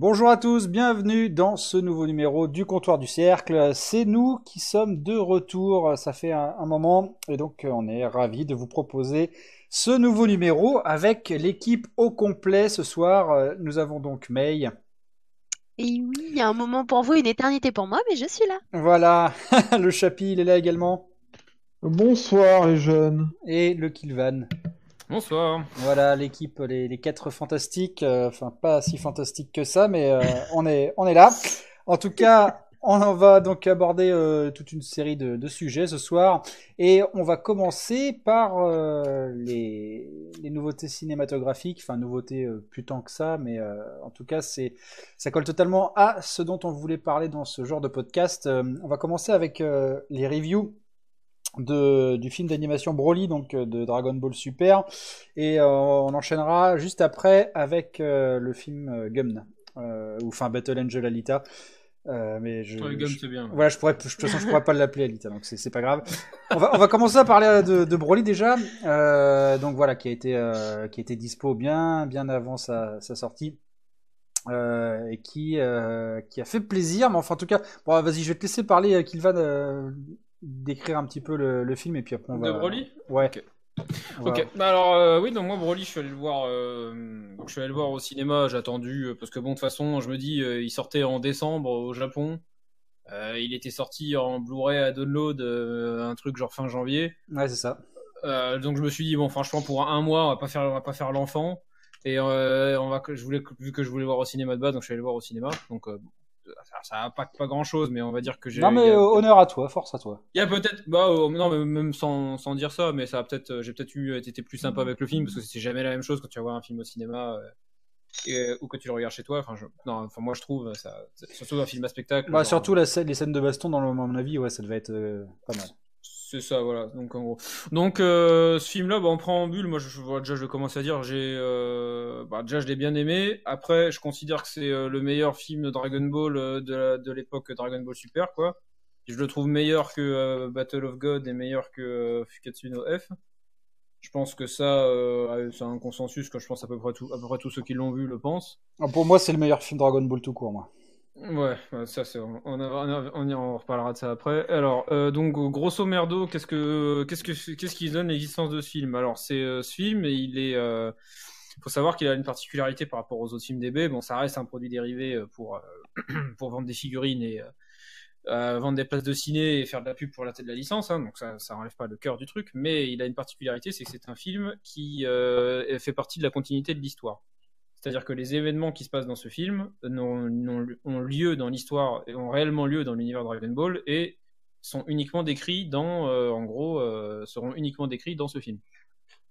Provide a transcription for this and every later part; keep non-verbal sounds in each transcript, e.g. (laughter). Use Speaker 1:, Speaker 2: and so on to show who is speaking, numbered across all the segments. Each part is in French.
Speaker 1: Bonjour à tous, bienvenue dans ce nouveau numéro du comptoir du cercle. C'est nous qui sommes de retour, ça fait un, moment et donc on est ravis de vous proposer ce nouveau numéro avec l'équipe au complet. Ce soir, nous avons donc May.
Speaker 2: Et oui, il y a un moment pour vous, une éternité pour moi, mais je suis là.
Speaker 1: Voilà, (laughs) le Chapi, il est là également.
Speaker 3: Bonsoir les jeunes.
Speaker 1: Et le Kilvan.
Speaker 4: Bonsoir.
Speaker 1: Voilà l'équipe, les, quatre fantastiques. Euh, enfin, pas si fantastique que ça, mais euh, (laughs) on est, on est là. En tout cas, on va donc aborder euh, toute une série de, sujets ce soir, et on va commencer par les, les, nouveautés cinématographiques. Enfin, nouveautés plus tant que ça, mais en tout cas, c'est, ça colle totalement à ce dont on voulait parler dans ce genre de podcast. on va commencer avec les reviews de, du film d'animation Broly, donc euh, de Dragon Ball Super. Et euh, on enchaînera juste après avec euh, le film Gum, ou enfin Battle Angel Alita. mais je,
Speaker 4: Gum, c'est bien.
Speaker 1: Voilà, je pourrais, de toute façon, je pourrais pas l'appeler Alita, donc c'est pas grave. On va, on va commencer à parler de, de Broly déjà. donc voilà, qui a été, qui a été dispo bien, bien avant sa, sa sortie. et qui, qui a fait plaisir, mais enfin en tout cas, bon, vas-y, je vais te laisser parler, Kilvan, décrire un petit peu le, film et puis après on va.
Speaker 4: De Broly
Speaker 1: Ouais.
Speaker 4: Ok. Bah alors euh, oui, donc moi Broly, je suis allé le voir. Euh, je suis allé le voir au cinéma. J'ai attendu euh, parce que bon, de toute façon, je me dis, il sortait en décembre au Japon. il était sorti en Blu-ray à download, un truc genre fin janvier.
Speaker 1: Ouais, c'est ça.
Speaker 4: donc je me suis dit bon, franchement, pour un mois, on va pas faire, on va pas faire l'enfant. Et on va, je voulais, vu que je voulais voir au cinéma de base, donc je suis allé le voir au cinéma. Donc ça impacte pas grand chose, mais on va dire que j'ai.
Speaker 1: Non, mais honneur à toi, force à toi.
Speaker 4: Il y a peut-être, bah, euh, non, mais même sans, sans, dire ça, mais ça a peut-être, euh, j'ai peut-être eu, été plus sympa avec le film parce que c'est jamais la même chose quand tu vas voir un film au cinéma. Euh, ou que tu le regardes chez toi. Enfin, non, enfin moi je trouve ça, surtout un film à spectacle.
Speaker 1: Bah, surtout la scène, les scènes de baston, dans le, à mon avis, ouais, ça devait être pas mal.
Speaker 4: C'est ça, voilà. Donc en gros, donc euh, ce film-là, bah, en préambule, moi, je, vois déjà, je vais à dire, j'ai, euh, bah, déjà, je l'ai bien aimé. Après, je considère que c'est euh, le meilleur film de Dragon Ball de, de l'époque Dragon Ball Super, quoi. Je le trouve meilleur que Battle of God et meilleur que Fukatsu no F. Je pense que ça, c'est un consensus que je pense à peu près tout, à peu près tous ceux qui l'ont vu le pensent.
Speaker 1: Ah, pour moi, c'est le meilleur film Dragon Ball tout court, moi.
Speaker 4: Ouais, ça c'est on, on, reparlera de ça après. Alors euh, donc grosso merdo, qu'est-ce que qu'est-ce que qu'est-ce qui donne l'existence de ce film? Alors c'est euh, ce film et il est euh, faut savoir qu'il a une particularité par rapport aux autres films DB. Bon, ça reste un produit dérivé euh, pour (clears throat) pour vendre des figurines et vendre des places de ciné et faire de la pub pour la tête de la licence, hein, donc ça, ça enlève pas le cœur du truc, mais il a une particularité, c'est que c'est un film qui fait partie de la continuité de l'histoire. C'est-à-dire que les événements qui se passent dans ce film ont, lieu dans l'histoire, ont réellement lieu dans l'univers Dragon Ball et sont uniquement décrits dans, euh, en gros, euh, seront uniquement décrits dans ce film.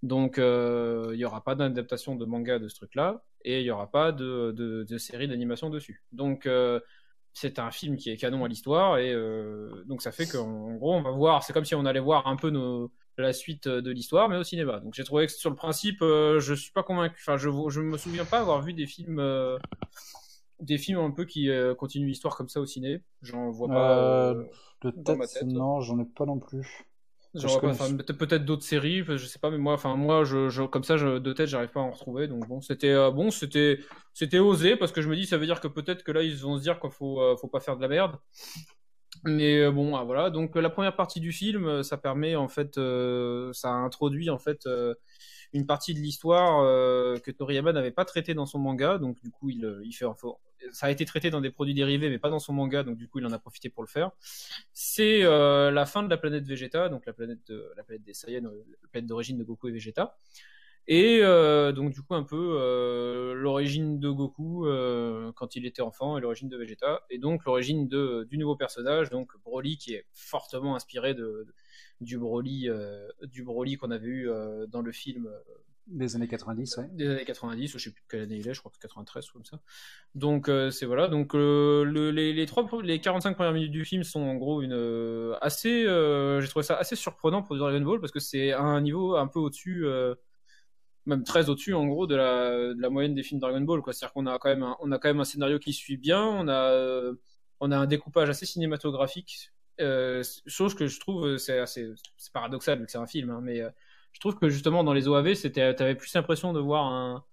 Speaker 4: Donc, euh, il n'y aura pas d'adaptation de manga de ce truc-là et il n'y aura pas de, de série d'animation dessus. Donc, c'est un film qui est canon à l'histoire et donc ça fait qu'en gros, on va voir, c'est comme si on allait voir un peu nos, la suite euh, de l'histoire, mais au cinéma. Donc j'ai trouvé que sur le principe, euh, je suis pas convaincu. Enfin, je je me souviens pas avoir vu des films, euh, des films un peu qui continuent l'histoire comme ça au ciné. J'en vois pas.
Speaker 1: de tête, non, j'en ai pas non plus.
Speaker 4: peut-être d'autres séries, je sais pas, mais moi, enfin moi, je, comme ça, je, de tête, j'arrive pas à en retrouver. Donc bon, c'était bon, c'était c'était osé parce que je me dis, ça veut dire que peut-être que là, ils vont se dire qu'il faut faut pas faire de la merde. Mais euh, bon, ah, voilà. Donc la première partie du film, euh, ça permet en fait, euh, ça introduit en fait une partie de l'histoire que Toriyama n'avait pas traité dans son manga. Donc du coup, il, il fait, ça a été traité dans des produits dérivés, mais pas dans son manga. Donc du coup, il en a profité pour le faire. C'est la fin de la planète Vegeta, donc la planète, de, la planète des Saiyans, la planète d'origine de Goku et Vegeta. Et euh, donc du coup un peu euh, l'origine de Goku euh, quand il était enfant et l'origine de Vegeta. Et donc l'origine de du nouveau personnage donc Broly qui est fortement inspiré de, du Broly du Broly qu'on avait eu dans le film
Speaker 1: des années 90 ouais.
Speaker 4: des années 90 je sais plus de quelle année il est je crois que c'est 93 ou comme ça. Donc c'est voilà. Donc le, les, les trois les 45 premières minutes du film sont en gros une assez j'ai trouvé ça assez surprenant pour Dragon Ball parce que c'est un niveau un peu au-dessus même très au-dessus en gros de la, de la, moyenne des films Dragon Ball c'est-à-dire qu'on a quand même un, on a quand même un scénario qui suit bien on a euh, on a un découpage assez cinématographique euh, chose que je trouve c'est assez c'est paradoxal vu que c'est un film hein, mais euh, je trouve que justement dans les OAV c'était t'avais plus l'impression de voir un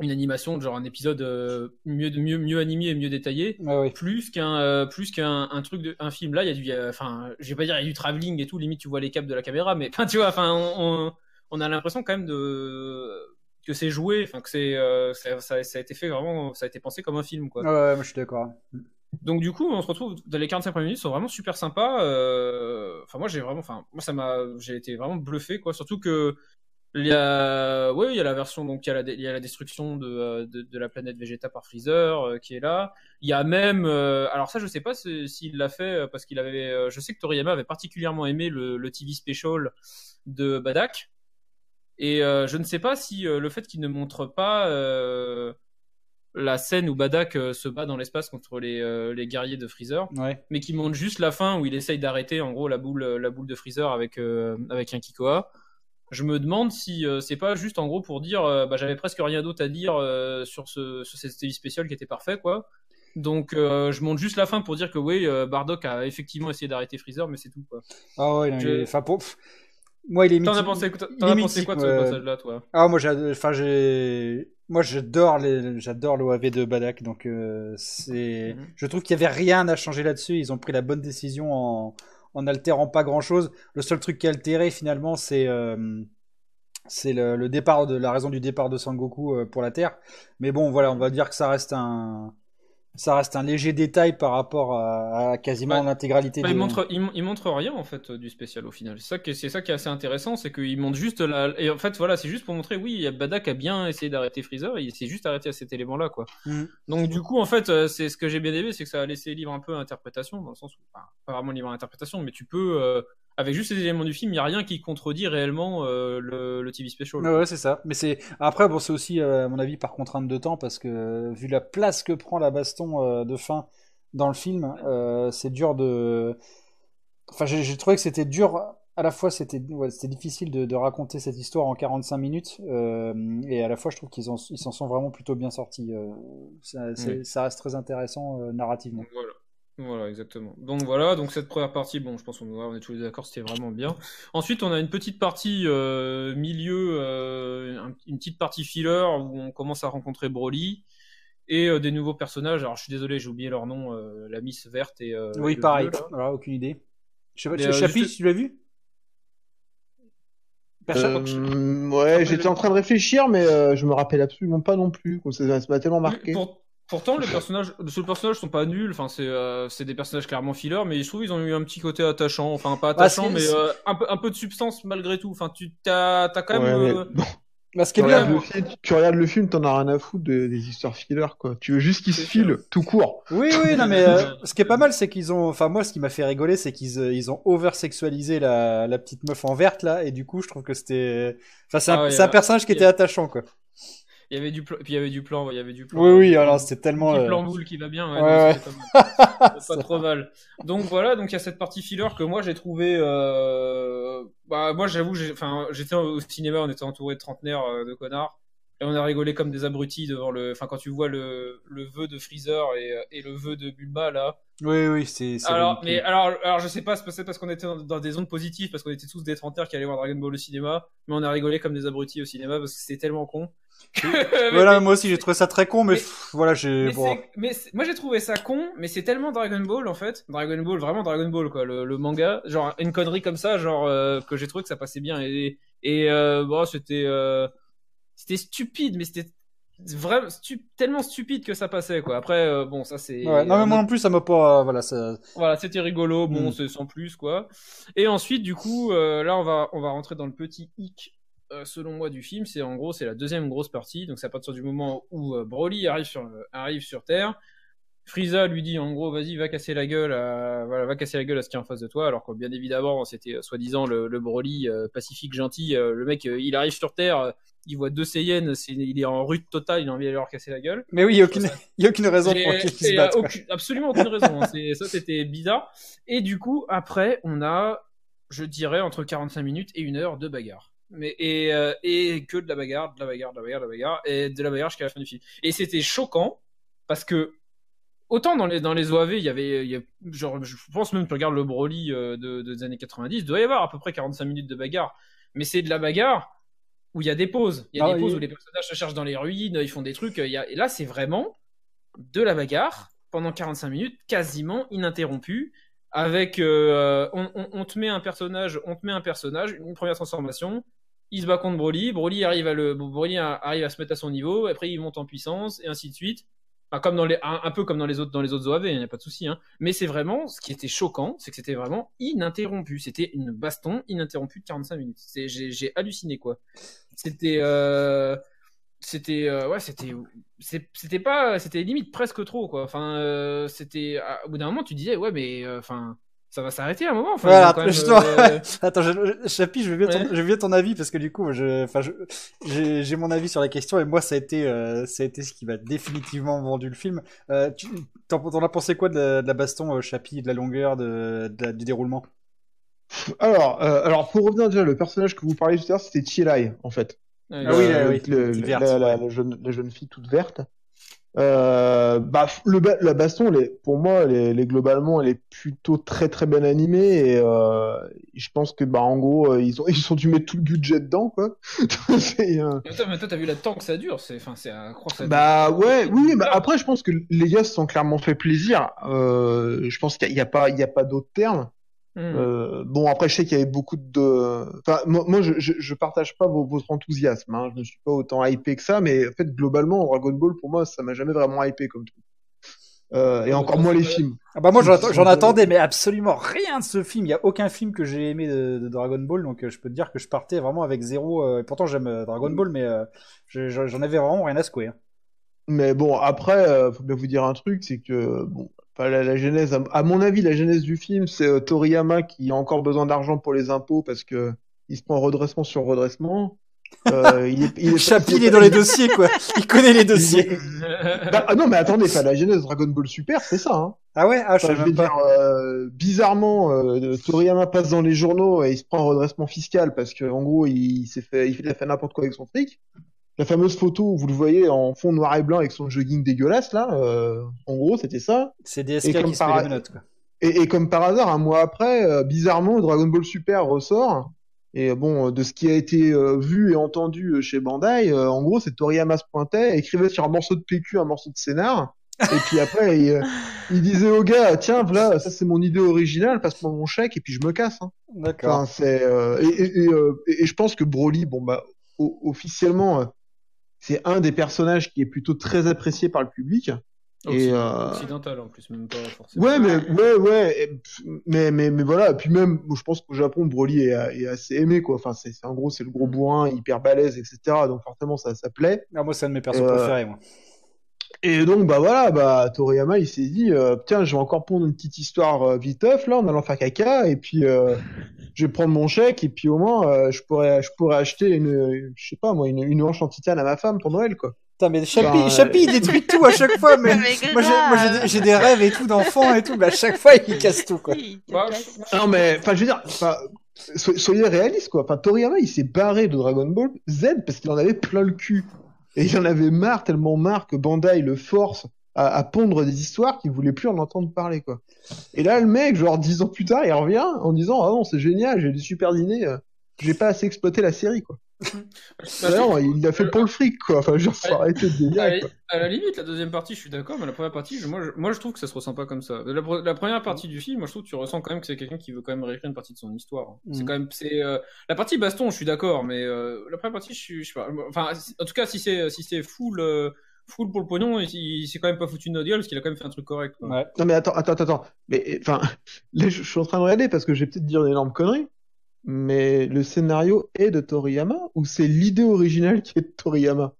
Speaker 4: une animation, genre un épisode euh, mieux, mieux, mieux animé et mieux détaillé,
Speaker 1: ouais.
Speaker 4: plus qu'un euh, plus qu'un un truc de un film. Là, il y a du, euh, enfin, je vais pas dire il y a du travelling et tout, limite tu vois les caps de la caméra, mais enfin tu vois, enfin on, on, on a l'impression quand même de que c'est joué, enfin que c'est euh, ça, ça, ça a été fait vraiment, ça a été pensé comme un film quoi.
Speaker 1: Ouais, ouais, moi je suis d'accord.
Speaker 4: Donc du coup, on se retrouve dans les 45 premières minutes sont vraiment super sympas. euh, Enfin moi j'ai vraiment, enfin moi ça m'a, j'ai été vraiment bluffé quoi. Surtout que il y a, ouais, il y a la version donc il y a la, dé- il y a la destruction de, euh, de, de la planète Vegeta par Freezer euh, qui est là. Il y a même, euh, alors ça je sais pas si- s'il l'a fait euh, parce qu'il avait, je sais que Toriyama avait particulièrement aimé le, le TV special de Badak. Et euh, je ne sais pas si euh, le fait qu'il ne montre pas euh, la scène où Badak se bat dans l'espace contre les, les guerriers de Freezer,
Speaker 1: Ouais.
Speaker 4: mais qui montre juste la fin où il essaye d'arrêter en gros la boule, la boule de Freezer avec, avec un Kikoa. Je me demande si c'est pas juste en gros pour dire bah, j'avais presque rien d'autre à dire sur, ce, sur cette série spéciale qui était parfait quoi. Donc euh, je montre juste la fin pour dire que oui, euh, Bardock a effectivement essayé d'arrêter Freezer, mais c'est tout quoi.
Speaker 1: Ah ouais, non,
Speaker 4: Je-
Speaker 1: il est- enfin pour. Moi, il est
Speaker 4: T'en as
Speaker 1: mythique.
Speaker 4: pensé, t'en
Speaker 1: il est
Speaker 4: as pensé quoi de ce passage-là toi
Speaker 1: Ah moi j'adore enfin j'ai moi j'adore les j'adore l'OAV de Badak donc euh, c'est
Speaker 4: Mhm.
Speaker 1: je trouve qu'il y avait rien à changer là-dessus ils ont pris la bonne décision en en altérant pas grand-chose le seul truc qui a altéré finalement c'est euh, c'est le, le départ de la raison du départ de Sangoku euh, pour la Terre mais bon voilà on va dire que ça reste un ça reste un léger détail par rapport à, à quasiment
Speaker 4: Ouais.
Speaker 1: l'intégralité
Speaker 4: Bah,
Speaker 1: des
Speaker 4: il montre, il, il montre rien en fait du spécial au final. C'est ça qui est, c'est ça qui est assez intéressant, c'est qu'il montre juste la. Et en fait, voilà, c'est juste pour montrer, oui, Badak a bien essayé d'arrêter Freezer, et il s'est juste arrêté à cet élément-là, quoi.
Speaker 1: Mhm.
Speaker 4: Donc du coup, en fait, euh, c'est ce que j'ai bien aimé, c'est que ça a laissé libre un peu à interprétation, dans le sens où, enfin, pas vraiment libre à interprétation, mais tu peux, euh, avec juste les éléments du film, il y a rien qui contredit réellement euh, le, le TV special.
Speaker 1: Ouais, ouais, c'est ça. Mais c'est après bon, c'est aussi euh, à mon avis par contrainte de temps parce que euh, vu la place que prend la baston euh, de fin dans le film, c'est dur de. Enfin, j'ai trouvé que c'était dur. À la fois, c'était ouais, difficile de, de raconter cette histoire en 45 minutes, et à la fois, je trouve qu'ils en- ils s'en sont vraiment plutôt bien sortis. ça,
Speaker 4: Oui.
Speaker 1: ça reste très intéressant narrativement.
Speaker 4: Voilà. Voilà, exactement. Donc voilà, donc cette première partie, bon, je pense qu'on on est tous les d'accord, c'était vraiment bien. Ensuite, on a une petite partie euh, milieu, euh, un- une petite partie filler où on commence à rencontrer Broly et euh, des nouveaux personnages. Alors, je suis désolé, j'ai oublié leur nom, euh, la Miss verte et. euh,
Speaker 1: oui, pareil.
Speaker 4: bleu,
Speaker 1: aucune idée. Je sais pas,
Speaker 4: Mais, euh,
Speaker 1: Chapi,
Speaker 4: juste-
Speaker 1: tu l'as vu?
Speaker 4: Personne-
Speaker 3: Euh, ouais, j'étais en train de réfléchir, mais euh, je me rappelle absolument pas non plus. Ça ça m'a tellement marqué.
Speaker 4: Pour- pourtant, les personnages, les personnages sont pas nuls. Enfin, c'est euh, c'est des personnages clairement filler, mais je trouve ils ont eu un petit côté attachant. Enfin, pas
Speaker 1: Ah,
Speaker 4: attachant, mais euh, un peu un peu de substance malgré tout. Enfin, tu t'as t'as quand même.
Speaker 3: Ouais, mais
Speaker 4: euh,
Speaker 3: bon,
Speaker 1: Bah, ce qui
Speaker 3: tu,
Speaker 1: est bien,
Speaker 3: regardes le film, tu regardes le film, t'en as rien à foutre de- des histoires filler, quoi. Tu veux juste qu'ils se filent tout court.
Speaker 1: Oui, oui, non, mais (laughs) euh, ce qui est pas mal, c'est qu'ils ont. Enfin, moi, ce qui m'a fait rigoler, c'est qu'ils euh, ils ont over-sexualisé la, la petite meuf en verte, là, et du coup, je trouve que c'était. Enfin, c'est un,
Speaker 4: Ah ouais,
Speaker 1: c'est un
Speaker 4: euh,
Speaker 1: personnage qui était attachant, quoi.
Speaker 4: Il y avait du plan, puis il y avait du plan, il y avait du plan.
Speaker 1: Oui, oui, alors c'était tellement.
Speaker 4: Petit
Speaker 1: euh,
Speaker 4: plan boule qui va bien, ouais,
Speaker 1: Ouais,
Speaker 4: non,
Speaker 1: ouais.
Speaker 4: c'était pas, (laughs) mal.
Speaker 1: ça-
Speaker 4: pas trop mal. Donc voilà, donc il y a cette partie filler que moi j'ai trouvé. Euh... Bah moi j'avoue, enfin j'étais au cinéma, on était entouré de trentenaires euh, de connards. Et on a rigolé comme des abrutis devant le. Enfin, quand tu vois le, le vœu de Freezer et, et le vœu de Bulma là.
Speaker 1: Oui, oui, c'est.
Speaker 4: Alors, mais alors, alors, je sais pas, c'est parce qu'on était dans, dans des zones positives, parce qu'on était tous des trentenaires qui allaient voir Dragon Ball au cinéma, mais on a rigolé comme des abrutis au cinéma parce que c'était tellement con. (laughs)
Speaker 1: Voilà, moi aussi, j'ai trouvé ça très con, mais,
Speaker 4: mais-
Speaker 1: pff, voilà, j'ai.
Speaker 4: Mais,
Speaker 1: Bon.
Speaker 4: mais moi j'ai trouvé ça con, mais c'est tellement Dragon Ball en fait. Dragon Ball, vraiment Dragon Ball quoi, le, le manga. Genre une connerie comme ça, genre euh, que j'ai trouvé que ça passait bien. Et, et euh, bon, c'était euh, c'était stupide, mais c'était vraiment stu- tellement stupide que ça passait quoi. Après, bon, ça c'est.
Speaker 1: Ouais, non, mais moi non plus, ça m'a pas. Voilà, ça.
Speaker 4: voilà, c'était rigolo, bon,
Speaker 1: Mm.
Speaker 4: c'est sans plus, quoi. Et ensuite, du coup, là, on va, on va rentrer dans le petit hic, euh, selon moi, du film. C'est en gros, c'est la deuxième grosse partie. Donc, c'est à partir du moment où euh, Broly arrive sur, euh, arrive sur Terre. Frieza lui dit, en gros, vas-y, va casser la gueule à, voilà, va casser la gueule à ce qui est en face de toi. Alors que, bien évidemment, c'était soi-disant le, le Broly pacifique, gentil. Le mec, il arrive sur Terre, il voit deux Saiyans, c'est- il est en rude totale, il a envie d'aller leur casser la gueule.
Speaker 1: Mais oui, il y a aucune, il y a aucune raison
Speaker 4: Et-
Speaker 1: pour qu'ils se battent.
Speaker 4: aucune- absolument aucune raison. hein. Ça, c'était bizarre. Et du coup, après, on a, je dirais, entre 45 minutes et une heure de bagarre. Mais, et, euh, et que de la bagarre, de la bagarre, de la bagarre, de la bagarre, et de la bagarre jusqu'à la fin du film. Et c'était choquant, parce que, autant dans les, dans les OAV, il y avait, il y a- genre, je pense même que tu regardes le Broly euh, de, de- des années 90, il doit y avoir à peu près 45 minutes de bagarre. Mais c'est de la bagarre où il y a des pauses. Il y a
Speaker 1: Ah,
Speaker 4: des pauses où les personnages se cherchent dans les ruines, ils font des trucs. il y a- Et là, c'est vraiment de la bagarre pendant 45 minutes, quasiment ininterrompue. Avec, euh, on, on- on te met un personnage, on te met un personnage, une première transformation. Il se bat contre Broly. Broly arrive à se mettre à son niveau. Après, il monte en puissance et ainsi de suite. Comme dans un, peu comme dans les autres, dans les autres OAV, il n'y a pas de souci. Hein. Mais c'est vraiment, ce qui était choquant, c'est que c'était vraiment ininterrompu. C'était une baston ininterrompue de 45 minutes. J'ai, halluciné quoi. C'était, euh, c'était, euh, ouais, c'était, c'était pas, c'était limite presque trop quoi. Enfin, euh, c'était, au bout d'un moment, tu disais ouais, mais, euh, enfin, ça va s'arrêter à un moment. Enfin,
Speaker 1: Voilà,
Speaker 4: même, euh,
Speaker 1: Attends, je, je- Chapi, je veux bien, ton,
Speaker 4: Ouais.
Speaker 1: je veux bien ton avis parce que du coup, je, enfin, je, j'ai, j'ai mon avis sur la question et moi, ça a été, euh, ça a été ce qui m'a définitivement vendu le film. Euh, tu, t'en, t'en as pensé quoi de la, de la baston, euh, Chapi, de la longueur, de, de la- du déroulement?
Speaker 3: Alors, euh, alors pour revenir déjà, le personnage que vous parliez tout à l'heure, c'était Chielai, en fait.
Speaker 1: Ah oui,
Speaker 3: Euh,
Speaker 1: là, oui,
Speaker 3: le-
Speaker 1: toute
Speaker 3: la,
Speaker 1: verte,
Speaker 3: la-
Speaker 1: ouais.
Speaker 3: la jeune, la jeune fille toute verte. Euh, bah, le, ba- la baston, elle est- pour moi, elle est, elle est globalement, elle est plutôt très très bien animée et euh, je pense que bah en gros, euh, ils ont (laughs) ils ont dû mettre tout le budget dedans, quoi. (laughs) Euh,
Speaker 4: Mais toi, mais toi, t'as vu le temps que ça dure, c'est, enfin, c'est dure.
Speaker 3: Bah ouais, oui, oui, bah après je pense que les gars se sont clairement fait plaisir. Euh, je pense qu'il n'y a, pas, il y a pas d'autre terme.
Speaker 4: Hmm.
Speaker 3: Euh, bon après je sais qu'il y avait beaucoup de, enfin moi, moi je, je, je partage pas vo- votre enthousiasme. Hein. Je ne suis pas autant hypé que ça, mais en fait globalement Dragon Ball pour moi ça m'a jamais vraiment hypé comme truc. Euh, et encore moins les films.
Speaker 1: Ah bah moi, j'en,
Speaker 3: si.
Speaker 1: attendais, mais absolument rien de ce film. Il y a aucun film que j'ai aimé de, de Dragon Ball, donc euh, je peux te dire que je partais vraiment avec zéro. euh, et pourtant, j'aime euh, Dragon Ball, mais euh, je- je- j'en avais vraiment rien à secouer. hein.
Speaker 3: Mais bon après euh, faut bien vous dire un truc, c'est que bon enfin, la, la genèse, à, mon avis la genèse du film c'est euh, Toriyama qui a encore besoin d'argent pour les impôts parce que il se prend redressement sur redressement. Euh, (laughs) il est, il est-
Speaker 1: Chapi, il
Speaker 3: est
Speaker 1: dans les dossiers, quoi. Il connaît les dossiers.
Speaker 3: Bah, ah non mais attendez, enfin, la genèse Dragon Ball Super c'est ça. Hein.
Speaker 1: Ah ouais, ah, je
Speaker 3: Enfin, je veux
Speaker 1: même pas.
Speaker 3: dire, euh, bizarrement, euh, Toriyama passe dans les journaux et il se prend un redressement fiscal parce que en gros, il, s'est fait, il a fait n'importe quoi avec son fric. La fameuse photo où vous le voyez en fond noir et blanc avec son jogging dégueulasse là, euh, en gros, c'était ça.
Speaker 1: C'est
Speaker 3: Et
Speaker 1: DSK
Speaker 3: comme
Speaker 1: qui se
Speaker 3: par-
Speaker 1: les menottes, quoi.
Speaker 3: Et, et comme par hasard, un mois après, euh, bizarrement, Dragon Ball Super ressort. Et euh, bon, de ce qui a été euh, vu et entendu euh, chez Bandai, euh, en gros, c'est Toriyama se pointait, écrivait sur un morceau de PQ un morceau de scénar. (laughs) Et puis après, il, euh, il disait au gars, tiens, voilà, ça c'est mon idée originale, passe-moi mon chèque et puis je me casse. Hein.
Speaker 1: D'accord.
Speaker 3: Enfin, c'est euh, et, et, et, euh, et- et je pense que Broly, bon bah officiellement, euh, c'est un des personnages qui est plutôt très apprécié par le public. Et, euh,
Speaker 4: Occidental en plus, même pas forcément.
Speaker 3: Ouais, mais ouais, ouais, mais mais mais voilà. Et puis même, je pense qu'au Japon, Broly est, est assez aimé quoi. Enfin, c'est en gros, c'est le gros bourrin, hyper balèze, etc. Donc forcément, ça ça plaît.
Speaker 1: Ah, moi, c'est un de mes persos
Speaker 3: Euh,
Speaker 1: préférés, moi.
Speaker 3: Et donc bah voilà, bah Toriyama, il s'est dit, euh, tiens, je vais encore prendre une petite histoire euh, viteuf là, en allant faire caca, et puis euh, je vais prendre mon chèque, et puis au moins, euh, je pourrais je pourrais acheter une, je sais pas moi, une une hanche en titane à ma femme pour Noël quoi.
Speaker 1: Putain, mais Chapi,
Speaker 3: Enfin, euh,
Speaker 1: Chapi, il détruit tout à chaque fois, mais. (laughs)
Speaker 2: Mais
Speaker 1: Moi, j'ai, des- rêves et tout d'enfants et tout, mais à chaque fois, il casse tout, quoi.
Speaker 2: Oui,
Speaker 4: Bah.
Speaker 3: Non mais, enfin, je veux dire, enfin, so- soyez réalistes quoi. Enfin, Toriyama, il s'est barré de Dragon Ball Z parce qu'il en avait plein le cul. Et il en avait marre, tellement marre que Bandai le force à, à pondre des histoires qu'il voulait plus en entendre parler quoi. Et là, le mec, genre dix ans plus tard, il revient en disant ah non, c'est génial, j'ai des super dîners, euh, j'ai pas assez exploité la série quoi. (laughs)
Speaker 4: Bah,
Speaker 3: non, il l'a fait pour le fric quoi. Enfin, genre, faut
Speaker 4: Ouais.
Speaker 3: arrêter de
Speaker 4: À la,
Speaker 3: quoi.
Speaker 4: à la limite, la deuxième partie, je suis d'accord, mais la première partie, je- moi, je, moi, je trouve que ça se ressent pas comme ça. La, pre- la première partie du film, moi, je trouve que tu ressens quand même que c'est quelqu'un qui veut quand même réécrire une partie de son histoire. C'est
Speaker 1: Mhm.
Speaker 4: quand même, c'est euh, la partie baston, je suis d'accord, mais euh, la première partie, je suis, je sais pas. Enfin, en tout cas, si c'est si c'est full. euh, Full pour le pognon, il, il s'est quand même pas foutu de notre gueule parce qu'il a quand même fait un truc correct. quoi.
Speaker 1: Ouais.
Speaker 3: Non mais attends, attends, attends. Mais enfin, (laughs) là, je suis en train de regarder parce que j'ai peut-être dire une énorme connerie. Mais le scénario est de Toriyama ou c'est l'idée originale qui est de Toriyama?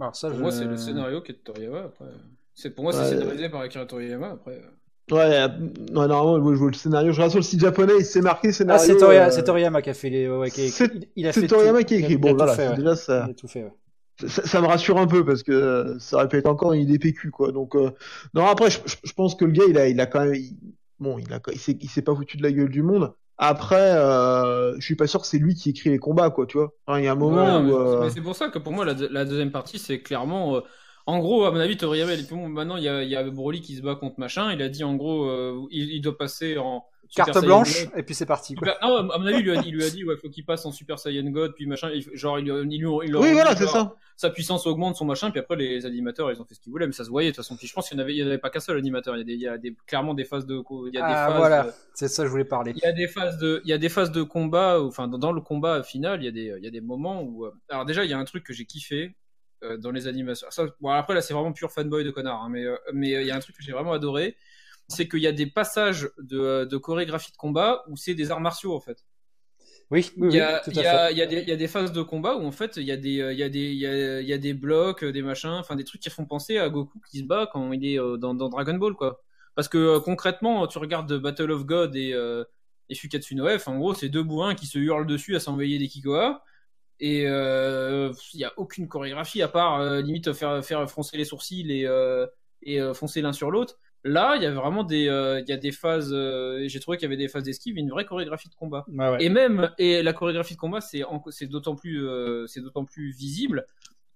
Speaker 1: Alors, ça,
Speaker 4: Pour
Speaker 1: je...
Speaker 4: moi, c'est le scénario qui est de Toriyama. Après, c'est pour moi, c'est
Speaker 3: Ouais.
Speaker 4: scénarisé par Akira Toriyama. Après.
Speaker 3: Ouais, euh, non, normalement, je vois le scénario. Je regarde sur le site japonais, il s'est marqué
Speaker 1: Ah,
Speaker 3: scénario.
Speaker 1: c'est Toriyama,
Speaker 3: euh,
Speaker 1: c'est Toriyama qui a fait les. ouais, qui a écrit-
Speaker 3: c'est-
Speaker 1: il, il a
Speaker 3: c'est
Speaker 1: fait
Speaker 3: Toriyama
Speaker 1: tout.
Speaker 3: qui a écrit.
Speaker 1: Il
Speaker 3: Bon, voilà,
Speaker 1: fait,
Speaker 3: c'est
Speaker 1: ouais.
Speaker 3: déjà ça,
Speaker 1: Il a tout fait, ouais.
Speaker 3: Ça, ça me rassure un peu parce que euh, ça aurait pu être encore une idée PQ, quoi. Donc, euh, non, après, je, pense que le gars, il a, il a quand même, il- bon, il a, il s'est, il pas foutu de la gueule du monde. Après, euh, je suis pas sûr que c'est lui qui écrit les combats, quoi, tu vois. Il y a un moment
Speaker 4: Ouais,
Speaker 3: où,
Speaker 4: mais,
Speaker 3: euh,
Speaker 4: mais c'est pour ça que pour moi, la deuxième partie, c'est clairement. Euh, en gros, à mon avis, Toriyama, il dit bon, maintenant, il y a, il y a Broly qui se bat contre machin. Il a dit, en gros, euh, il, il doit passer en. Super
Speaker 1: Carte
Speaker 4: Saiyan
Speaker 1: blanche,
Speaker 4: God.
Speaker 1: et puis c'est parti. Quoi.
Speaker 4: Non, à mon avis, il lui a, il lui a dit, ouais, faut qu'il passe en Super Saiyan God, puis machin, genre, il, lui- il, lui-
Speaker 3: Oui, voilà,
Speaker 4: dit,
Speaker 3: c'est ça.
Speaker 4: Sa puissance augmente, son machin, puis après, les animateurs, ils ont fait ce qu'ils voulaient, mais ça se voyait, de toute façon. Puis je pense qu'il n'y en avait, il y avait pas qu'un seul animateur, il y a, des, il y a des, clairement des phases de, il y a des
Speaker 1: Ah,
Speaker 4: phases,
Speaker 1: voilà,
Speaker 4: euh,
Speaker 1: c'est ça je voulais parler.
Speaker 4: il y a des phases de, il y a des phases de combat, enfin, dans, dans le combat final, il y a des, il y a des moments où, euh, alors déjà, il y a un truc que j'ai kiffé, euh, dans les animations. Ça, bon, après, là, c'est vraiment pur fanboy de connard, hein, mais, euh, mais euh, il y a un truc que j'ai vraiment adoré, c'est qu'il y a des passages de, de chorégraphie de combat où c'est des arts martiaux, en fait.
Speaker 1: Oui, oui,
Speaker 4: Il y, a,
Speaker 1: oui, tout
Speaker 4: il
Speaker 1: à
Speaker 4: y, a,
Speaker 1: fait.
Speaker 4: il y, a des, il y a des phases de combat où en fait il y a des, il y a des, il y a, il y a des blocs, des machins, enfin des trucs qui font penser à Goku qui se bat quand il est dans, dans Dragon Ball quoi. Parce que concrètement, tu regardes Battle of God et, euh, et Fukatsu no F, en gros c'est deux bourrins qui se hurlent dessus à s'envoyer des Kikoa. Et euh, il y a aucune chorégraphie à part euh, limite faire, faire froncer les sourcils et, euh, et euh, foncer l'un sur l'autre. Là, il y a vraiment des, euh, il y a des phases. euh, J'ai trouvé qu'il y avait des phases d'esquive, et une vraie chorégraphie de combat.
Speaker 1: Ouais.
Speaker 4: Et même et la chorégraphie de combat, c'est c'est d'autant plus euh, c'est d'autant plus visible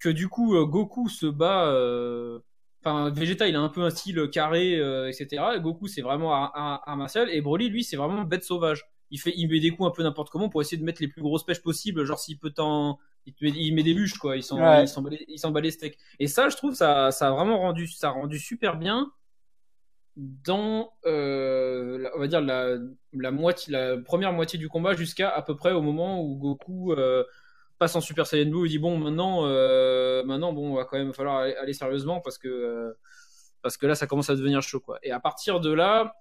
Speaker 4: que du coup euh, Goku se bat. euh, Enfin, Vegeta, il a un peu un style carré, euh, etc. Et Goku, c'est vraiment un martial. Et Broly, lui, c'est vraiment bête sauvage. Il fait, il met des coups un peu n'importe comment pour essayer de mettre les plus grosses pêches possibles. Genre s'il peut t'en, il, met, il met des bûches quoi. Il s'en,
Speaker 1: Ouais.
Speaker 4: il s'en bat les- il s'en bat les steaks. Et ça, je trouve, ça, ça a vraiment rendu, ça a rendu super bien dans, euh, la- on va dire la, la moitié, la première moitié du combat jusqu'à à peu près au moment où Goku euh, passe en Super Saiyan Blue et dit bon maintenant, euh, maintenant bon, va quand même falloir aller, aller sérieusement parce que euh, parce que là ça commence à devenir chaud quoi. Et à partir de là,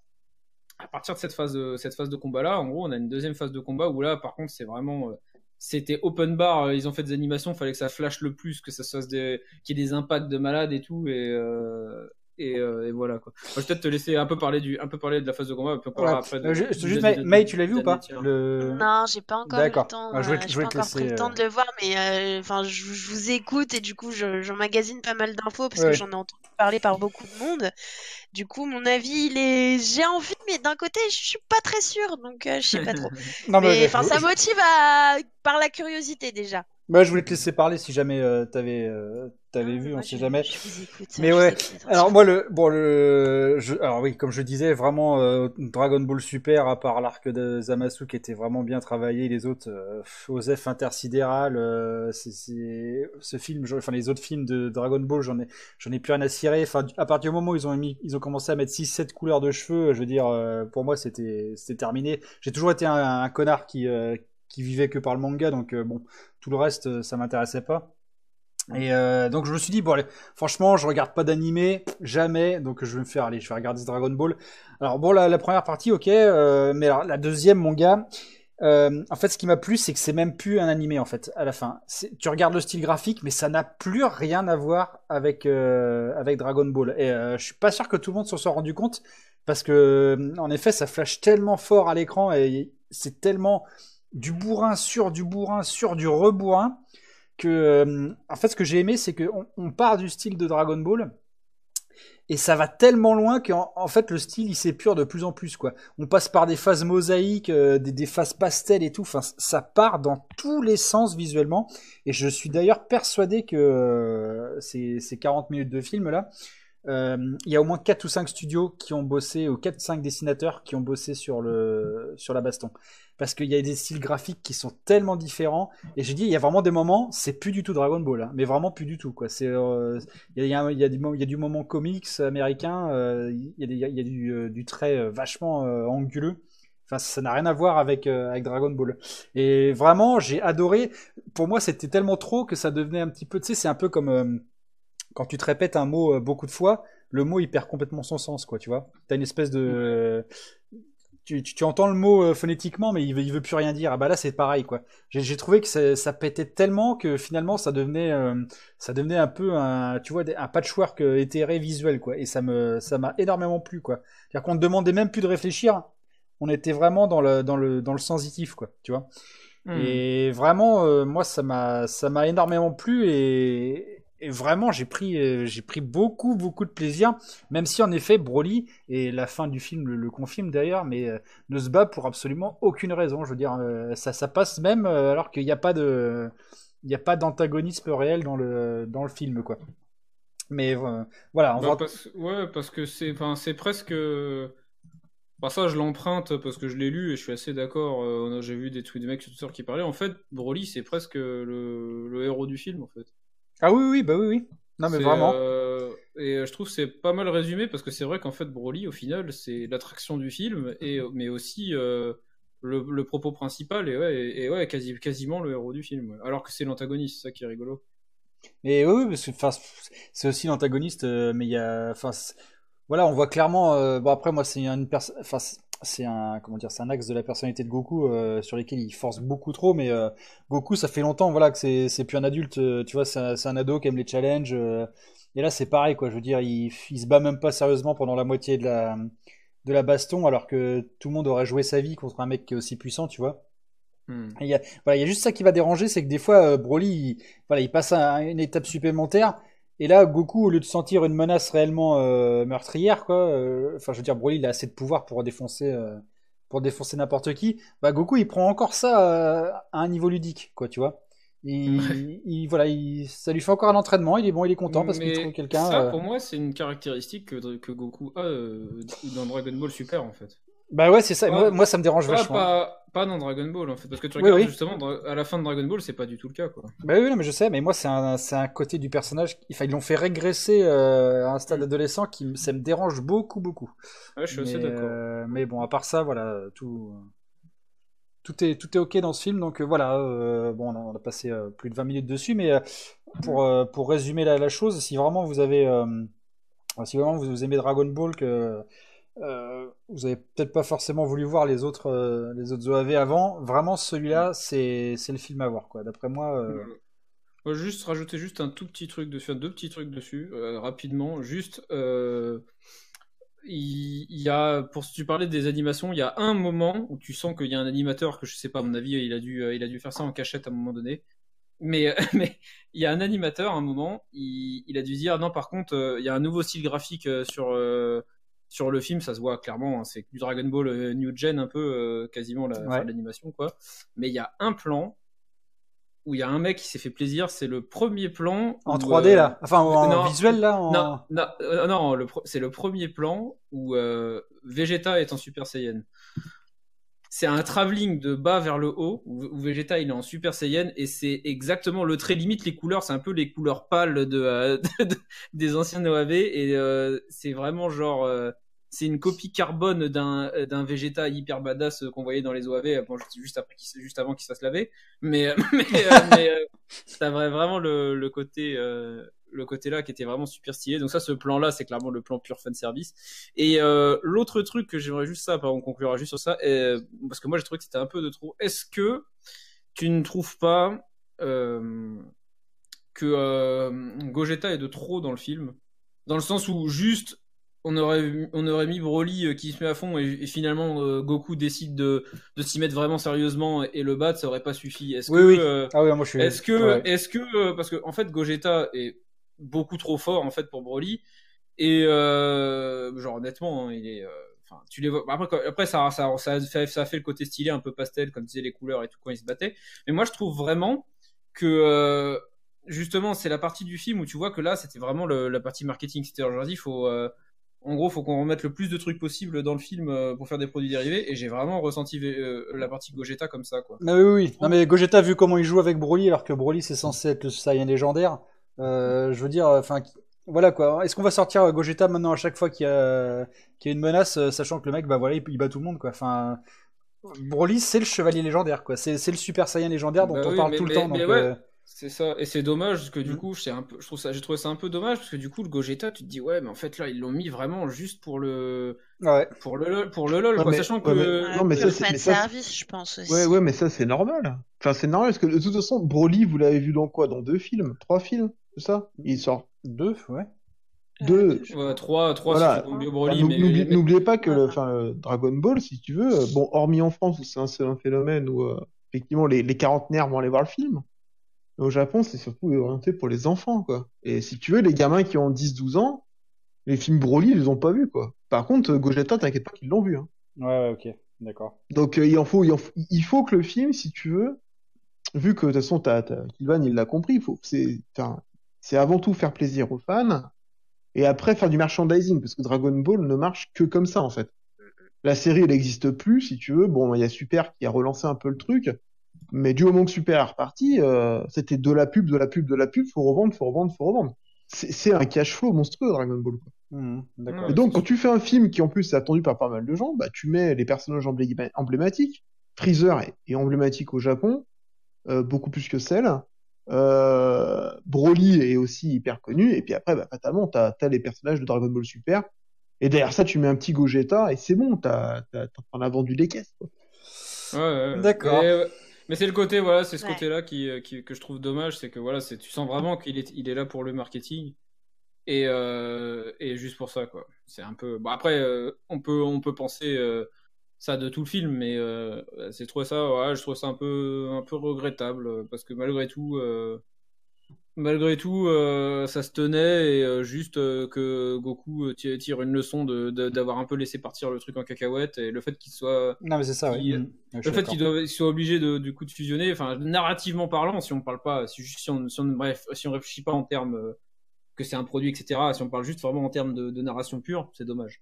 Speaker 4: à partir de cette phase, de, cette phase de combat là, en gros, on a une deuxième phase de combat où là, par contre, c'est vraiment, euh, c'était open bar. euh, Ils ont fait des animations, fallait que ça flash le plus, que ça se des, qu'il y ait des impacts de malade et tout, et euh, et, euh, et voilà quoi. Moi, je vais peut-être te laisser un peu parler du, un peu parler de la phase de combat, puis on parlera
Speaker 1: Ouais.
Speaker 4: après. de-
Speaker 1: Euh, juste, May, tu l'as vu ou pas le...
Speaker 2: Non, j'ai pas encore eu le
Speaker 1: D'accord.
Speaker 2: temps.
Speaker 1: Ah, je te-
Speaker 2: euh,
Speaker 1: je
Speaker 2: pas
Speaker 1: te
Speaker 2: encore pris
Speaker 1: laisser,
Speaker 2: le temps de le voir, mais euh, enfin, je, je vous écoute et du coup, je- j'emmagasine pas mal d'infos parce
Speaker 1: Ouais.
Speaker 2: que j'en ai entendu parler par beaucoup de monde. Du coup, mon avis, il est, j'ai envie, mais d'un côté, je suis pas très sûre, donc euh, je sais pas trop. (laughs)
Speaker 1: Non, mais,
Speaker 2: enfin,
Speaker 1: je-
Speaker 2: ça motive à... par la curiosité déjà.
Speaker 1: Bah, je voulais te laisser parler si jamais euh, t'avais euh, t'avais vu,
Speaker 2: moi,
Speaker 1: on sait jamais.
Speaker 2: Je vous écoute.
Speaker 1: Mais
Speaker 2: je
Speaker 1: ouais,
Speaker 2: vous
Speaker 1: Alors moi le bon le je, alors oui comme je disais vraiment euh, Dragon Ball Super à part l'arc de Zamasu qui était vraiment bien travaillé les autres euh, Osef intersidéral euh, c'est ce film je- enfin les autres films de Dragon Ball j'en ai j'en ai plus rien à cirer enfin à partir du moment où ils ont mis ils ont commencé à mettre 6 7 couleurs de cheveux je veux dire euh, pour moi c'était c'était terminé j'ai toujours été un, un connard qui euh, qui vivait que par le manga donc euh, bon tout le reste euh, ça m'intéressait pas. Et euh, donc je me suis dit bon allez franchement je regarde pas d'animé jamais donc je vais me faire allez je vais regarder Dragon Ball. Alors bon la, première partie ok mais alors la deuxième mon gars euh, en fait ce qui m'a plu c'est que c'est même plus un animé en fait à la fin. Tu regardes le style graphique mais ça n'a plus rien à voir avec avec Dragon Ball. Et je suis pas sûr que tout le monde s'en soit rendu compte parce que en effet ça flash tellement fort à l'écran et c'est tellement du bourrin sur du bourrin sur du rebourrin que euh, en fait ce que j'ai aimé c'est que on, part du style de Dragon Ball et ça va tellement loin qu'en en fait le style il s'épure de plus en plus quoi. On passe par des phases mosaïques, euh, des, phases pastel et tout. Enfin ça part dans tous les sens visuellement et je suis d'ailleurs persuadé que euh, ces, ces 40 minutes de film là, il y a au moins 4 ou 5 studios qui ont bossé, ou 4 ou 5 dessinateurs qui ont bossé sur, le, sur la baston. Parce qu'il y a des styles graphiques qui sont tellement différents. Et j'ai dit, il y a vraiment des moments, c'est plus du tout Dragon Ball, hein, mais vraiment plus du tout. Quoi. C'est, euh, il, y a, y a, du, moment comics américain, euh, il y a, du, euh, du trait euh, vachement euh, anguleux. Enfin, ça n'a rien à voir avec, euh, avec Dragon Ball. Et vraiment, j'ai adoré. Pour moi, c'était tellement trop que ça devenait un petit peu, tu sais, c'est un peu comme euh, quand tu te répètes un mot euh, beaucoup de fois, le mot il perd complètement son sens, quoi, tu vois. T'as une espèce de. Tu, tu, tu entends le mot euh, phonétiquement, mais il veut, il veut plus rien dire. Ah bah là, c'est pareil, quoi. J'ai trouvé que ça, ça pétait tellement que finalement, ça devenait, euh, ça devenait un peu un, tu vois, un patchwork éthéré visuel, quoi. Et ça me, ça m'a énormément plu, quoi. C'est-à-dire qu'on ne demandait même plus de réfléchir. On était vraiment dans le, dans le, dans le sensitif, quoi, tu vois.
Speaker 4: Hmm.
Speaker 1: Et vraiment, euh, moi, ça m'a, ça m'a énormément plu et, et vraiment, j'ai pris, euh, j'ai pris beaucoup, beaucoup de plaisir. Même si, en effet, Broly et la fin du film le, le confirme d'ailleurs, mais euh, ne se bat pour absolument aucune raison. Je veux dire, euh, ça, ça passe même alors qu'il n'y a pas de, il n'y a pas d'antagonisme réel dans le, dans le film, quoi. Mais voilà, on
Speaker 4: Bah,
Speaker 1: va.
Speaker 4: parce, ouais, parce que c'est, enfin, c'est presque. Bah ça, je l'emprunte parce que je l'ai lu et je suis assez d'accord. J'ai vu des tweets des mecs sur Twitter qui parlaient. En fait, Broly, c'est presque le, le héros du film, en fait.
Speaker 1: Ah oui, oui, bah oui, oui. Non, mais vraiment.
Speaker 4: Euh, et je trouve que c'est pas mal résumé parce que c'est vrai qu'en fait, Broly, au final, c'est l'attraction du film, et, mais aussi euh, le, le, propos principal, et ouais, et, ouais quasi, quasiment le héros du film. Alors que c'est l'antagoniste, c'est ça qui est rigolo.
Speaker 1: Et oui, parce que c'est aussi l'antagoniste, euh, mais il y a. Voilà, on voit clairement. bon, après, moi, c'est une personne c'est un comment dire c'est un axe de la personnalité de Goku euh, sur lequel il force beaucoup trop mais euh, Goku ça fait longtemps voilà que c'est c'est plus un adulte euh, tu vois c'est un, ado qui aime les challenges et là c'est pareil quoi je veux dire il, il se bat même pas sérieusement pendant la moitié de la de la baston alors que tout le monde aurait joué sa vie contre un mec qui est aussi puissant tu vois hmm. il y a voilà il y a juste ça qui va déranger c'est que des fois Broly il, voilà il passe à une étape supplémentaire et là, Goku, au lieu de sentir une menace réellement euh, meurtrière, quoi, euh, enfin, je veux dire, Broly, il a assez de pouvoir pour défoncer, euh, pour défoncer n'importe qui. Bah, Goku, il prend encore ça à un niveau ludique, quoi, tu vois. Il, voilà, il, ça lui fait encore un entraînement. Il est bon, il est content parce qu'il trouve quelqu'un.
Speaker 4: Ça, pour moi, c'est une caractéristique que, que Goku a dans Dragon Ball Super, en fait.
Speaker 1: Bah ouais, c'est ça. moi, ça me dérange vachement.
Speaker 4: Pas, pas, dans Dragon Ball, en fait. Parce que tu regardes justement, à la fin de Dragon Ball, c'est pas du tout le cas, quoi.
Speaker 1: Bah oui, mais je sais, mais moi, c'est un, un côté du personnage. Enfin, ils l'ont fait régresser euh, à un stade mm. adolescent qui ça me dérange beaucoup, beaucoup.
Speaker 4: Ouais, je suis assez d'accord.
Speaker 1: Euh, mais bon, à part ça, voilà, tout. Tout est, tout est ok dans ce film, donc euh, voilà. bon, on a, passé plus de 20 minutes dessus, mais pour, pour résumer la, la, chose, si vraiment vous avez. si vraiment vous aimez Dragon Ball, que euh, vous avez peut-être pas forcément voulu voir les autres, euh, les autres OAV avant. Vraiment, celui-là, c'est, c'est le film à voir, quoi. D'après moi. Euh...
Speaker 4: juste rajouter juste un tout petit truc dessus, deux petits trucs dessus, euh, rapidement. Juste, il, y a, pour tu parlais des animations, il y a un moment où tu sens qu'il y a un animateur que je sais pas, à mon avis, il a dû, il a dû faire ça en cachette à un moment donné. Mais, (laughs) mais il y a un animateur à un moment, il, il a dû dire non, par contre, il y a un nouveau style graphique sur sur le film, ça se voit clairement, hein, c'est du Dragon Ball euh, New Gen un peu, euh, quasiment l'animation, quoi. Mais il y a un plan où il y a un mec qui s'est fait plaisir, c'est le premier plan.
Speaker 1: En 3D euh, là Enfin, en visuel là
Speaker 4: Non, non, non c'est le premier plan où Vegeta est en Super Saiyan c'est un travelling de bas vers le haut où, Vegeta il est en Super Saiyan et c'est exactement le trait limite les couleurs c'est un peu les couleurs pâles de, euh, (laughs) des anciens OAV et euh, c'est vraiment genre euh, c'est une copie carbone d'un d'un Vegeta hyper badass qu'on voyait dans les OAV bon, juste après juste avant qu'il se fasse laver mais (laughs) mais, mais ça vraiment le, le côté le côté là qui était vraiment super stylé. Donc ça, ce plan là, c'est clairement le plan pur fan service. Et euh, l'autre truc que j'aimerais juste ça, on conclura juste sur ça, parce que moi j'ai trouvé que c'était un peu de trop. Est-ce que tu ne trouves pas euh, que euh, Gogeta est de trop dans le film, dans le sens où juste on aurait, on aurait mis Broly qui se met à fond et, finalement Goku décide de, de s'y mettre vraiment sérieusement et le battre, ça aurait pas suffi. Est-ce
Speaker 1: oui,
Speaker 4: que,
Speaker 1: oui. ah oui, moi je suis.
Speaker 4: Est-ce que, est-ce que, parce que en fait Gogeta est beaucoup trop fort en fait pour Broly. Et euh, genre honnêtement, hein, il est. Euh, enfin, tu les vois. Après, après ça, ça, ça, fait, ça fait le côté stylé un peu pastel, comme disait les couleurs et tout quand il se battait. Mais moi, je trouve vraiment que euh, justement, c'est la partie du film où tu vois que là, c'était vraiment la partie marketing. C'était genre, il faut. en gros, faut qu'on remette le plus de trucs possible dans le film pour faire des produits dérivés. Et j'ai vraiment ressenti la partie Gogeta comme ça, quoi.
Speaker 1: Mais oui, oui. Non, mais Gogeta, vu comment il joue avec Broly, alors que Broly, c'est censé être le Saiyan légendaire. Euh, je veux dire, enfin, voilà quoi. Est-ce qu'on va sortir Gogeta maintenant à chaque fois qu'il y a, qu'il y a une menace, euh, sachant que le mec, bah voilà, il, bat tout le monde quoi. Enfin, Broly, c'est le chevalier légendaire quoi. C'est, le Super Saiyan légendaire dont bah on parle tout le temps. donc, euh,
Speaker 4: C'est ça, et c'est dommage parce que du mm. coup, un peu, je trouve ça, j'ai trouvé ça un peu dommage parce que du coup, le Gogeta, tu te dis ouais, mais en fait là, ils l'ont mis vraiment juste pour le,
Speaker 1: ouais.
Speaker 4: pour le, pour le lol, quoi, sachant que
Speaker 2: non, mais ça, c'est service, je pense aussi.
Speaker 3: Ouais, ouais, mais ça c'est normal. Enfin, c'est normal parce que de toute façon, Broly, vous l'avez vu dans quoi? Dans deux films, trois films? C'est ça? Il sort
Speaker 1: deux, ouais.
Speaker 3: Deux.
Speaker 4: trois, trois voilà.
Speaker 3: N'oubliez pas que le, enfin, Dragon Ball, si tu veux, euh, bon, hormis en France où c'est un, un, phénomène où euh, effectivement les, les quarantenaires vont aller voir le film, au Japon, c'est surtout orienté pour les enfants, quoi. Et si tu veux, les gamins qui ont 10-12 ans, les films Broly, ils les ont pas vus, quoi. Par contre, Gogeta, t'inquiète pas qu'ils l'ont vu. Hein.
Speaker 1: Ouais, ok, d'accord.
Speaker 3: Donc euh, il, en faut, il, faut, il faut que le film, si tu veux, vu que de toute façon, t'as, Kilvan, il l'a compris, il faut, c'est, c'est avant tout faire plaisir aux fans et après faire du merchandising parce que Dragon Ball ne marche que comme ça en fait. La série, elle n'existe plus, si tu veux. Bon, il y a Super qui a relancé un peu le truc. Mais du moment que Super est reparti, euh, c'était de la pub, de la pub, de la pub, faut revendre, faut revendre, faut revendre. C'est un cash flow monstrueux, Dragon Ball. Quoi.
Speaker 1: D'accord.
Speaker 3: Et donc, quand tu fais un film qui en plus est attendu par pas mal de gens, bah, tu mets les personnages emblé- emblématiques. Freezer est, est emblématique au Japon, euh, beaucoup plus que Cell. Euh, Broly est aussi hyper connu. Et puis après, bah, fatalement, t'as as les personnages de Dragon Ball Super. Et derrière ça, tu mets un petit Gogeta et c'est bon, t'as t'as- t'en as vendu des caisses. Quoi.
Speaker 4: Ouais, ouais, ouais.
Speaker 1: D'accord.
Speaker 4: Mais, mais c'est le côté, voilà, c'est ce
Speaker 2: Ouais.
Speaker 4: côté-là qui, euh, qui- que je trouve dommage, c'est que voilà, c'est, tu sens vraiment qu'il est, il est là pour le marketing et, euh, et juste pour ça, quoi. C'est un peu. Bon, après, euh, on peut, on peut penser euh, ça de tout le film, mais euh, c'est trouvé ça, ouais, je trouve ça un peu, un peu regrettable euh, parce que malgré tout. euh, Malgré tout, euh, ça se tenait et juste que Goku tire une leçon de, de- d'avoir un peu laissé partir le truc en cacahuète et le fait qu'il soit
Speaker 1: Non, mais c'est ça, je suis
Speaker 4: le fait doivent- ils soient obligés de, du coup de fusionner, enfin narrativement parlant, si on parle pas, si, si on, si on- bref, si on réfléchit pas en termes que c'est un produit, etc. Si on parle juste vraiment en termes de, de narration pure, c'est dommage.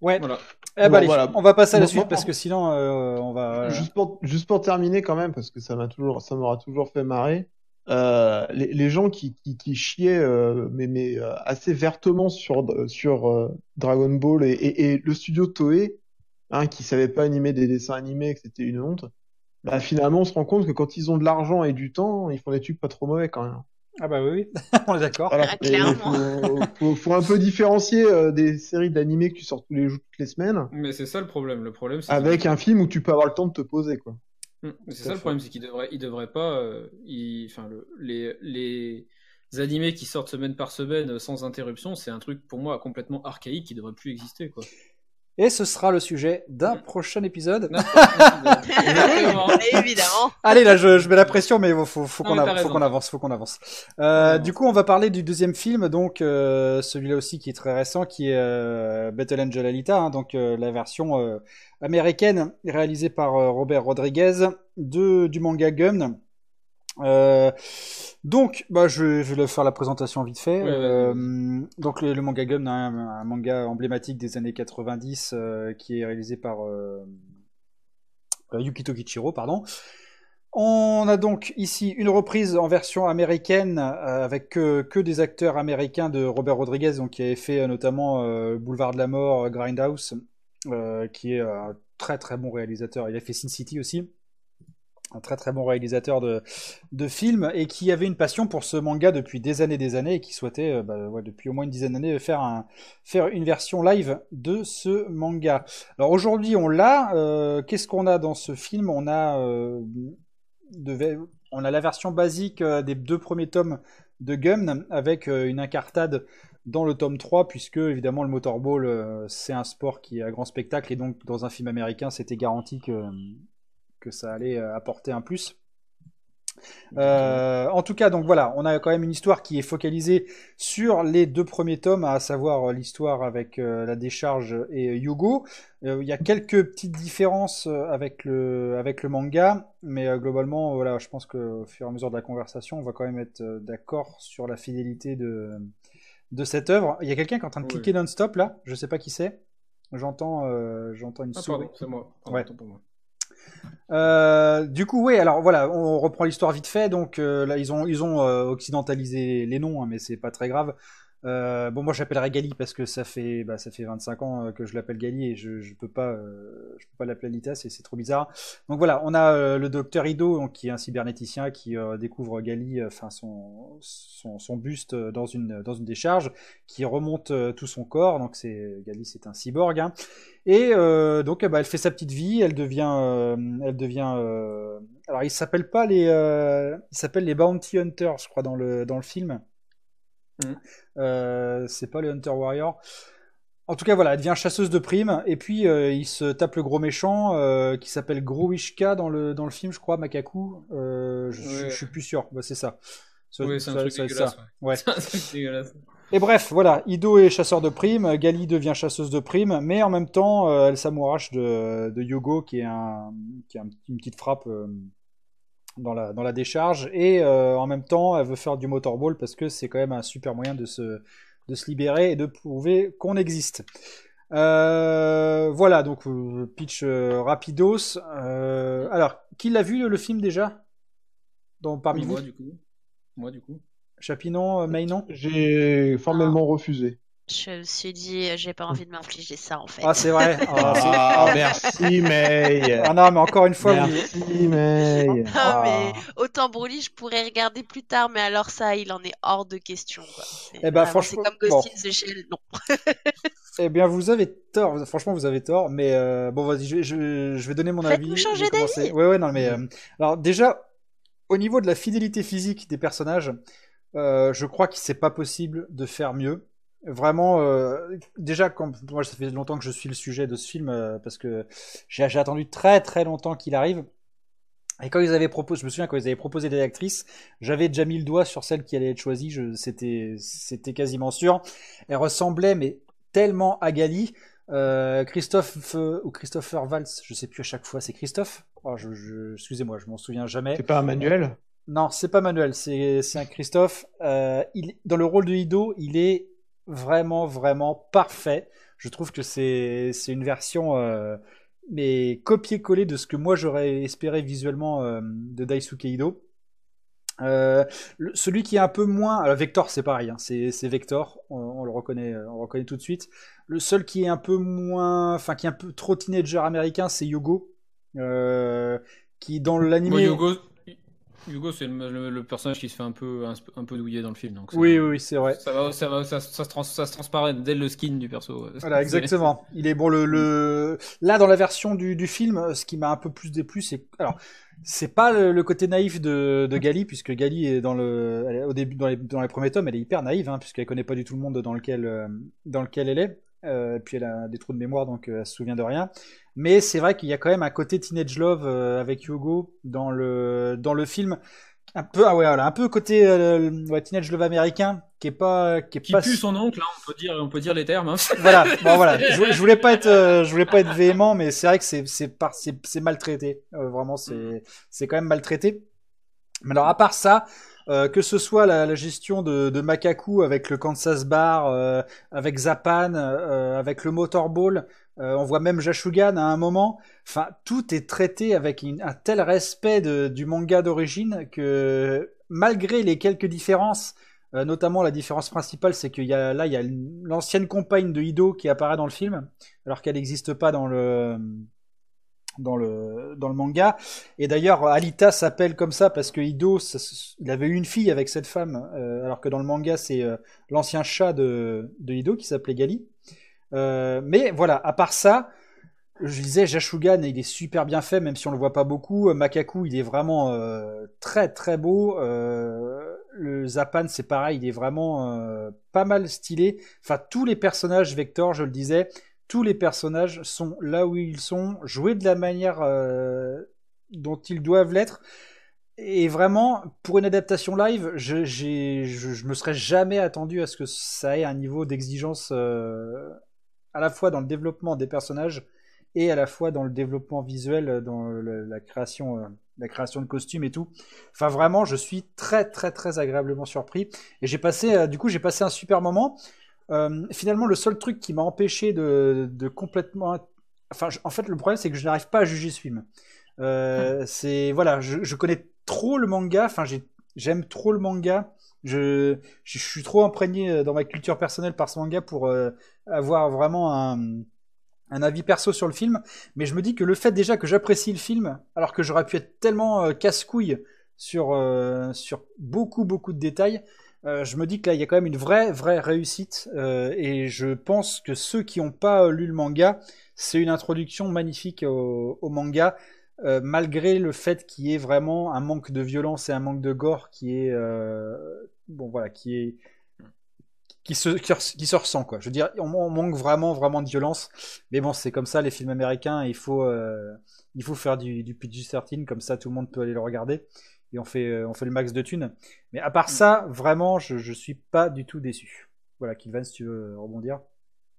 Speaker 1: Ouais.
Speaker 4: Voilà.
Speaker 1: Eh ben,
Speaker 3: Bon,
Speaker 1: allez,
Speaker 3: voilà.
Speaker 1: on va passer à la
Speaker 3: Bon,
Speaker 1: suite
Speaker 3: bon,
Speaker 1: parce que sinon, euh, on va.
Speaker 3: Juste pour, juste pour terminer quand même, parce que ça m'a toujours, ça m'aura toujours fait marrer. Euh, les, les gens qui, qui, qui chiaient, euh, mais, mais euh, assez vertement sur, sur euh, Dragon Ball et, et, et le studio Toei, hein, qui savait pas animer des dessins animés, que c'était une honte. Bah, finalement, on se rend compte que quand ils ont de l'argent et du temps, ils font des trucs pas trop mauvais quand même.
Speaker 1: Ah bah oui, oui. (laughs) on est d'accord.
Speaker 3: Voilà.
Speaker 2: Ah,
Speaker 3: faut, faut, faut un peu différencier euh, des séries d'animés que tu sors tous les jours, toutes les semaines,
Speaker 4: Mais c'est ça le problème. Le problème, c'est
Speaker 3: avec
Speaker 4: qu'il-
Speaker 3: un film où tu peux avoir le temps de te poser, quoi.
Speaker 4: Hum, C'est ça le problème, c'est qu'ils devraient, ils devraient pas, euh, enfin le, les, les animés qui sortent semaine par semaine euh, sans interruption, c'est un truc pour moi complètement archaïque qui devrait plus exister quoi.
Speaker 1: Et ce sera le sujet d'un prochain épisode. (laughs)
Speaker 4: Exactement.
Speaker 2: Évidemment.
Speaker 1: Allez, là, je, je mets la pression, mais faut, faut qu'on avance, faut qu'on avance, faut qu'on avance. Euh, du coup, on va parler du deuxième film, donc euh, celui-là aussi qui est très récent, qui est euh, Battle Angel Alita, hein, donc euh, la version euh, américaine réalisée par euh, Robert Rodriguez de du manga Gun. Euh, donc, bah, je, vais- je vais faire la présentation vite fait.
Speaker 4: Ouais,
Speaker 1: Euh, donc, le, le manga Gun, un manga emblématique des années 90, euh, qui est réalisé par Yukito Kichiro, pardon. On a donc ici une reprise en version américaine avec que, que des acteurs américains de Robert Rodriguez, donc qui avait fait notamment Boulevard de la Mort, Grindhouse, qui est un très très bon réalisateur. Il a fait Sin City aussi, un très très bon réalisateur de, de films et qui avait une passion pour ce manga depuis des années des années et qui souhaitait euh, bah, depuis au moins une dizaine d'années faire un faire une version live de ce manga. Alors aujourd'hui on l'a. euh, Qu'est-ce qu'on a dans ce film? On a euh, on a la version basique euh, des deux premiers tomes de Gum avec euh, une incartade dans le tome 3 puisque évidemment le motorball euh, c'est un sport qui est à grand spectacle et donc dans un film américain c'était garanti que, que ça allait euh, apporter un plus. Euh, en tout cas, donc voilà, on a quand même une histoire qui est focalisée sur les deux premiers tomes, à savoir euh, l'histoire avec euh, la décharge et Yugo. Euh, Il y a quelques petites différences avec le, avec le manga, mais globalement, voilà, je pense qu'au fur et à mesure de la conversation, on va quand même être d'accord sur la fidélité de, de cette œuvre. Il y a quelqu'un qui est en train de
Speaker 4: Oui.
Speaker 1: cliquer non-stop là, je sais pas qui c'est. J'entends j'entends une
Speaker 4: Ah,
Speaker 1: souris.
Speaker 4: pardon, c'est moi. Pardon,
Speaker 1: Ouais.
Speaker 4: autant pour moi.
Speaker 1: Euh, du coup, oui, alors voilà, on reprend l'histoire vite fait. Donc euh, là, ils ont, ils ont euh, occidentalisé les noms, hein, mais c'est pas très grave. Euh, bon, moi j'appellerai Gali parce que ça fait, bah, ça fait 25 ans euh, que je l'appelle Gali et je, je peux pas, euh, pas l'appeler Alita, c'est c'est trop bizarre. Donc voilà, on a le docteur Ido, qui est un cybernéticien qui découvre Gali, enfin son, son, buste dans une, dans une décharge, qui remonte tout son corps. Donc Gali, c'est un cyborg. hein. Et donc, ben, elle fait sa petite vie, elle devient, elle devient. Alors, ils s'appellent pas les, s'appellent les Bounty Hunters, je crois, dans le dans le film.
Speaker 4: Mhm.
Speaker 1: Euh, c'est pas les Hunter Warrior. En tout cas, voilà, elle devient chasseuse de primes, et puis euh, il se tape le gros méchant euh, qui s'appelle Growishka dans le dans le film, je crois, Makaku. Euh, je,
Speaker 4: Ouais.
Speaker 1: je suis plus sûr. Bah, c'est ça.
Speaker 4: Oui, c'est un
Speaker 1: ça-
Speaker 4: truc
Speaker 1: ça-
Speaker 4: dégueulasse.
Speaker 1: ça.
Speaker 4: ouais.
Speaker 1: Ouais. (laughs)
Speaker 4: C'est un truc dégueulasse.
Speaker 1: Et bref, voilà, Ido est chasseur de primes, Gali devient chasseuse de primes, mais en même temps, elle s'amourache de, de Yogo, qui est, un, qui est un- une petite frappe dans, la, dans la décharge, et euh, en même temps, elle veut faire du motorball parce que c'est quand même un super moyen de se, de se libérer et de prouver qu'on existe. Euh, voilà, donc euh, pitch euh, rapidos. Euh, alors, qui l'a vu le, le film déjà? Dans, Parmi vous?
Speaker 4: Moi, du coup. Moi, du coup.
Speaker 1: Chapinon, euh, May, non
Speaker 3: J'ai formellement refusé.
Speaker 2: Je me suis dit, j'ai pas envie de m'infliger ça en fait.
Speaker 1: Ah, c'est vrai. (laughs) Ah,
Speaker 3: Ah, merci, May.
Speaker 1: ah non, mais encore une fois, vous-
Speaker 3: Merci, May. (laughs)
Speaker 2: Ah,
Speaker 1: Ah.
Speaker 2: mais autant Broly, je pourrais regarder plus tard, mais alors ça, il en est hors de question. Quoi. C'est
Speaker 1: Eh ben, franchement,
Speaker 2: c'est comme Ghost in the Shell, non. (laughs)
Speaker 1: Eh bien, vous avez tort. Franchement, vous avez tort. Mais euh, bon, vas-y, je, je, je vais donner mon
Speaker 2: Faites-nous
Speaker 1: avis.
Speaker 2: changer
Speaker 1: Je vais commencer.
Speaker 2: d'avis.
Speaker 1: Ouais, ouais, non, mais euh, alors déjà, au niveau de la fidélité physique des personnages, euh, je crois qu'il c'est pas possible de faire mieux. Vraiment, euh, déjà, quand, moi, ça fait longtemps que je suis le sujet de ce film euh, parce que j'ai attendu très très longtemps qu'il arrive. Et quand ils avaient proposé, je me souviens quand ils avaient proposé des actrices, j'avais déjà mis le doigt sur celle qui allait être choisie. Je, c'était, c'était quasiment sûr. Elle ressemblait, mais tellement à Gali. Euh, Christophe euh, ou Christopher Valls, je sais plus à chaque fois, c'est Christophe? Oh, je, je- excusez-moi, je m'en souviens jamais.
Speaker 3: C'est pas un manuel?
Speaker 1: Non, c'est pas Manuel, c'est c'est un Christophe. Euh, il, dans le rôle de Ido, il est vraiment, vraiment parfait. Je trouve que c'est c'est une version, euh, mais copier-coller de ce que moi j'aurais espéré visuellement euh, de Daisuke Ido. Euh, le- celui qui est un peu moins, alors Vector c'est pareil, hein, c'est c'est Vector, on, on le reconnaît, euh, on le reconnaît tout de suite. Le seul qui est un peu moins, enfin qui est un peu trop teenager américain, c'est Yogo, euh, qui dans l'anime.
Speaker 4: Hugo c'est le, le- le personnage qui se fait un peu, un, un peu douiller dans le film. Donc
Speaker 1: Oui, oui, c'est vrai.
Speaker 4: Ça, va, ça, va, ça, ça se trans- ça se transparaît dès le skin du perso.
Speaker 1: Voilà, (laughs) exactement. Il est bon. Le, le... là dans la version du, du film, ce qui m'a un peu plus déplu, c'est alors c'est pas le, côté naïf de, de Gali, puisque Gali est dans le elle est- au début dans les, dans les premiers tomes, elle est hyper naïve, hein, puisqu'elle connaît pas du tout le monde dans lequel euh, dans lequel elle est. Euh, et puis elle a des trous de mémoire, donc euh, elle se souvient de rien. Mais c'est vrai qu'il y a quand même un côté teenage love euh, avec Hugo dans le dans le film. Un peu, ah ouais, voilà, un peu côté euh, ouais, teenage love américain, qui est pas, qui est
Speaker 4: Qui
Speaker 1: pas
Speaker 4: pue son oncle, hein, on peut dire, on peut dire les termes. hein. (laughs)
Speaker 1: voilà, bon voilà. Je, je voulais pas être, euh, je voulais pas être véhément, mais c'est vrai que c'est c'est par- c'est c'est maltraité. Euh, vraiment, c'est c'est quand même maltraité. Mais alors à part ça, euh, que ce soit la, la gestion de, de Makaku avec le Kansas Bar, euh, avec Zapan, euh, avec le Motorball, on voit même Jashugan à un moment. Enfin, tout est traité avec un tel respect du manga d'origine que malgré les quelques différences, euh, notamment la différence principale, c'est qu'il y a là il y a l'ancienne compagne de Ido qui apparaît dans le film, alors qu'elle n'existe pas dans le dans le dans le manga. Et d'ailleurs, Alita s'appelle comme ça parce que Ido, il avait eu une fille avec cette femme, euh, alors que dans le manga, c'est euh, l'ancien chat de, de Ido qui s'appelait Gali. Euh, mais voilà, à part ça, je disais, Jashugan, il est super bien fait, même si on le voit pas beaucoup. Euh, Makaku, il est vraiment euh, très très beau. Le Zapan, c'est pareil, il est vraiment pas mal stylé. Enfin, tous les personnages Vector, je le disais, tous les personnages sont là où ils sont, joués de la manière dont ils doivent l'être. Et vraiment, pour une adaptation live, je, je, je me serais jamais attendu à ce que ça ait un niveau d'exigence à la fois dans le développement des personnages et à la fois dans le développement visuel, dans le- la création, euh, la création de costumes et tout. Enfin, vraiment, je suis très, très, très agréablement surpris. Et j'ai passé, euh, du coup, j'ai passé un super moment. Euh, finalement, le seul truc qui m'a empêché de, de complètement. Enfin, je- en fait, le problème, c'est que je n'arrive pas à juger ce film. Euh, c'est voilà, je, je connais trop le manga. Enfin, j'ai- j'aime trop le manga. Je, je suis trop imprégné euh, dans ma culture personnelle par ce manga pour euh, avoir vraiment un, avis perso sur le film. Mais je me dis que le fait déjà que j'apprécie le film, alors que j'aurais pu être tellement euh, casse-couille sur, euh, sur beaucoup, beaucoup de détails, euh, je me dis que là, il y a quand même une vraie, vraie réussite. et je pense que ceux qui n'ont pas lu le manga, c'est une introduction magnifique au, au manga, malgré le fait qu'il y ait vraiment un manque de violence et un manque de gore qui est, bon voilà, qui est, qui se, qui, res- qui se ressent quoi. Je veux dire, on, on manque vraiment, vraiment de violence. Mais bon, c'est comme ça les films américains. Il faut, euh, il faut faire du, du PG-13 comme ça, tout le monde peut aller le regarder et on fait, euh, on fait le max de thunes. Mais à part ça, vraiment, je, je suis pas du tout déçu. Voilà, Kilvan, si tu veux rebondir.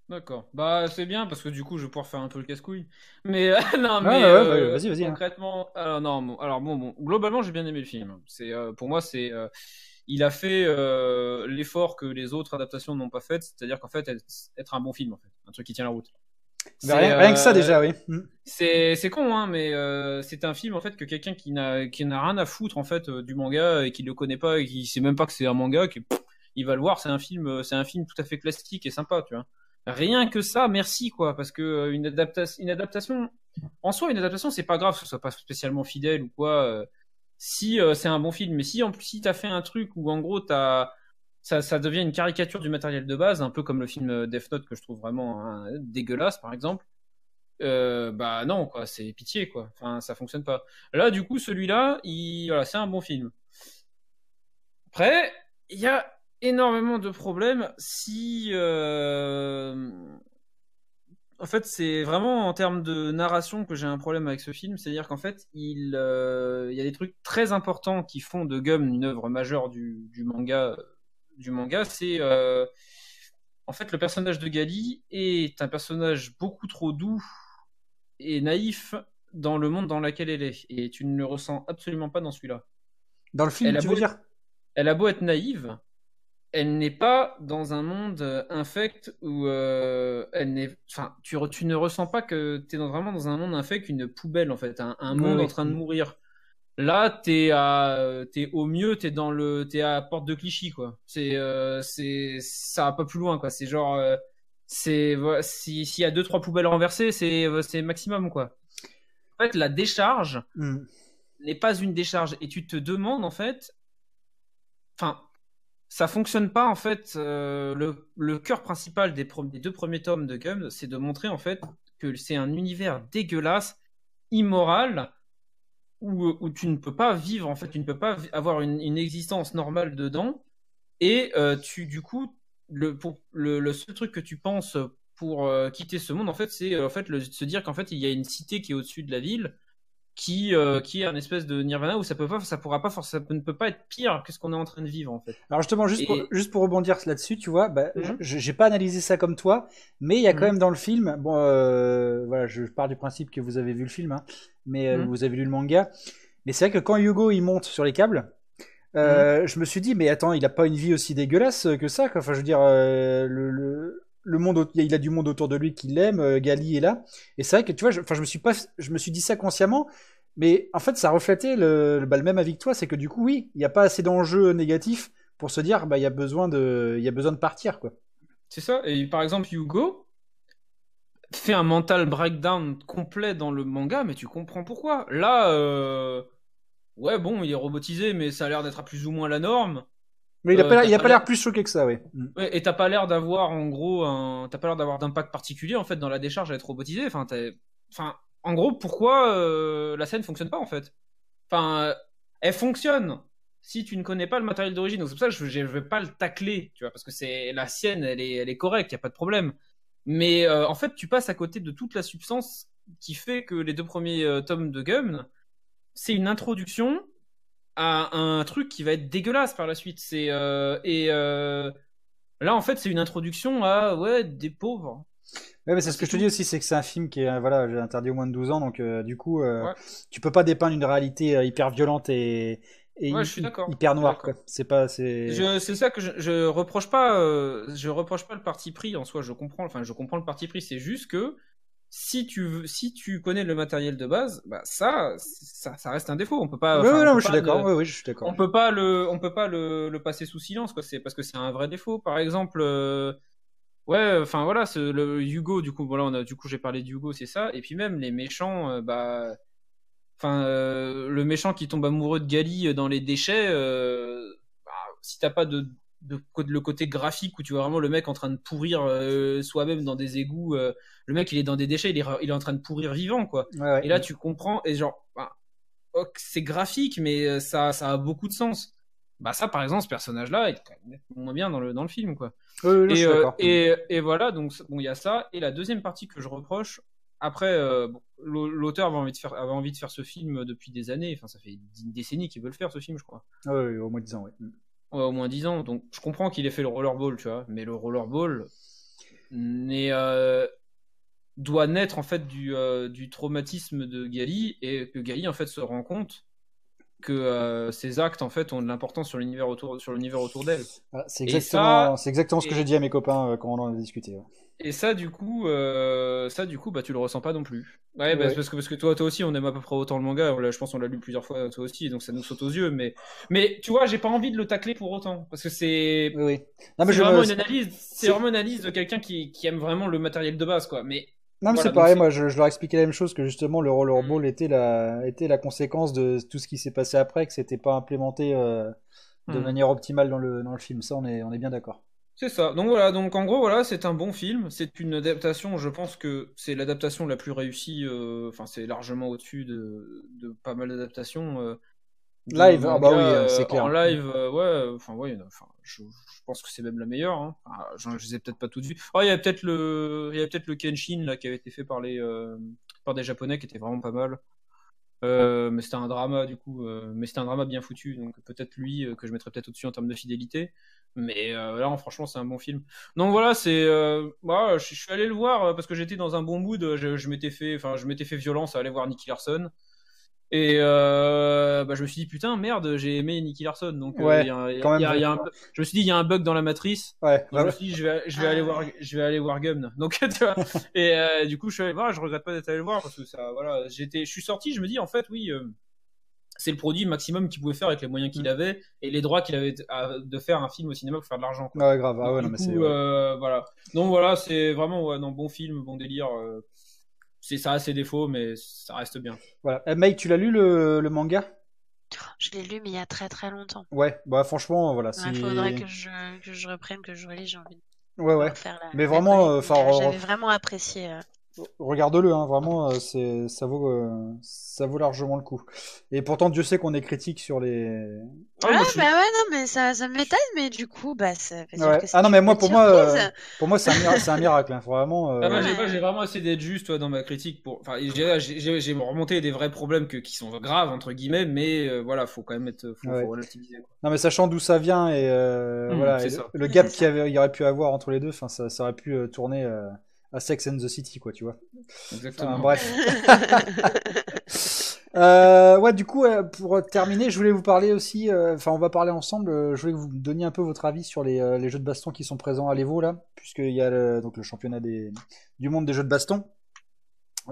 Speaker 4: D'accord. Bah c'est bien parce que du coup je vais pouvoir faire un peu le casse-couille. Mais euh, (laughs) non, mais
Speaker 1: ouais,
Speaker 4: euh,
Speaker 1: ouais, vas-y, vas-y, hein.
Speaker 4: Concrètement, alors non, bon, alors bon, bon, globalement j'ai bien aimé le film. C'est euh, pour moi c'est, il a fait euh, l'effort que les autres adaptations n'ont pas fait, c'est-à-dire qu'en fait être, un bon film en fait, un truc qui tient la route.
Speaker 1: Bah, rien, rien que ça déjà, oui. Mm.
Speaker 4: C'est con, hein, mais euh, c'est un film en fait que quelqu'un qui n'a qui n'a rien à foutre en fait euh, du manga et qui le connaît pas et qui sait même pas que c'est un manga, qui, pff, il va le voir, c'est un film, euh, c'est un film tout à fait classique et sympa, tu vois. Rien que ça, merci quoi, parce que euh, une adaptation, une adaptation, en soi, une adaptation, c'est pas grave que ce soit pas spécialement fidèle ou quoi. Si euh, c'est un bon film, mais si en plus si t'as fait un truc où en gros t'as ça, devient une caricature du matériel de base, un peu comme le film euh, Death Note que je trouve vraiment hein, dégueulasse par exemple. Euh, bah non quoi, c'est pitié quoi. Enfin ça fonctionne pas. Là du coup celui-là, il voilà, c'est un bon film. Après, il y a énormément de problèmes si en fait, c'est vraiment en termes de narration que j'ai un problème avec ce film. C'est-à-dire qu'en fait, il, euh, il y a des trucs très importants qui font de Gum une œuvre majeure du, du manga. Du manga, c'est euh, en fait le personnage de Gali est un personnage beaucoup trop doux et naïf dans le monde dans lequel elle est. Et tu ne le ressens absolument pas dans celui-là.
Speaker 1: Dans le film,
Speaker 4: Elle
Speaker 1: tu
Speaker 4: beau-
Speaker 1: veux dire?
Speaker 4: Elle a beau être naïve, elle n'est pas dans un monde euh, infect où euh, elle n'est. Enfin, tu, re- tu ne ressens pas que tu es vraiment dans un monde infect, une poubelle en fait, un, monde
Speaker 1: oui.
Speaker 4: en train de mourir. Là, t'es à, t'es au mieux, t'es dans le, t'es à porte de Clichy quoi. C'est, euh, c'est, ça va pas plus loin quoi. C'est genre, euh, c'est, voilà, si, s'il y a deux trois poubelles renversées, c'est, c'est maximum quoi. En fait, la décharge,
Speaker 1: Mm.
Speaker 4: n'est pas une décharge et tu te demandes en fait enfin ça fonctionne pas en fait euh, le, cœur principal des, deux premiers tomes de Gum c'est de montrer en fait que c'est un univers dégueulasse immoral où, tu ne peux pas vivre en fait tu ne peux pas avoir une, existence normale dedans. Et euh, tu du coup le, seul truc que tu penses pour euh, quitter ce monde en fait c'est en fait se dire qu'en fait il y a une cité qui est au-dessus de la ville qui euh, qui est un espèce de nirvana où ça peut pas ça pourra pas ça ne peut pas être pire que ce qu'on est en train de vivre en fait.
Speaker 1: Alors justement, juste,
Speaker 4: Et-
Speaker 1: pour, juste pour rebondir là-dessus, tu vois, bah,
Speaker 4: Mhm.
Speaker 1: je- j'ai pas analysé ça comme toi, mais il y a quand
Speaker 4: Mhm.
Speaker 1: même dans le film, bon, euh, voilà, je pars du principe que vous avez vu le film, hein, mais euh,
Speaker 4: Mhm.
Speaker 1: vous avez lu le manga, mais c'est vrai que quand Hugo il monte sur les câbles, euh, je me suis dit, mais attends, il a pas une vie aussi dégueulasse que ça, quoi. Enfin, je veux dire, le, le, le monde, il a du monde autour de lui qui l'aime, euh, Gali est là, et c'est vrai que tu vois, je, je me suis pas, je me suis dit ça consciemment. Mais en fait, ça reflétait le, bah, même avis que toi, c'est que du coup, oui, il n'y a pas assez d'enjeux négatifs pour se dire, bah, il y a besoin de, il y a besoin de partir, quoi.
Speaker 4: C'est ça. Et par exemple Hugo fait un mental breakdown complet dans le manga, mais tu comprends pourquoi. Là, euh... ouais bon, il est robotisé, mais ça a l'air d'être à plus ou moins la norme.
Speaker 1: Mais il a
Speaker 4: Euh,
Speaker 1: pas l'air- plus choqué que ça, oui. Mm.
Speaker 4: Ouais, et t'as pas l'air d'avoir en gros un, t'as pas l'air d'avoir d'impact particulier en fait dans la décharge à être robotisé. Enfin, en gros, pourquoi euh, la scène fonctionne pas en fait? Enfin, euh, elle fonctionne si tu ne connais pas le matériel d'origine. Donc c'est pour ça que je, je vais pas le tacler, tu vois, parce que c'est la sienne, elle est, elle est correcte, y a pas de problème. Mais euh, en fait, tu passes à côté de toute la substance qui fait que les deux premiers tomes de Gum, c'est une introduction à un truc qui va être dégueulasse par la suite. C'est euh, et euh, là en fait c'est une introduction à ouais des pauvres.
Speaker 1: Ouais, mais c'est ce que je te dis aussi, c'est que c'est un film qui est, euh, voilà, j'ai interdit au moins de 12 ans, donc euh, du coup,
Speaker 4: Ouais.
Speaker 1: tu peux pas dépeindre une réalité hyper violente et, et
Speaker 4: Ouais,
Speaker 1: hy-
Speaker 4: je suis d'accord.
Speaker 1: hyper noire. C'est pas, c'est.
Speaker 4: Je- C'est ça que je, je reproche pas. je reproche pas le parti pris en soi. Je comprends. Enfin je comprends le parti pris. C'est juste que si tu veux, si tu connais le matériel de base, bah ça ça, ça reste un défaut. On peut pas.
Speaker 1: Non,
Speaker 4: peut
Speaker 1: je suis
Speaker 4: pas
Speaker 1: d'accord. je suis
Speaker 4: on peut pas le on peut pas le, le passer sous silence quoi c'est parce que c'est un vrai défaut par exemple euh, ouais enfin voilà le Hugo du coup voilà on a du coup j'ai parlé de Hugo c'est ça et puis même les méchants euh, bah enfin euh, le méchant qui tombe amoureux de Gali dans les déchets bah, si t'as pas de, de, le côté graphique où tu vois vraiment le mec en train de pourrir euh, soi-même dans des égouts euh, le mec il est dans des déchets il est, il est en train de pourrir vivant quoi
Speaker 1: Ouais, ouais.
Speaker 4: et là, tu comprends, et genre, bah, c'est graphique, mais euh, ça, ça a beaucoup de sens. Bah, ça, par exemple, ce personnage-là, il est quand même nettement moins bien dans le, dans le film, quoi.
Speaker 1: Je
Speaker 4: Et, et, voilà, donc, bon, il y a ça. Et la deuxième partie que je reproche, après, bon, l'auteur avait envie, de faire, avait envie de faire ce film depuis des années, enfin, ça fait une décennie qu'il veut le faire, ce film, je crois.
Speaker 1: Ouais, ouais, au moins 10 ans, ouais.
Speaker 4: Au moins 10 ans. Donc, je comprends qu'il ait fait le rollerball, tu vois. Mais le rollerball euh, doit naître, en fait, du, euh, du traumatisme de Gali et que Gali, en fait, se rend compte que euh, ces actes en fait ont de l'importance sur l'univers autour sur l'univers autour d'elle.
Speaker 1: Ah, c'est exactement,
Speaker 4: ça-
Speaker 1: c'est exactement ce que
Speaker 4: et-
Speaker 1: j'ai dit à mes copains euh, quand on en a discuté. ouais.
Speaker 4: Et ça du coup euh, ça du coup bah tu le ressens pas non plus. Ouais, bah,
Speaker 1: Ouais.
Speaker 4: parce que parce que toi toi aussi on aime à peu près autant le manga, Là, je pense qu'on l'a lu plusieurs fois toi aussi donc ça nous saute aux yeux mais mais tu vois, j'ai pas envie de le tacler pour autant parce que c'est
Speaker 1: Oui, oui. Non, mais
Speaker 4: c'est
Speaker 1: je
Speaker 4: vraiment
Speaker 1: me-
Speaker 4: une analyse, c'est
Speaker 1: c'est-
Speaker 4: vraiment une analyse de quelqu'un qui, qui aime vraiment le matériel de base quoi. Mais
Speaker 1: Non, mais
Speaker 4: Voilà,
Speaker 1: c'est pareil, moi je, je leur expliquais la même chose, que justement le rollerball était la, était la conséquence de tout ce qui s'est passé après, que c'était pas implémenté euh, de
Speaker 4: Mm.
Speaker 1: manière optimale dans le, dans le film. Ça, on est, on est bien d'accord.
Speaker 4: C'est ça. Donc voilà, donc en gros voilà, c'est un bon film. C'est une adaptation. Je pense que c'est l'adaptation la plus réussie. euh, Enfin, c'est largement au-dessus de, de pas mal d'adaptations. euh,
Speaker 1: Live, ah bah oui, euh,
Speaker 4: euh,
Speaker 1: c'est clair.
Speaker 4: En live, euh, ouais. Enfin ouais. Enfin, je, je pense que c'est même la meilleure. Hein. Je, je les ai peut-être pas toutes vues. Oh, il y a peut-être le, il y a peut-être le Kenshin là qui avait été fait par les, euh, par des japonais qui était vraiment pas mal. Euh, mais c'était un drama du coup, euh, mais c'était un drama bien foutu, donc peut-être lui euh, que je mettrais peut-être au-dessus en termes de fidélité. Mais euh, là, franchement, c'est un bon film. Donc voilà, c'est, euh, moi, je, suis allé le voir euh, parce que j'étais dans un bon mood. Je, je m'étais fait, enfin, je m'étais fait violence à aller voir Nicky Larson. Et euh, bah, je me suis dit putain merde j'ai aimé Nicky Larson donc
Speaker 1: Ouais,
Speaker 4: je me suis dit il y a un bug dans la matrice
Speaker 1: Ouais,
Speaker 4: donc, je me suis dit, je vais, je vais
Speaker 2: Ah
Speaker 4: aller voir, je vais aller voir Gum. Donc, (laughs) tu vois. Et euh, du coup, je suis allé voir. Je regrette pas d'être allé le voir parce que ça, voilà, j'étais, je suis sorti. Je me dis, en fait, oui, euh, c'est le produit maximum qu'il pouvait faire avec les moyens qu'il
Speaker 1: Mm.
Speaker 4: avait et les droits qu'il avait de faire un film au cinéma pour faire de l'argent.
Speaker 1: ouais, grave. Ah ouais, non, mais
Speaker 4: coup,
Speaker 1: c'est. ouais.
Speaker 4: voilà. Donc voilà, c'est vraiment ouais, non, bon film, bon délire. Euh, c'est ça a ses défauts, mais ça reste bien.
Speaker 1: Voilà. Eh, Mike, tu l'as lu le, le manga?
Speaker 2: Je l'ai lu, mais il y a très très longtemps.
Speaker 1: Ouais, bah franchement, voilà.
Speaker 2: Il faudrait que je, que je reprenne, que je relise, j'ai envie de
Speaker 1: Ouais, ouais.
Speaker 2: refaire la.
Speaker 1: Mais vraiment, euh, enfin,
Speaker 2: euh, J'avais vraiment apprécié.
Speaker 1: Regarde-le, hein, vraiment, euh, c'est, ça vaut, euh, ça vaut largement le coup. Et pourtant, Dieu sait qu'on est critique sur les.
Speaker 4: Ah, suis-
Speaker 2: bah ouais, non, mais ça, ça m'étonne, mais du coup, bah, ça dire
Speaker 1: Ouais.
Speaker 2: que
Speaker 1: Ah non, mais moi, pour moi, euh, pour moi, c'est un miracle, c'est un miracle, hein, vraiment. euh,
Speaker 4: Ah, moi, j'ai,
Speaker 2: Ouais.
Speaker 4: moi, j'ai vraiment essayé d'être juste toi, dans ma critique. Pour... Enfin, j'ai, j'ai, j'ai- j'ai remonté des vrais problèmes que, qui sont graves, entre guillemets, mais euh, voilà, faut quand même être, faut,
Speaker 1: Ouais.
Speaker 4: faut relativiser. quoi.
Speaker 1: Non, mais sachant d'où ça vient et euh,
Speaker 4: Mm,
Speaker 1: voilà, et le, gap qu'il y, avait, il y aurait pu avoir entre les deux, enfin, ça, ça aurait pu euh, tourner euh, à Sex and the City, quoi, tu vois.
Speaker 4: Exactement.
Speaker 1: Enfin, bref. (laughs) Euh, ouais, du coup, euh, pour terminer, je voulais vous parler aussi, euh, enfin, on va parler ensemble, euh, je voulais que vous me donniez un peu votre avis sur les, euh, les jeux de baston qui sont présents à l'Evo, là, puisqu'il y a le, donc, le championnat des, du monde des jeux de baston.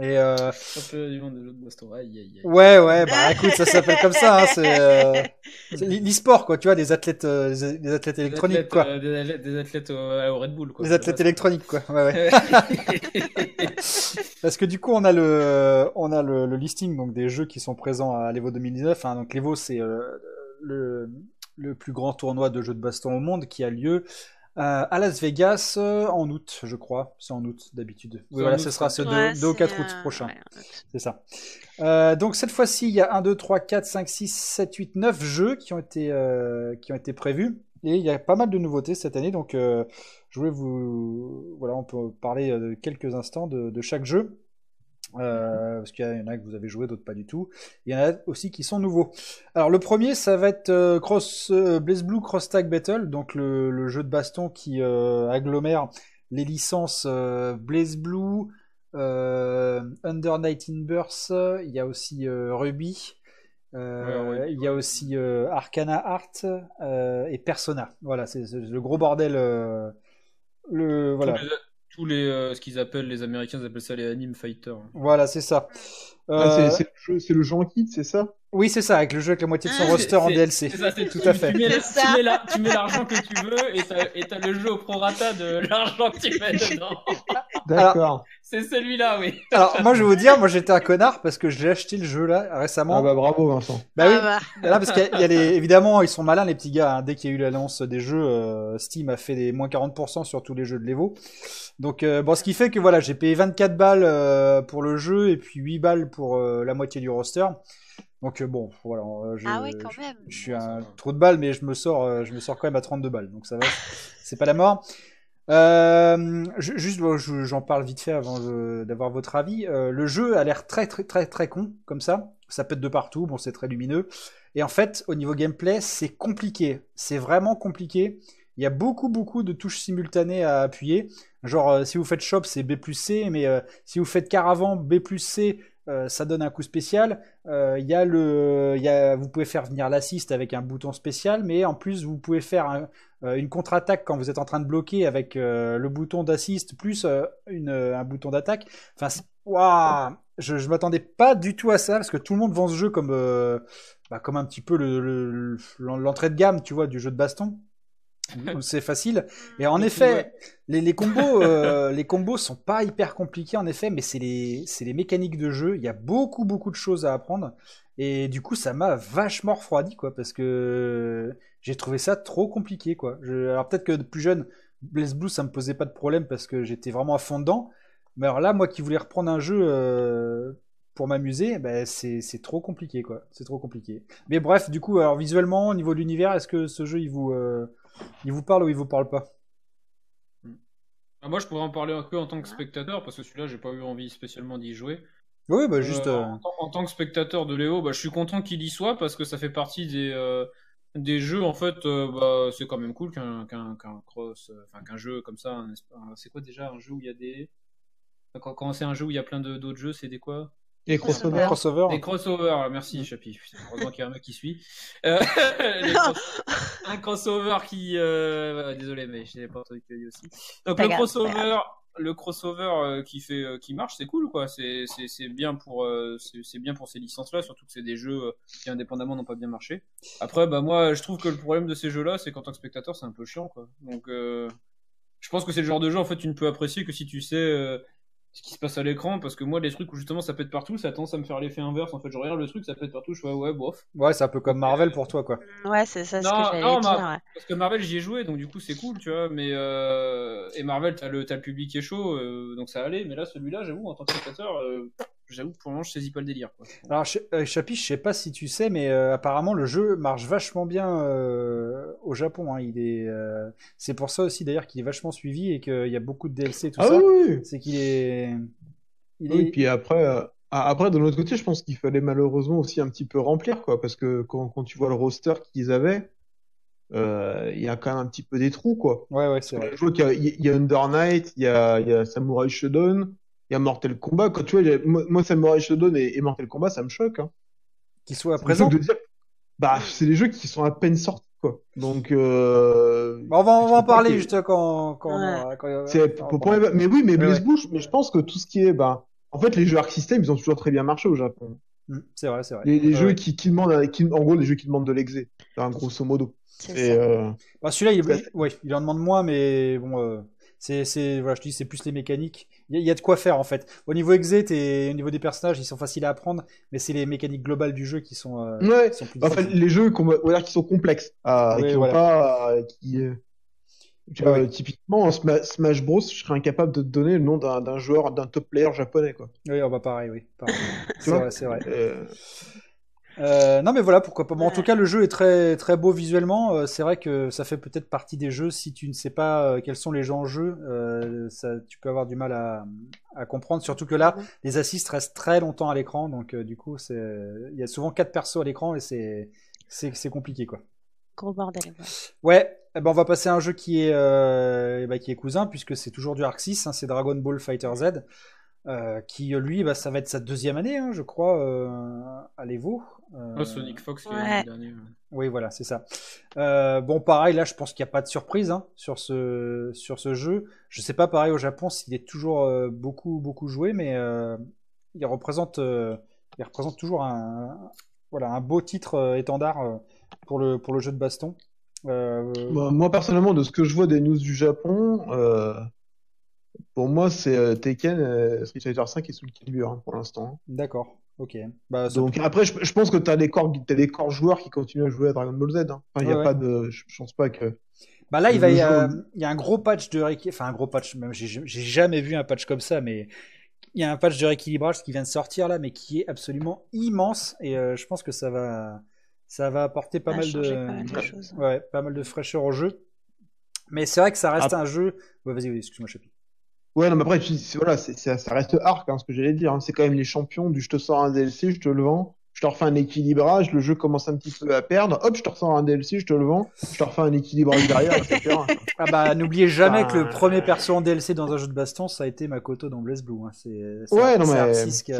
Speaker 1: Et euh,
Speaker 4: du jeux de baston. Aïe, aïe, aïe.
Speaker 1: ouais, ouais, bah écoute, ça s'appelle comme ça, hein, c'est euh, (laughs) l'e-sport, quoi, tu vois, des athlètes, euh, des, des athlètes
Speaker 4: Des
Speaker 1: électroniques,
Speaker 4: athlètes,
Speaker 1: quoi.
Speaker 4: des athlètes, des athlètes au, Red Bull, quoi.
Speaker 1: Les athlètes électroniques, quoi. Ouais, ouais.
Speaker 4: Ouais. (laughs)
Speaker 1: Parce que du coup, on a le, on a le, le listing donc des jeux qui sont présents à l'Evo 2019. Hein. Donc l'Evo, c'est euh, le, le plus grand tournoi de jeux de baston au monde qui a lieu euh, à Las Vegas euh, en août, je crois. C'est en aût d'habitude. Oui, voilà, ce
Speaker 4: août,
Speaker 1: sera ce
Speaker 2: Ouais,
Speaker 1: 2 au
Speaker 2: c'est,
Speaker 1: 4 août
Speaker 2: euh,
Speaker 1: prochain.
Speaker 2: ouais, août.
Speaker 1: C'est ça. Euh, donc cette fois-ci, il y a 1, 2, 3, 4, 5, 6, 7, 8, 9 jeux qui ont été, euh, qui ont été prévus. Et il y a pas mal de nouveautés cette année. Donc euh, je voulais vous... Voilà, on peut parler euh, de quelques instants de, de chaque jeu. Euh, parce qu'il y en a que vous avez joué, d'autres pas du tout. Il y en a aussi qui sont nouveaux. Alors le premier, ça va être euh, Cross, euh, Blaze Blue Cross Tag Battle, donc le, le jeu de baston qui euh, agglomère les licences euh, Blaze Blue, Under 19 Burst, il y a aussi Ruby,
Speaker 4: Ouais, ouais.
Speaker 1: il y a aussi Arcana Art et Persona. Voilà, c'est le gros bordel. le voilà.
Speaker 4: Tous les, tous les, euh, ce qu'ils appellent, les Américains ils appellent ça les anime fighters.
Speaker 1: Voilà, c'est ça.
Speaker 3: Ah,
Speaker 1: Euh,
Speaker 3: c'est- c'est le jeu- c'est le jeu en kit, c'est ça?
Speaker 1: Oui, c'est ça, avec le jeu avec la moitié de son
Speaker 2: Ah,
Speaker 1: roster en DLC.
Speaker 4: c'est ça, c'est-
Speaker 1: Tout
Speaker 4: tu-
Speaker 1: à fait.
Speaker 4: Tu mets, l'argent que tu veux et t'as le jeu au prorata de (laughs) l'argent que tu mets dedans.
Speaker 3: D'accord.
Speaker 4: C'est celui-là, oui.
Speaker 1: Alors, moi, je vais vous dire, moi, j'étais un connard parce que j'ai acheté le jeu là récemment.
Speaker 3: Ah bah bravo Vincent.
Speaker 1: Bah oui.
Speaker 2: Ah bah.
Speaker 1: Là, parce qu'il y a, il y a les, évidemment, ils sont malins, les petits gars. hein. Dès qu'il y a eu l'annonce des jeux, euh, Steam a fait des moins 40% sur tous les jeux de l'Evo. Donc, euh, bon, ce qui fait que voilà, j'ai payé 24 balles euh, pour le jeu et puis 8 balles pour euh, la moitié du roster. Donc, euh, bon, voilà. euh, je,
Speaker 2: Ah ouais, quand
Speaker 1: je-
Speaker 2: même.
Speaker 1: Je suis un trou de balle, mais je me sors, euh, je me sors quand même à 32 balles, donc ça va. C'est pas la mort. Euh, ju- juste, j'en parle vite fait avant d'avoir votre avis. Euh, le jeu a l'air très très très très con comme ça. Ça pète de partout. Bon, c'est très lumineux. Et en fait, au niveau gameplay, c'est compliqué. C'est vraiment compliqué. Il y a beaucoup beaucoup de touches simultanées à appuyer. Genre, euh, si vous faites shop, c'est B plus C, mais si vous faites caravan, B plus C, ça donne un coup spécial. Y a le, y a, vous pouvez faire venir l'assist avec un bouton spécial, mais en plus vous pouvez faire un- une contre-attaque quand vous êtes en train de bloquer avec euh, le bouton d'assist plus euh, une, euh, un bouton d'attaque. Enfin, waouh, je, je m'attendais pas du tout à ça parce que tout le monde vend ce jeu comme, euh, bah, comme un petit peu le- le- le- l'entrée de gamme, tu vois, du jeu de baston. C'est facile. Et en
Speaker 4: Et
Speaker 1: effet, les, les combos, euh, les combos sont pas hyper compliqués en effet, mais c'est les, c'est les mécaniques de jeu. Il y a beaucoup, beaucoup de choses à apprendre. Et du coup, ça m'a vachement refroidi, quoi, parce que j'ai trouvé ça trop compliqué, quoi. Je- alors peut-être que de plus jeune, Blaze Blue, ça me posait pas de problème parce que j'étais vraiment à fond dedans. Mais alors là, moi qui voulais reprendre un jeu euh, pour m'amuser, ben c'est trop compliqué, quoi. C'est trop compliqué. Mais bref, du coup, alors visuellement, au niveau de l'univers, est-ce que ce jeu, il vous, euh, il vous parle ou il vous parle pas?
Speaker 4: Ah, moi, je pourrais en parler un peu en tant que spectateur, parce que celui-là, j'ai pas eu envie spécialement d'y jouer.
Speaker 1: Oui, bah juste.
Speaker 4: Euh,
Speaker 1: euh,
Speaker 4: en, tant- en tant que spectateur de Léo, bah, je suis content qu'il y soit parce que ça fait partie des, euh, des jeux. En fait, euh, bah, c'est quand même cool qu'un qu'un qu'un cross, euh, enfin qu'un jeu comme ça. C'est quoi déjà un jeu où il y a des quand, quand c'est un jeu où il y a plein d'autres jeux, c'est des quoi?
Speaker 3: Et crossover.
Speaker 1: crossover.
Speaker 4: Des crossovers. Merci. Chapi. Heureusement qu'il y a un mec qui suit. Euh, (laughs) cross- (laughs) un crossover qui. euh, Désolé, mais je n'ai pas entendu que tu aussi. Donc le
Speaker 2: grave,
Speaker 4: crossover, le crossover euh, qui fait, euh, qui marche, c'est cool quoi. C'est bien pour, euh, c'est bien pour ces licences-là, surtout que c'est des jeux qui indépendamment n'ont pas bien marché. Après, bah moi, je trouve que le problème de ces jeux-là, c'est qu'en tant que spectateur, c'est un peu chiant quoi. Donc, euh, je pense que c'est le genre de jeu en fait, tu ne peux apprécier que si tu sais. Ce qui se passe à l'écran parce que moi les trucs où justement ça pète partout ça tendance à me faire l'effet inverse en fait je regarde le truc ça pète partout je fais ouais bof
Speaker 1: Ouais, c'est un peu comme Marvel pour toi, quoi.
Speaker 2: Ouais, c'est ça ce
Speaker 4: Non,
Speaker 2: que j'allais dire.
Speaker 4: Mar-
Speaker 2: ouais.
Speaker 4: Parce que Marvel, j'y ai joué, donc du coup, c'est cool, tu vois. Mais euh... et Marvel, t'as le, t'as le public qui est chaud, euh, donc ça allait. Mais là, celui-là, j'avoue, en tant que spectateur, euh, j'avoue que pour le moment, je saisis pas le délire. Quoi.
Speaker 1: Alors, euh, Chapi, je sais pas si tu sais, mais euh, apparemment le jeu marche vachement bien euh, au Japon. hein. Il est, euh, c'est pour ça aussi d'ailleurs qu'il est vachement suivi et qu'il y a beaucoup de DLC et tout
Speaker 3: Ah
Speaker 1: ça.
Speaker 3: oui, oui.
Speaker 1: C'est qu'il est, il
Speaker 3: Oui,
Speaker 1: est-
Speaker 3: puis après, après de l'autre côté, je pense qu'il fallait malheureusement aussi un petit peu remplir, quoi, parce que quand, quand tu vois le roster qu'ils avaient, euh, il y a quand même un petit peu des trous, quoi.
Speaker 1: ouais, ouais, c'est vrai.
Speaker 3: Je vois qu'il y a, il y a Under Night, il y a, il y a Samurai Shodown, il y a Mortal Kombat. Quand tu vois, moi, Samurai Shodown et, et Mortal Kombat, ça me choque. Hein.
Speaker 1: Qu'il soit
Speaker 3: Ça me
Speaker 1: présent.
Speaker 3: choque de dire, bah, c'est des jeux qui sont à peine sortis, quoi. Donc, euh,
Speaker 1: Bah, on va, on
Speaker 3: je
Speaker 1: va en parler
Speaker 3: que-
Speaker 1: juste quand, quand,
Speaker 2: Ouais.
Speaker 1: quand-
Speaker 3: C'est
Speaker 1: quand-
Speaker 3: pour, pour les- mais oui, mais Blaze
Speaker 1: ouais.
Speaker 3: Mais je pense que tout ce qui est, bah, en fait, les jeux Arc System, ils ont toujours très bien marché au Japon.
Speaker 1: Hmm, C'est vrai, c'est vrai.
Speaker 3: Les, les
Speaker 1: Ouais,
Speaker 3: jeux
Speaker 1: ouais.
Speaker 3: qui, qui demandent, qui, en gros, les jeux qui demandent de l'exé, enfin, grosso modo.
Speaker 2: C'est
Speaker 3: Et,
Speaker 2: ça.
Speaker 3: euh,
Speaker 1: Bah, celui-là, il,
Speaker 3: ouais,
Speaker 1: il en demande moins, mais bon, euh, c'est, c'est, voilà, je te dis, c'est plus les mécaniques. Il y, a- il y a de quoi faire en fait. Au niveau exit et au niveau des personnages, ils sont faciles à apprendre, mais c'est les mécaniques globales du jeu qui sont, euh,
Speaker 3: ouais.
Speaker 1: qui sont plus
Speaker 3: Enfin, les jeux va- va qui sont complexes, euh,
Speaker 1: Oui,
Speaker 3: qui
Speaker 1: voilà.
Speaker 3: pas, euh, euh,
Speaker 1: Ouais,
Speaker 3: typiquement, en Sma- Smash Bros, je serais incapable de te donner le nom d'un joueur, d'un top player japonais, quoi.
Speaker 1: Oui, on va pareil, oui. pareil. (laughs)
Speaker 3: Tu
Speaker 1: c'est vrai, c'est vrai.
Speaker 3: Euh,
Speaker 1: non, mais voilà, pourquoi pas. Bon, en tout cas, le jeu est très, très beau visuellement. Euh, c'est vrai que ça fait peut-être partie des jeux. Si tu ne sais pas euh, quels sont les enjeux, euh, ça, tu peux avoir du mal à, à comprendre. Surtout que là, les assists restent très longtemps à l'écran. Donc, euh, du coup, c'est, il y a souvent quatre persos à l'écran et c'est, c'est, compliqué, quoi.
Speaker 2: Gros bordel. ouais.
Speaker 1: Ouais, eh ben on va passer à un jeu qui est, euh, eh ben, qui est cousin, puisque c'est toujours du Arc 6, hein, c'est Dragon Ball Fighter Z, euh, qui lui, bah, ça va être sa deuxième année, hein, je crois, euh, à l'Evo. Euh,
Speaker 4: Ah, Sonic Fox,
Speaker 2: Ouais.
Speaker 4: le dernier. ouais.
Speaker 1: Oui, voilà, c'est ça. Euh, bon, pareil, là, je pense qu'il n'y a pas de surprise hein, sur ce, sur ce jeu. Je sais pas, pareil, au Japon, s'il est toujours euh, beaucoup, beaucoup joué, mais euh, il représente, euh, il représente toujours un, voilà, un beau titre euh, étendard euh, pour le, pour le jeu de baston. Euh,
Speaker 3: moi, moi, personnellement, de ce que je vois des news du Japon, euh, pour moi, c'est euh, Tekken, euh, Street Fighter 5 et Soul Calibur hein, pour l'instant.
Speaker 1: D'accord, ok. Bah, ça-
Speaker 3: Donc après, je, je pense que t'as des corps, t'as des corps joueurs qui continuent à jouer à Dragon Ball Z. Hein. Enfin, il y a
Speaker 1: Ouais,
Speaker 3: pas de, je, je pense pas que.
Speaker 1: Bah là, il va y, a,
Speaker 3: il-
Speaker 1: il y a un gros patch de rééquilibrage, enfin un gros patch, même j'ai j'ai jamais vu un patch comme ça, mais il y a un patch de rééquilibrage qui vient de sortir là, mais qui est absolument immense et euh, je pense que ça va, ça va apporter pas
Speaker 2: Ça a
Speaker 1: mal
Speaker 2: changé
Speaker 1: de,
Speaker 2: pas mal de choses.
Speaker 1: ouais, pas mal de fraîcheur au jeu. Mais c'est vrai que ça reste un jeu. Ouais, vas-y, oui, excuse-moi, Chapi.
Speaker 3: Ouais, non, mais après, voilà, c'est- ça reste arc, hein, ce que j'allais dire. hein. C'est quand même les champions du je te sors un DLC, je te le vends, je te refais un équilibrage, le jeu commence un petit peu à perdre, hop, je te ressors un DLC, je te le vends, je te refais un équilibrage derrière, etc. (laughs)
Speaker 1: Ah bah n'oubliez jamais que le premier perso en DLC dans un jeu de baston, ça a été Makoto dans Blaze Blue. Hein. C'est, c'est-
Speaker 3: Ouais, non
Speaker 1: c'est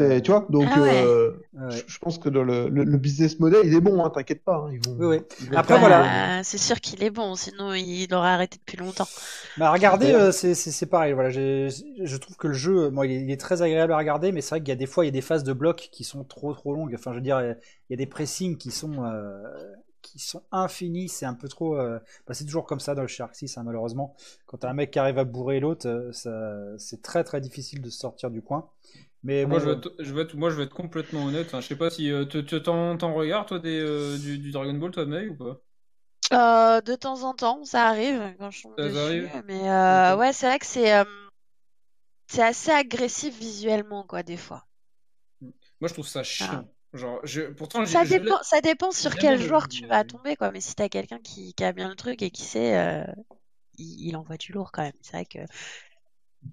Speaker 3: mais,
Speaker 1: a-
Speaker 3: tu vois, donc
Speaker 2: Ah ouais.
Speaker 3: euh,
Speaker 1: Ouais.
Speaker 3: je pense que dans le, le, le business model, il est bon, hein, t'inquiète pas. hein, ils vont,
Speaker 1: Oui, oui.
Speaker 3: ils vont
Speaker 1: Après, voilà.
Speaker 2: Bah, c'est sûr qu'il est bon, sinon il aurait arrêté depuis longtemps.
Speaker 1: Bah regardez, euh, c'est, c'est, c'est pareil. Voilà, j'ai- je trouve que le jeu, moi, il est, il est très agréable à regarder, mais c'est vrai qu'il y a des fois, il y a des phases de blocs qui sont trop trop longues. Enfin, je dire, il y a des pressings qui sont euh, qui sont infinis. C'est un peu trop. euh, bah, c'est toujours comme ça dans le Shark 6, hein, malheureusement. Quand t'as un mec qui arrive à bourrer l'autre, euh, c'est très très difficile de se sortir du coin. Mais
Speaker 4: Moi,
Speaker 1: bon,
Speaker 4: je vais,
Speaker 1: euh,
Speaker 4: être, je, vais être, moi, je vais être complètement honnête. Enfin, je sais pas si euh, tu t'en regardes, toi, des, euh, du, du Dragon Ball, toi, May, ou pas?
Speaker 2: Euh, de temps en temps, ça arrive quand je tombe
Speaker 4: Ça
Speaker 2: dessus,
Speaker 4: arrive?
Speaker 2: mais euh, ouais, c'est vrai que c'est euh, c'est assez agressif visuellement quoi des fois.
Speaker 4: Moi, je trouve ça chiant. Genre, je, pourtant, j'ai-
Speaker 2: Ça
Speaker 4: je
Speaker 2: dépend, ça dépend sur quel joueur tu
Speaker 4: mais-
Speaker 2: vas tomber quoi. Mais si t'as quelqu'un qui, qui a bien le truc et qui sait, euh, il, il envoie du lourd quand même. C'est vrai que.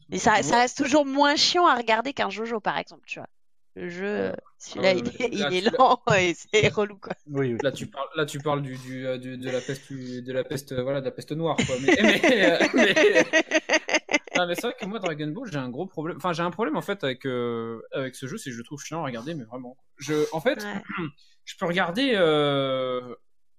Speaker 2: Mais ça, ça reste toujours moins chiant à regarder qu'un Jojo par exemple, tu vois. Le jeu, celui-là,
Speaker 4: Ah ouais,
Speaker 2: il est, il lent et c'est relou quoi.
Speaker 1: oui, oui.
Speaker 4: Là tu parles, là tu parles du, du, euh, du- de la peste, du- de la peste, voilà, de la peste noire quoi. Mais, mais, euh, (laughs) mais- Non, mais c'est vrai que moi Dragon Ball j'ai un gros problème. Enfin j'ai un problème en fait avec euh, avec ce jeu, c'est que je le trouve chiant à regarder, mais vraiment. Je, en fait,
Speaker 2: Ouais. (clears throat)
Speaker 4: je peux regarder, euh,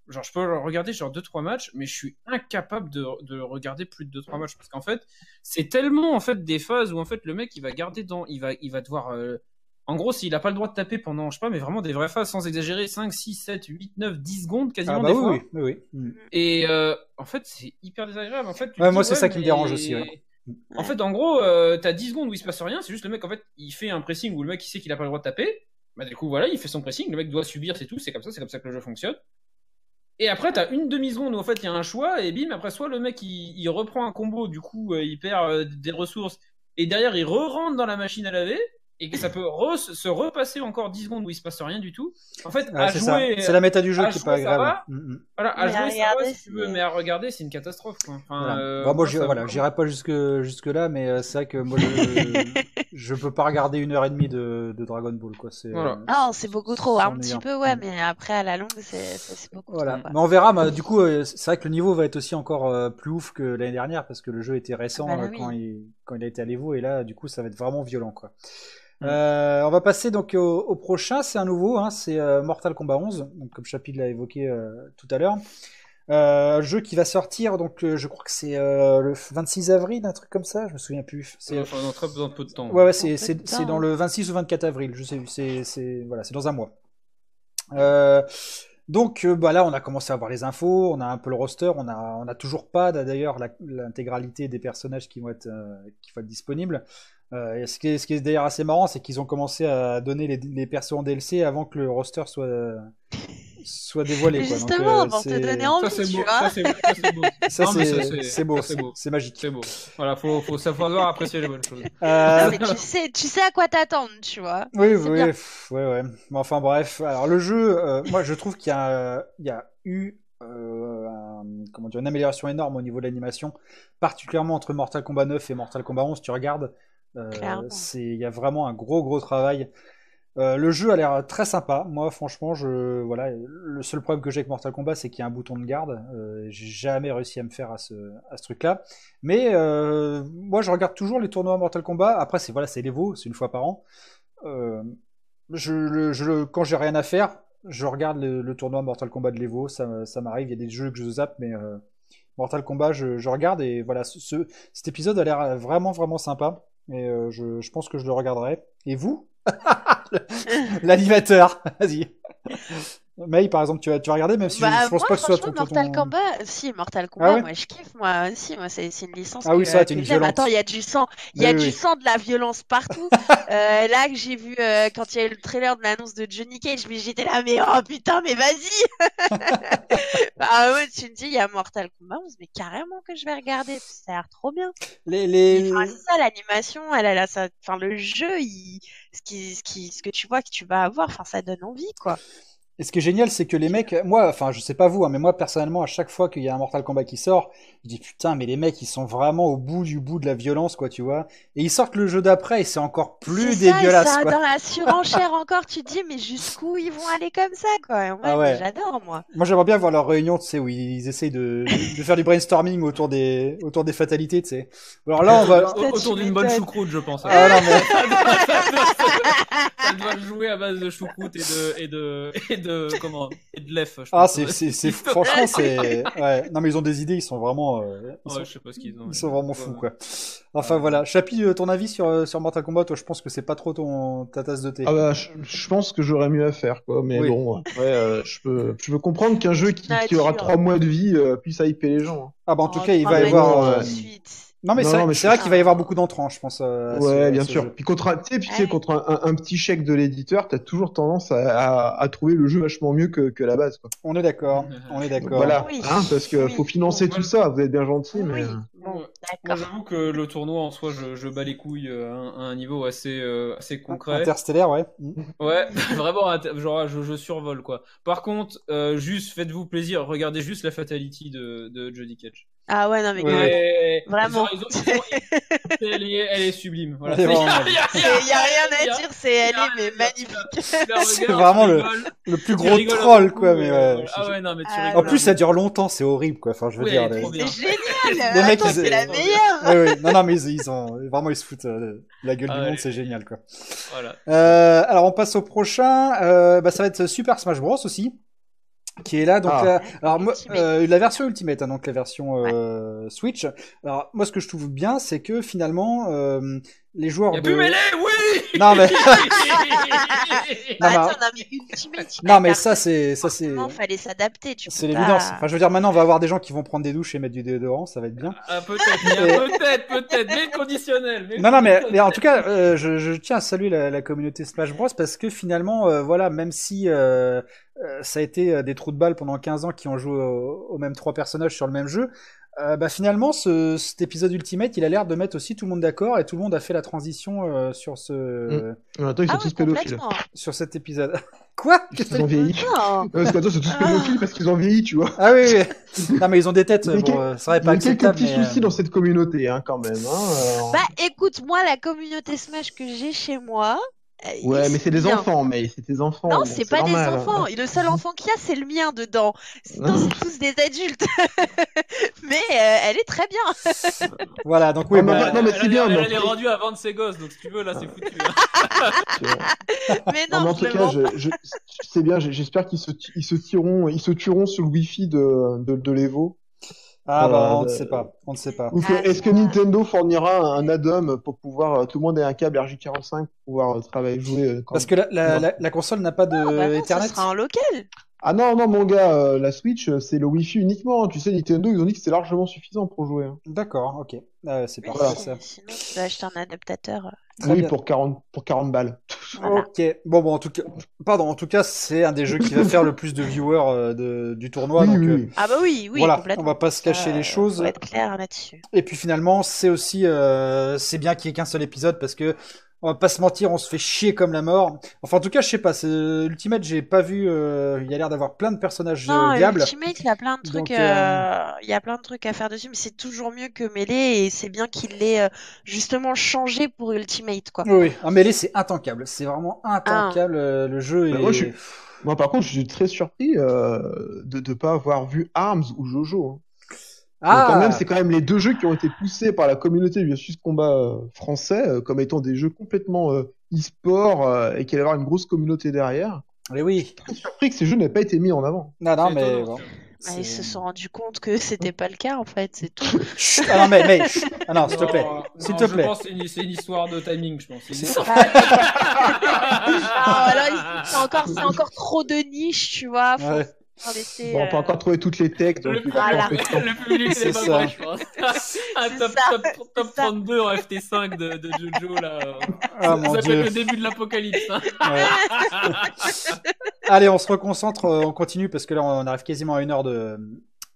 Speaker 4: genre je peux regarder genre deux trois matchs, mais je suis incapable de, de regarder plus de deux trois matchs parce qu'en fait c'est tellement en fait des phases où en fait le mec il va garder dans, il va, il va devoir euh, en gros, s'il a pas le droit de taper pendant, je sais pas, mais vraiment des vraies phases sans exagérer, 5, 6, 7, 8, 9, 10 secondes quasiment
Speaker 1: Ah bah
Speaker 4: des
Speaker 1: oui,
Speaker 4: fois.
Speaker 1: oui, oui, oui.
Speaker 4: Et euh, en fait, c'est hyper désagréable. En fait,
Speaker 1: Ouais, moi, c'est ça qui me dérange aussi, ouais.
Speaker 4: En fait, en gros, euh, t'as 10 secondes où il se passe rien, c'est juste le mec, en fait, il fait un pressing où le mec il sait qu'il a pas le droit de taper. Bah, du coup, voilà, il fait son pressing, le mec doit subir, c'est tout, c'est comme ça, c'est comme ça que le jeu fonctionne. Et après, t'as une demi-seconde où en fait il y a un choix, et bim, après, soit le mec il, il reprend un combo, du coup, euh, il perd euh, des ressources, et derrière il re-rentre dans la machine à laver, et que ça peut re- se repasser encore 10 secondes où il se passe rien du tout. En fait,
Speaker 1: Ouais,
Speaker 4: à
Speaker 1: c'est ça.
Speaker 4: jouer,
Speaker 1: C'est la méta du jeu
Speaker 4: à
Speaker 1: qui est
Speaker 4: jouer,
Speaker 1: pas
Speaker 4: ça
Speaker 1: agréable.
Speaker 4: va.
Speaker 1: Mm, mm.
Speaker 4: voilà, à
Speaker 2: Mais à
Speaker 4: jouer, ça va
Speaker 2: regarder,
Speaker 4: si tu veux,
Speaker 2: c'est-
Speaker 4: mais à regarder, c'est une catastrophe. Quoi. Enfin,
Speaker 1: Voilà.
Speaker 4: euh,
Speaker 1: Bah, moi, voilà, j'irai pas jusque jusque là, mais euh, c'est vrai que moi, je, (laughs) je peux pas regarder une heure et demie de, de Dragon Ball, quoi. C'est
Speaker 4: Voilà.
Speaker 1: euh,
Speaker 2: Non, c'est beaucoup trop. Un petit peu, ouais,
Speaker 1: Mm.
Speaker 2: mais après à la longue, c'est beaucoup
Speaker 1: Voilà.
Speaker 2: trop.
Speaker 1: Mais on verra. mais du coup, euh, c'est vrai que le niveau va être aussi encore euh, plus ouf que l'année dernière parce que le jeu était récent
Speaker 2: Ah bah là,
Speaker 1: quand, il, quand il a été à l'Evo et là, du coup, ça va être vraiment violent, quoi. Euh, on va passer donc au, au prochain. C'est un nouveau. Hein, c'est euh, Mortal Kombat 11. Donc, comme Chapi l'a évoqué euh, tout à l'heure. Euh, un jeu qui va sortir. Donc, euh, je crois que c'est euh, le 26 avril, un truc comme ça. Je me souviens plus. C'est
Speaker 4: Enfin, dans très dans peu de temps.
Speaker 1: Ouais, c'est,
Speaker 2: de
Speaker 1: dans le 26 ou 24 avril, je sais, c'est, c'est, voilà, c'est dans un mois. Euh, donc, euh, bah là, on a commencé à voir les infos, on a un peu le roster, on a, on a toujours pas d'ailleurs la- l'intégralité des personnages qui vont être, euh, qui vont être disponibles. Euh, ce qui est, ce qui est d'ailleurs assez marrant, c'est qu'ils ont commencé à donner les, les persos en DLC avant que le roster soit, soit dévoilé. Quoi. Donc,
Speaker 2: Justement,
Speaker 1: euh,
Speaker 2: pour te
Speaker 1: c'est-
Speaker 2: donner
Speaker 4: Ça,
Speaker 2: envie,
Speaker 4: c'est
Speaker 2: tu
Speaker 4: beau.
Speaker 2: vois.
Speaker 4: Ça, c'est ça, c'est beau.
Speaker 1: Ça, c'est,
Speaker 4: ça, c'est-
Speaker 1: c'est beau,
Speaker 4: ça, c'est
Speaker 1: magique.
Speaker 4: C'est beau. Voilà, faut, faut savoir (laughs) apprécier les bonnes choses.
Speaker 1: Euh,
Speaker 2: Mais tu sais, tu sais à quoi t'attendre, tu vois.
Speaker 1: Oui,
Speaker 2: C'est
Speaker 1: oui, pff, ouais, ouais. Mais enfin bref, alors le jeu, euh, moi je trouve qu'il y a, il y a eu euh, un- comment dire, une amélioration énorme au niveau de l'animation, particulièrement entre Mortal Kombat 9 et Mortal Kombat 11. Tu regardes, il y a vraiment un gros gros travail. Euh, le jeu a l'air très sympa. Moi, franchement, je voilà, le seul problème que j'ai avec Mortal Kombat, c'est qu'il y a un bouton de garde. Euh, j'ai jamais réussi à me faire à ce, à ce truc-là. Mais euh, moi, je regarde toujours les tournois Mortal Kombat. Après, c'est voilà, c'est l'Evo, c'est une fois par an. Euh, je, le- je, quand j'ai rien à faire, je regarde le, le tournoi Mortal Kombat de l'Evo. Ça, ça m'arrive. Il y a des jeux que je zappe, mais euh, Mortal Kombat, je, je regarde et voilà, ce, ce- cet épisode a l'air vraiment vraiment sympa. Et euh, je, je pense que je le regarderai. Et vous? (laughs) L'animateur, vas-y. May, par exemple, tu vas, tu vas regarder, même si je,
Speaker 2: Bah,
Speaker 1: je pense
Speaker 2: moi,
Speaker 1: pas que ce soit ton, ton-
Speaker 2: Mortal Kombat, si, Mortal Kombat,
Speaker 1: ouais
Speaker 2: moi je kiffe, moi, si, moi c'est une licence
Speaker 1: Ah oui, ça, t'es une
Speaker 2: j'aime.
Speaker 1: violente.
Speaker 2: Attends, il y a du sang, il y a
Speaker 1: Oui,
Speaker 2: du
Speaker 1: oui.
Speaker 2: sang, de la violence partout. (laughs) Euh, là que j'ai vu euh, quand il y a eu le trailer de l'annonce de Johnny Cage, mais j'étais là, mais oh putain, mais vas-y! (laughs) bah ouais, tu me dis, il y a Mortal Kombat 11, mais carrément que je vais regarder, ça a l'air trop bien.
Speaker 1: Les, les...
Speaker 2: Enfin, c'est ça, l'animation, elle, elle a ça, enfin, le jeu, il, ce qui, ce qui, ce que tu vois que tu vas avoir, enfin, ça donne envie, quoi.
Speaker 1: Et ce qui est génial, c'est que les mecs, moi, enfin, je sais pas vous, hein, mais moi personnellement, à chaque fois qu'il y a un Mortal Kombat qui sort, je dis putain, mais les mecs, ils sont vraiment au bout du bout de la violence, quoi, tu vois. Et ils sortent le jeu d'après et c'est encore plus
Speaker 2: ça,
Speaker 1: dégueulasse,
Speaker 2: ça,
Speaker 1: quoi.
Speaker 2: dans la surenchère (laughs) encore, tu te dis, mais jusqu'où ils vont aller comme ça, quoi. Ouais,
Speaker 1: Ah ouais.
Speaker 2: j'adore, moi.
Speaker 1: Moi, j'aimerais bien voir leur réunion, tu sais, où ils essayent de, de faire du brainstorming autour des, autour des fatalités, tu sais. Alors là, on va.
Speaker 4: Au- Autour d'une bonne choucroute, je pense.
Speaker 1: Ah non, mais (laughs)
Speaker 4: Ça doit jouer à base de choucroute et de et de et de comment et de l'EF. je
Speaker 1: ah,
Speaker 4: pense.
Speaker 1: c'est, (laughs) franchement, c'est, ouais. Non, mais ils ont des idées, ils sont vraiment, euh, ils sont,
Speaker 4: Ouais, je sais pas ce qu'ils ont.
Speaker 1: ils sont vraiment fous, quoi. Enfin, voilà. Chapi, euh, ton avis sur, euh, sur Mortal Kombat, toi, je pense que c'est pas trop ton, ta tasse de thé.
Speaker 3: Ah bah, je, je pense que j'aurais mieux à faire, quoi. Mais
Speaker 1: Oui.
Speaker 3: bon, après, euh, je peux, je peux comprendre qu'un jeu qui, qui aura trois mois de vie euh, puisse hyper les gens. hein.
Speaker 1: Ah, bah, en tout
Speaker 2: Oh,
Speaker 1: cas, il va y avoir,
Speaker 3: euh,
Speaker 2: de suite.
Speaker 1: Non mais c'est vrai,
Speaker 3: je-
Speaker 1: qu'il va y avoir beaucoup d'entrants, je pense. euh, ce-
Speaker 3: Ouais, bien
Speaker 1: ce
Speaker 3: sûr.
Speaker 1: jeu.
Speaker 3: Puis contre, un- tu sais, contre un, un- un petit chèque de l'éditeur, t'as toujours tendance à, à, à trouver le jeu vachement mieux que, que la base, quoi.
Speaker 1: On est d'accord, on est d'accord.
Speaker 3: Voilà,
Speaker 2: Oui.
Speaker 3: hein, parce que
Speaker 2: Oui.
Speaker 3: faut financer tout ça. Vous êtes bien gentil, mais
Speaker 2: Oui,
Speaker 3: euh,
Speaker 4: Moi, j'avoue que le tournoi en soi, je, je bats les couilles euh, à un, à un niveau assez concret.
Speaker 1: Interstellaire, ouais. Mm.
Speaker 4: Ouais, (laughs) vraiment, inter- genre, je, je survole, quoi. Par contre, euh, juste, faites-vous plaisir, regardez juste la fatality de, de Jodie Cage.
Speaker 2: Ah ouais, non, mais
Speaker 1: Ouais.
Speaker 2: Vraiment.
Speaker 4: ils ont- ils ont- ils ont- elle, est, elle est sublime. Voilà. (laughs) A- a-
Speaker 2: Il y a rien à dire, c'est elle est mais magnifique. (laughs)
Speaker 1: C'est vraiment le- Le plus gros troll, quoi, mais ouais.
Speaker 4: Ah ouais, non, mais tu
Speaker 2: Ah,
Speaker 4: rigoles.
Speaker 1: En plus, ça dure longtemps, c'est horrible, quoi. Enfin, je veux dire. les-.
Speaker 2: C'est génial.
Speaker 1: Les mecs,
Speaker 2: Attends,
Speaker 1: ils-
Speaker 2: c'est la meilleure.
Speaker 1: Ouais, ouais. Non, non, mais ils, ils ont vraiment ils se foutent euh, la gueule
Speaker 4: Ah
Speaker 1: du
Speaker 4: ouais.
Speaker 1: monde, c'est génial, quoi.
Speaker 4: Voilà.
Speaker 1: Euh, alors, on passe au prochain. Euh, bah, ça va être Super Smash Bros aussi, qui est là. Donc,
Speaker 3: Ah.
Speaker 1: là, alors moi, euh, la version Ultimate, hein, donc la version euh, Switch. Alors, moi, ce que je trouve bien, c'est que finalement, euh, les joueurs
Speaker 4: Y'a
Speaker 1: de.
Speaker 4: plus mêlée, oui (laughs)
Speaker 1: Non, mais- (laughs) Non, mais-
Speaker 2: Attends, non, mais Ultimate. il
Speaker 1: Non, mais ça, c'est ça, c'est.
Speaker 2: Fallait s'adapter. tu
Speaker 1: C'est l'évidence. Enfin, je veux dire, maintenant, on va avoir des gens qui vont prendre des douches et mettre du déodorant, ça va être bien.
Speaker 4: Ah, peut-être, il y a peut-être, peut-être, mais conditionnel. mais
Speaker 1: Non, non, mais, mais en tout cas, euh, je, je tiens à saluer la, la communauté Smash Bros parce que finalement, euh, voilà, même si euh, euh, ça a été euh, des trous de balles pendant 15 ans qui ont joué au- aux mêmes trois personnages sur le même jeu, euh, bah finalement, ce, cet épisode Ultimate, il a l'air de mettre aussi tout le monde d'accord et tout le monde a fait la transition euh, sur ce
Speaker 3: Mm. Attends, ils sont
Speaker 2: Ah
Speaker 3: tous
Speaker 2: oui,
Speaker 3: pédophiles.
Speaker 1: sur cet épisode. (laughs) Quoi?
Speaker 3: Parce qu'ils ont vieilli.
Speaker 2: Non.
Speaker 3: Parce qu'attends, ils sont tous pédophiles parce qu'ils ont vieilli, tu vois.
Speaker 1: Ah oui, oui. Non, mais ils ont des têtes. Bon,
Speaker 3: quel-
Speaker 1: euh, ça serait
Speaker 3: Il y
Speaker 1: pas
Speaker 3: a quelques
Speaker 1: acceptable.
Speaker 3: petits
Speaker 1: mais,
Speaker 3: soucis
Speaker 1: euh,
Speaker 3: dans cette communauté, hein, quand même. Hein, euh.
Speaker 2: Bah écoute, moi, la communauté Smash que j'ai chez moi. Euh,
Speaker 3: ouais, mais c'est des
Speaker 2: bien.
Speaker 3: enfants, mais c'est des enfants.
Speaker 2: Non,
Speaker 3: bon,
Speaker 2: c'est pas des
Speaker 3: normal,
Speaker 2: enfants. Et le seul enfant qu'il y a, c'est le mien dedans. Sinon, c'est tous des adultes. (laughs) mais euh, elle est très bien. (laughs)
Speaker 1: Voilà, donc oui,
Speaker 3: Ah, mais
Speaker 1: bah,
Speaker 3: non, mais
Speaker 4: Elle-
Speaker 3: c'est bien,
Speaker 4: Elle,
Speaker 3: mais-
Speaker 4: elle est rendue à vendre ses gosses, donc si tu veux, là, c'est foutu. hein. (laughs)
Speaker 2: Mais
Speaker 3: Non,
Speaker 2: non,
Speaker 3: mais en tout cas,
Speaker 2: mens
Speaker 3: je, je, c'est bien. J'espère qu'ils se, ils se tireront, ils se tueront sur le wifi de, de, de l'Evo.
Speaker 1: Ah bah,
Speaker 3: euh,
Speaker 1: on ne sait pas, on ne sait pas.
Speaker 2: Ah,
Speaker 3: est-ce que
Speaker 2: ça.
Speaker 3: Nintendo fournira un add-on pour pouvoir euh, tout le monde ait un câble RJ45 pour pouvoir euh, travailler jouer quand-
Speaker 1: Parce que la, la, la, la console n'a pas de
Speaker 2: Ah, bah non,
Speaker 1: Ethernet.
Speaker 2: ce sera en local.
Speaker 3: Ah non non mon gars, euh, la Switch euh, c'est le Wi-Fi uniquement. hein. Tu sais Nintendo ils ont dit que c'était largement suffisant pour jouer. hein.
Speaker 1: D'accord, ok. Ah, c'est
Speaker 2: Mais
Speaker 1: parfait
Speaker 2: si-
Speaker 1: ça.
Speaker 2: Sinon, tu peux acheter un adaptateur.
Speaker 1: Très
Speaker 3: oui
Speaker 1: bien.
Speaker 3: pour 40 pour 40 balles.
Speaker 2: Voilà.
Speaker 1: Ok. Bon, bon, en tout cas, pardon. En tout cas, c'est un des jeux qui va faire le plus de viewers euh, de, du tournoi.
Speaker 3: oui,
Speaker 1: donc,
Speaker 3: oui,
Speaker 1: euh,
Speaker 3: oui.
Speaker 2: Ah bah oui, oui,
Speaker 1: voilà,
Speaker 2: complètement.
Speaker 1: on va pas se cacher les choses.
Speaker 2: Faut être clair là-dessus.
Speaker 1: Et puis finalement, c'est aussi, euh, c'est bien qu'il y ait qu'un seul épisode parce que on va pas se mentir, on se fait chier comme la mort. Enfin, en tout cas, je sais pas. c'est- Ultimate, j'ai pas vu. euh, Il y a l'air d'avoir plein de personnages
Speaker 2: Non,
Speaker 1: euh, viables.
Speaker 2: Ultimate, il y a plein de trucs,
Speaker 1: Donc, euh,
Speaker 2: euh, il y a plein de trucs à faire dessus, mais c'est toujours mieux que Melee et c'est bien qu'il l'ait euh, justement changé pour Ultimate, quoi.
Speaker 1: Oui, oui. Un mêlée, c'est intankable. C'est vraiment intankable. euh, Le jeu
Speaker 3: Bah,
Speaker 1: est.
Speaker 3: moi, je suis- Moi par contre je suis très surpris euh, de ne pas avoir vu Arms ou Jojo. hein.
Speaker 1: Ah,
Speaker 3: quand même, c'est quand même les deux jeux qui ont été poussés par la communauté du versus combat euh, français euh, comme étant des jeux complètement euh, e-sport euh, et qu'il allait y avoir une grosse communauté derrière.
Speaker 1: mais oui.
Speaker 3: Très surpris que ces jeux n'aient pas été mis en avant.
Speaker 1: Non, non, mais bon.
Speaker 2: Bah, ils se sont rendus compte que c'était pas le cas, en fait, c'est tout.
Speaker 1: Ah non, mais, mais ah non, s'il te plaît, s'il te
Speaker 4: je
Speaker 1: plaît.
Speaker 4: pense c'est une, histoire de timing, je pense. C'est une
Speaker 1: C'est-
Speaker 4: histoire-
Speaker 2: Ah, (laughs) il- c'est encore, c'est encore trop de niche, tu vois. Faut
Speaker 1: Ouais.
Speaker 3: Bon, on peut
Speaker 2: euh,
Speaker 3: encore trouver toutes les techs, donc
Speaker 4: Le
Speaker 2: Voilà.
Speaker 4: public
Speaker 1: C'est
Speaker 4: pas
Speaker 1: ça.
Speaker 4: prêt, je pense. Un (laughs)
Speaker 2: C'est
Speaker 4: top, top, top
Speaker 2: c'est ça.
Speaker 4: 32 en FT5 de, de Jojo, là.
Speaker 1: Ah
Speaker 4: ça
Speaker 1: mon
Speaker 4: ça peut
Speaker 1: dieu.
Speaker 4: être le début de l'apocalypse. hein.
Speaker 1: Ouais. Allez, on se reconcentre, euh, on continue parce que là on arrive quasiment à une heure de,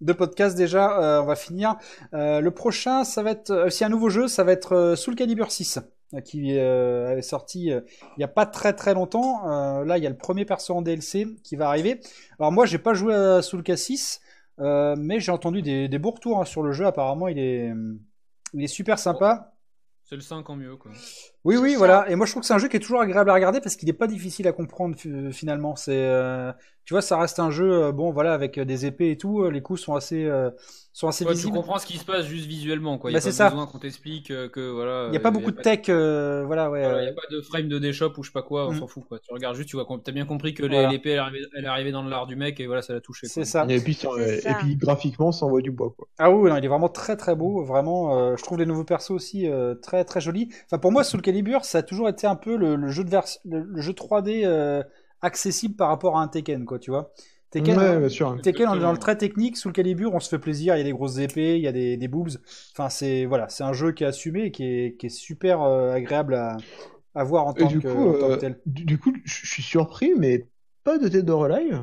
Speaker 1: de podcast déjà. Euh, on va finir. Euh, le prochain, ça va être euh, aussi un nouveau jeu, ça va être euh, Soul Calibur 6. Qui euh, est sorti euh, il n'y a pas très très longtemps. Euh, là, il y a le premier perso en DLC qui va arriver. Alors moi, j'ai pas joué à Soul Cassis, euh, mais j'ai entendu des, des beaux retours hein, sur le jeu. Apparemment, il est, il est super sympa.
Speaker 4: C'est le 5 en mieux, quoi.
Speaker 1: Oui, oui,
Speaker 2: ça.
Speaker 1: voilà. Et moi, je trouve que c'est un jeu qui est toujours agréable à regarder parce qu'il n'est pas difficile à comprendre fi- finalement. C'est, euh, tu vois, ça reste un jeu, euh, bon, voilà, avec euh, des épées et tout. euh, Les coups sont assez, euh, sont assez
Speaker 4: Ouais, tu
Speaker 1: visibles.
Speaker 4: comprends ce qui se passe juste visuellement, quoi. Il
Speaker 1: Bah,
Speaker 4: n'y a pas
Speaker 1: ça.
Speaker 4: besoin qu'on t'explique euh, que, voilà.
Speaker 1: Il n'y a pas
Speaker 4: euh,
Speaker 1: beaucoup de tech, euh, voilà, ouais.
Speaker 4: Il
Speaker 1: euh,
Speaker 4: n'y a pas de frame de déshop ou je sais pas quoi, on
Speaker 1: Mm.
Speaker 4: s'en fout quoi. Tu regardes juste, tu vois, t'as bien compris que
Speaker 1: Voilà.
Speaker 4: l'épée elle, est arrivée- elle est arrivée dans l'art du mec et voilà, ça l'a touché.
Speaker 1: C'est ça.
Speaker 3: Et puis, sur-
Speaker 2: C'est
Speaker 3: et
Speaker 2: ça.
Speaker 3: puis graphiquement, ça envoie du bois, quoi.
Speaker 1: Ah oui, non, il est vraiment très très beau, vraiment. euh, je trouve les nouveaux persos aussi euh, très très jolis. Enfin, pour moi, Soul Calibur, ça a toujours été un peu le, le jeu de vers... le, le jeu 3D euh, accessible par rapport à un Tekken, quoi, tu vois. Tekken,
Speaker 3: ouais, bien sûr.
Speaker 1: Tekken, on est dans le très technique. Soul Calibur, on se fait plaisir. Il y a des grosses épées, il y a des, des boobs. Enfin, c'est voilà, c'est un jeu qui est assumé et qui est, qui est super euh, agréable à, à voir en tant,
Speaker 3: du
Speaker 1: que,
Speaker 3: coup,
Speaker 1: en tant que
Speaker 3: euh,
Speaker 1: tel.
Speaker 3: du, du coup, je je suis surpris, mais pas de tête de relive.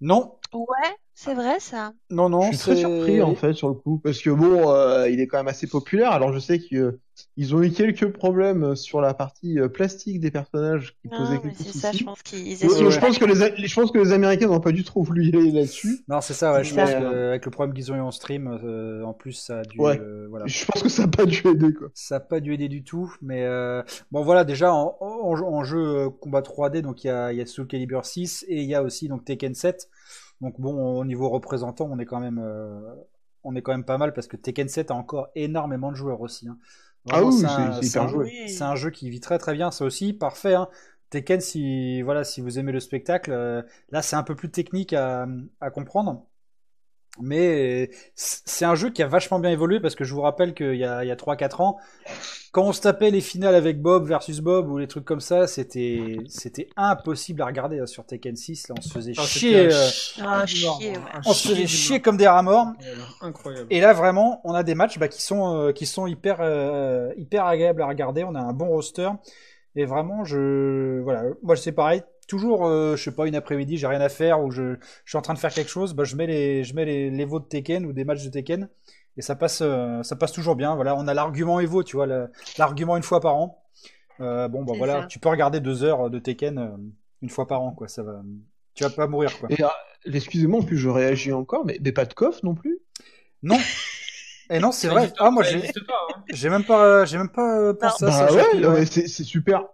Speaker 1: Non,
Speaker 2: Ouais, c'est vrai ça.
Speaker 1: non, non.
Speaker 3: Je suis très surpris en fait sur le coup parce que bon, euh, il est quand même assez populaire. Alors je sais qu'ils ont eu quelques problèmes sur la partie euh, plastique des personnages qui
Speaker 2: Non,
Speaker 3: posaient quelques
Speaker 2: c'est ça, je
Speaker 3: soucis.
Speaker 2: pense qu'ils
Speaker 3: Ouais, je, pense que les, A- je pense que les Américains n'ont pas du tout voulu y aller là-dessus.
Speaker 1: Non, c'est ça. Ouais, je pense qu'avec le problème qu'ils ont eu en stream, euh, en plus, ça a dû,
Speaker 3: Ouais.
Speaker 1: euh, voilà.
Speaker 3: Je pense que ça n'a pas dû aider quoi.
Speaker 1: Ça n'a pas dû aider du tout, mais euh, bon voilà déjà en, en, jeu- en jeu euh, combat 3D donc il y a, il y a Soul Calibur 6 et il y a aussi donc Tekken 7 donc bon au niveau représentant on est quand même euh, on est quand même pas mal parce que Tekken 7 a encore énormément de joueurs aussi. hein.
Speaker 3: Ah oui,
Speaker 1: c'est un-
Speaker 3: c'est.
Speaker 2: Oui.
Speaker 1: C'est un jeu qui vit très très bien, c'est aussi parfait. Hein. Tekken si voilà si vous aimez le spectacle, euh, là c'est un peu plus technique à, à comprendre. Mais c'est un jeu qui a vachement bien évolué parce que je vous rappelle qu'il y a, il y a 3-4 ans, quand on se tapait les finales avec Bob versus Bob ou les trucs comme ça, c'était c'était impossible à regarder là, sur Tekken 6. Là, on se faisait
Speaker 4: Ah,
Speaker 1: chier, euh,
Speaker 2: Ah, chier, ouais.
Speaker 1: on se faisait chier comme des rats morts.
Speaker 4: Incroyable.
Speaker 1: Et là vraiment, on a des matchs bah, qui sont euh, qui sont hyper euh, hyper agréables à regarder. On a un bon roster et vraiment je voilà, moi c'est pareil. Toujours, euh, je sais pas, une après-midi, j'ai rien à faire ou je, je suis en train de faire quelque chose, bah, je mets les je mets les, de Tekken ou des matchs de Tekken et ça passe euh, ça passe toujours bien. Voilà, on a l'argument Evo, tu vois, l'argument une fois par an. Euh, bon bah voilà,
Speaker 2: ça.
Speaker 1: tu peux regarder deux heures de Tekken euh, une fois par an quoi. Ça va, tu vas pas mourir quoi.
Speaker 3: Ah, excusez-moi, en plus je réagis encore, mais, mais pas de coffre non plus?
Speaker 1: Non. Et non, c'est
Speaker 4: Ça
Speaker 1: vrai. Ah moi
Speaker 4: ça
Speaker 1: j'ai
Speaker 4: existe pas, hein.
Speaker 1: J'ai même pas, j'ai même pas euh, pensé à ça.
Speaker 3: Bah
Speaker 1: j'ai
Speaker 3: ouais, c'est super.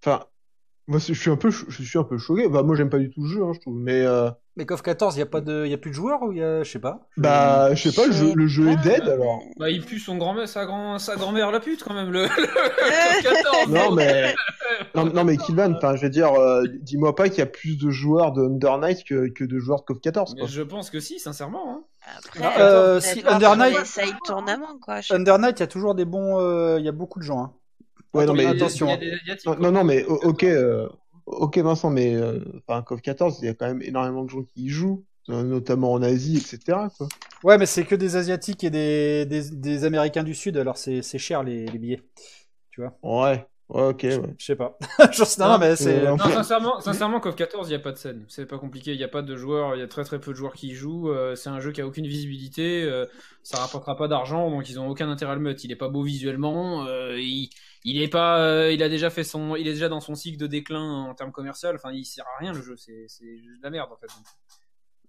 Speaker 3: Enfin, moi je suis un peu, je suis un peu choqué. Bah moi j'aime pas du tout le jeu, hein, je trouve. Mais euh,
Speaker 1: Mais KOF 14, il y a pas de, y a plus de joueurs ou il y a, je sais pas.
Speaker 3: Bah je sais pas, le jeu, le jeu est
Speaker 2: pas.
Speaker 3: dead alors.
Speaker 4: Bah, il pue son grand-mère, sa, grand, sa grand-mère la pute quand même, le, (laughs) le 14.
Speaker 3: Non mais non, non mais enfin je veux dire, euh, dis-moi pas qu'il y a plus de joueurs de Under Night que, que de joueurs de KOF 14
Speaker 4: Mais
Speaker 3: quoi.
Speaker 4: je pense que si, sincèrement. Hein.
Speaker 2: Après,
Speaker 1: Ah, euh, si
Speaker 2: voir
Speaker 1: Under Night-
Speaker 2: les side tournaments, quoi. je sais
Speaker 1: Under Night, il y a toujours des bons, euh, il y a beaucoup de gens. Hein.
Speaker 3: Ouais non mais
Speaker 1: attention, hein.
Speaker 3: non, non mais ok euh, ok Vincent mais euh, enfin KOF 14 il y a quand même énormément de gens qui y jouent, euh, notamment en Asie etc quoi.
Speaker 1: Ouais, mais c'est que des asiatiques et des, des, des américains du sud, alors c'est, c'est cher les, les billets. Tu vois.
Speaker 3: Ouais ouais ok
Speaker 1: Je-
Speaker 3: ouais.
Speaker 1: Je sais pas. (laughs) Je sais- non, non, mais c'est.
Speaker 4: Non, sincèrement, sincèrement, KOF 14, il n'y a pas de scène. C'est pas compliqué. Il n'y a pas de joueurs. Il y a très très peu de joueurs qui y jouent. euh, c'est un jeu qui a aucune visibilité. ça rapportera pas d'argent, donc ils ont aucun intérêt à le mettre. Il est pas beau visuellement. euh, il, il est pas. euh, il a déjà fait son. Il est déjà dans son cycle de déclin en termes commercial. Enfin, il sert à rien le jeu. C'est c'est juste de la merde en fait. Donc,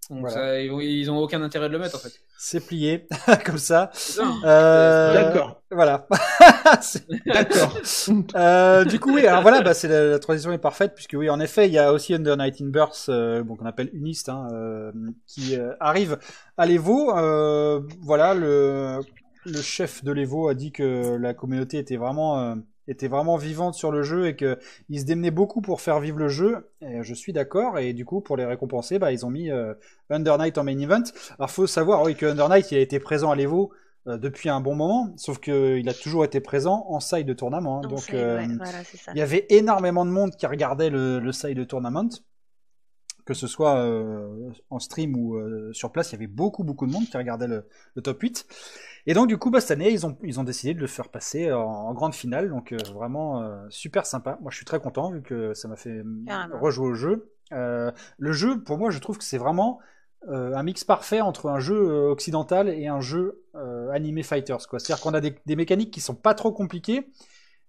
Speaker 4: donc
Speaker 1: Voilà.
Speaker 4: ça, ils ont aucun intérêt de le mettre en fait.
Speaker 1: C'est plié, (laughs) comme ça.
Speaker 4: Hein.
Speaker 1: Euh,
Speaker 3: D'accord.
Speaker 1: Voilà. (laughs)
Speaker 3: D'accord. (laughs)
Speaker 1: Euh, du coup, oui, alors voilà, bah, c'est la, la transition est parfaite puisque oui, en effet, il y a aussi Under Night in Burst, euh, bon, qu'on appelle Unist, hein, euh, qui euh, arrive à l'Evo. Euh, voilà, le, le chef de l'Evo a dit que la communauté était vraiment, euh, était vraiment vivante sur le jeu et que il se démenait beaucoup pour faire vivre le jeu. Et je suis d'accord. Et du coup, pour les récompenser, bah, ils ont mis euh, Under Night en main event. Alors, faut savoir, oui, que Under Night, il a été présent à l'Evo. euh, depuis un bon moment, sauf qu'il a toujours été présent en side de tournament. hein. donc, euh,
Speaker 2: ouais, voilà,
Speaker 1: il y avait énormément de monde qui regardait le, le side tournament, que ce soit euh, en stream ou euh, sur place, il y avait beaucoup beaucoup de monde qui regardait le, le top 8. Et donc du coup, bah, cette année, ils ont, ils ont décidé de le faire passer en, en grande finale, donc euh, vraiment super sympa. Moi, je suis très content vu que ça m'a fait rejouer au jeu. Le jeu, pour moi, je trouve que c'est vraiment un mix parfait entre un jeu occidental et un jeu animé fighters. C'est-à-dire qu'on a des, des mécaniques qui sont pas trop compliquées,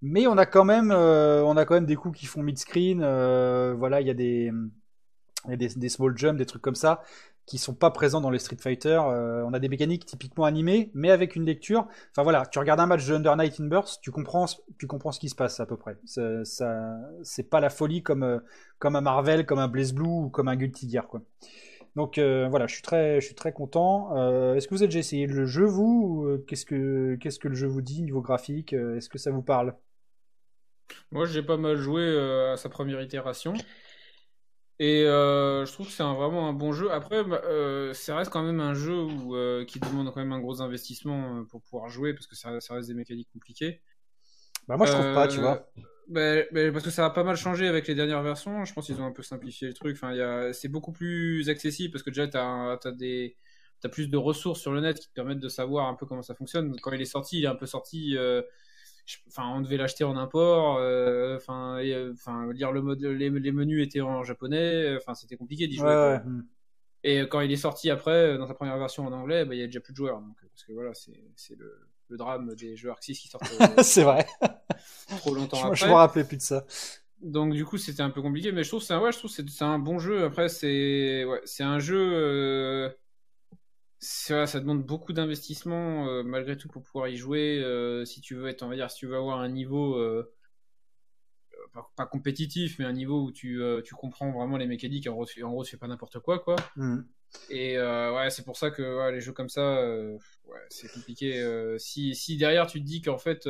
Speaker 1: Mais on a quand même, on a quand même des coups qui font mid-screen. voilà, il y a des, il y a des, small jumps, des trucs comme ça qui sont pas présents dans les Street Fighter. Euh, on a des mécaniques typiquement animées, mais avec une lecture. Enfin voilà, tu regardes un match de Under Night in Burst, tu comprends, tu comprends ce qui se passe à peu près. Ça, ça- c'est pas la folie comme, euh, comme un Marvel, comme un Blaze Blue ou comme un Guilty Gear quoi. Donc euh, voilà, je suis très, je suis très content. Est-ce que vous avez déjà essayé le jeu vous ou, Qu'est-ce que, qu'est-ce que le jeu vous dit niveau graphique Est-ce que ça vous parle?
Speaker 4: Moi, j'ai pas mal joué à sa première itération. Et euh, je trouve que c'est vraiment un bon jeu. Après, bah, euh, ça reste quand même un jeu où, euh, qui demande quand même un gros investissement euh, pour pouvoir jouer, parce que ça, ça reste des mécaniques compliquées.
Speaker 1: Bah moi je trouve pas, tu vois.
Speaker 4: ben, parce que ça a pas mal changé avec les dernières versions. Je pense qu'ils ont un peu simplifié le truc. Enfin, il y a... c'est beaucoup plus accessible parce que déjà, tu as, des... as plus de ressources sur le net qui te permettent de savoir un peu comment ça fonctionne. Quand il est sorti, il est un peu sorti. Euh, Enfin, on devait l'acheter en import. euh, Enfin, euh, enfin, lire le mode, les, les menus étaient en japonais. Enfin, c'était compliqué d'y jouer.
Speaker 1: ouais. hmm.
Speaker 4: Et quand il est sorti après, dans sa première version en anglais, ben, il y a déjà plus de joueurs. Donc, parce que voilà, c'est le, le drame des jeux Arc 6 qui sortent euh, (laughs)
Speaker 1: c'est vrai.
Speaker 4: trop longtemps
Speaker 1: Je,
Speaker 4: après.
Speaker 1: je me rappelais plus de ça.
Speaker 4: Donc du coup c'était un peu compliqué, mais je trouve que c'est un, ouais, je trouve c'est c'est un bon jeu. Après c'est ouais, c'est un jeu, euh, voilà, ça demande beaucoup d'investissement euh, malgré tout pour pouvoir y jouer. euh, si tu veux être, on va dire, si tu veux avoir un niveau euh, pas, pas compétitif, mais un niveau où tu, tu comprends vraiment les mécaniques. En gros, tu, en gros, tu fais pas n'importe quoi, quoi.
Speaker 1: Hmm.
Speaker 4: Et ouais, c'est pour ça que ouais, les jeux comme ça, ouais, c'est compliqué. si, si derrière tu te dis qu'en fait,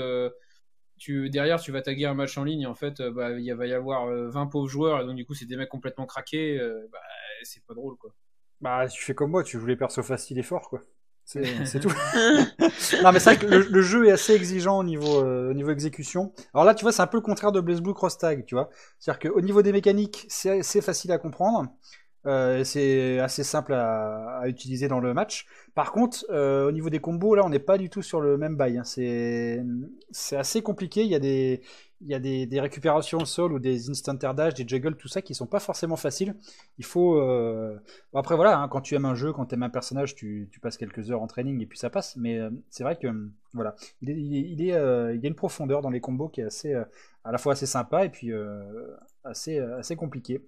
Speaker 4: tu, derrière tu vas taguer un match en ligne, et en fait, bah, il va y avoir euh, 20 pauvres joueurs, et donc du coup, c'est des mecs complètement craqués, bah, c'est pas drôle quoi.
Speaker 1: Bah, tu fais comme moi, tu joues les persos faciles et forts, quoi. C'est (laughs) tout. (laughs) non, mais c'est vrai que le, le jeu est assez exigeant au niveau, euh, au niveau exécution. Alors là, tu vois, c'est un peu le contraire de Blaze Blue Cross Tag, tu vois. C'est-à-dire qu'au niveau des mécaniques, c'est c'est facile à comprendre. Euh, c'est assez simple à, à utiliser dans le match. Par contre, euh, au niveau des combos, là, on n'est pas du tout sur le même bail. hein. C'est c'est assez compliqué. Il y a des il y a des, des récupérations au sol ou des instant air dash, des juggles, tout ça qui sont pas forcément faciles. Il faut euh, après voilà, hein, quand tu aimes un jeu, quand tu aimes un personnage, tu, tu passes quelques heures en training et puis ça passe. Mais euh, c'est vrai que euh, voilà, il, il, y a une profondeur dans les combos qui est assez, à la fois assez sympa et puis assez, assez compliqué.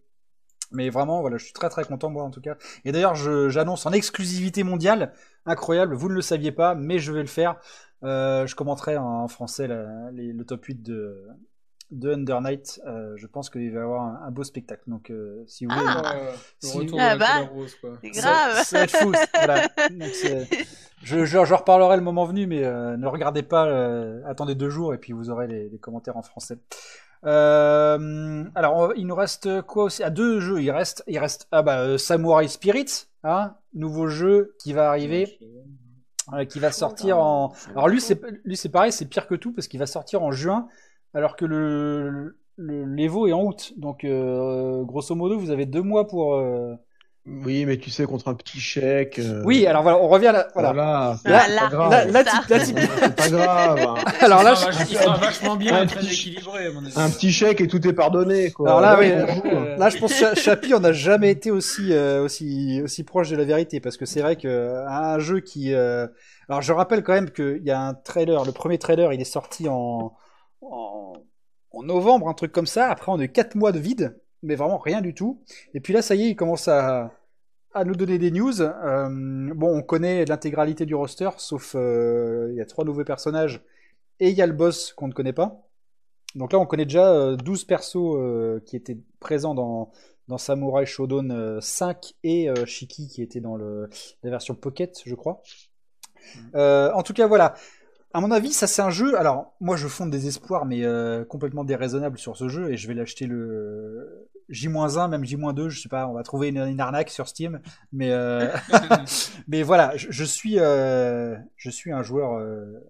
Speaker 1: Mais vraiment, voilà, je suis très très content moi en tout cas. Et d'ailleurs, j'annonce en exclusivité mondiale, incroyable, vous ne le saviez pas, mais je vais le faire. Euh, je commenterai en français la, les, le top 8 de, de Under Night. Euh, je pense qu'il va y avoir un, un, beau spectacle. Donc, euh, si vous voulez.
Speaker 2: Ah.
Speaker 1: si
Speaker 4: retour
Speaker 2: ah bah,
Speaker 4: couleur rose, quoi.
Speaker 2: C'est grave.
Speaker 1: Ça, ça va être fou. voilà. Donc, je, je, je, reparlerai le moment venu, mais euh, ne regardez pas. euh, attendez deux jours et puis vous aurez les, les commentaires en français. Euh, alors, il nous reste quoi aussi? À ah, deux jeux. Il reste, il reste ah bah, euh, Samurai Spirits, hein, nouveau jeu qui va arriver, euh, qui va sortir en. Alors lui, c'est lui, c'est pareil, c'est pire que tout parce qu'il va sortir en juin, alors que le l'Evo est en août. Donc, euh, grosso modo, vous avez deux mois pour.
Speaker 3: Oui, mais tu sais, contre un petit chèque. euh,
Speaker 1: Oui, alors voilà, on revient à la. Voilà.
Speaker 3: Voilà, c'est
Speaker 2: Là,
Speaker 3: pas
Speaker 2: là,
Speaker 3: grave.
Speaker 1: Là, (laughs)
Speaker 3: C'est pas grave. hein. (laughs)
Speaker 1: alors là, je-
Speaker 4: il sera vachement bien très
Speaker 3: petit-
Speaker 4: équilibré, à mon avis.
Speaker 3: Un petit chèque et tout est pardonné, quoi.
Speaker 1: alors là,
Speaker 3: Ouais,
Speaker 1: oui, euh, là, je pense que Chapi, on n'a jamais été aussi, euh, aussi, aussi proche de la vérité, parce que c'est vrai que un jeu qui, euh, alors je rappelle quand même qu'il y a un trailer, le premier trailer, il est sorti en, en, en novembre, un truc comme ça. Après, on a eu quatre mois de vide, mais vraiment rien du tout. Et puis là, ça y est, il commence à, à nous donner des news. Euh, bon, on connaît l'intégralité du roster, sauf euh, il y a trois nouveaux personnages et il y a le boss qu'on ne connaît pas. Donc là, on connaît déjà euh, 12 persos euh, qui étaient présents dans, dans Samurai Shodown euh, 5 et Shiki qui était dans le, la version Pocket, je crois. Euh, en tout cas, voilà. À mon avis, ça c'est un jeu. Alors, moi, je fonde des espoirs, mais complètement déraisonnables sur ce jeu, et je vais l'acheter le J-1, même J-2, je sais pas. On va trouver une, une arnaque sur Steam, mais euh, (laughs) (laughs) mais voilà, je, je suis euh, je suis un joueur euh,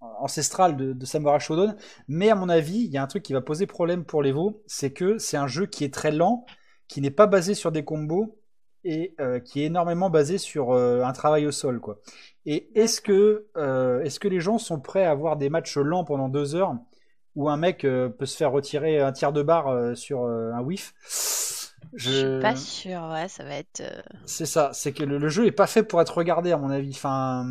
Speaker 1: ancestral de, de Samurai Shodown, mais à mon avis, il y a un truc qui va poser problème pour l'Evo, c'est que c'est un jeu qui est très lent, qui n'est pas basé sur des combos et euh, qui est énormément basé sur euh, un travail au sol, quoi. Et est-ce que, euh, est-ce que les gens sont prêts à avoir des matchs lents pendant deux heures où un mec euh, peut se faire retirer un tiers de barre euh, sur euh, un whiff
Speaker 2: Je suis pas sûr, ouais, ça va être. euh,
Speaker 1: C'est ça, c'est que le, le jeu est pas fait pour être regardé à mon avis. Enfin,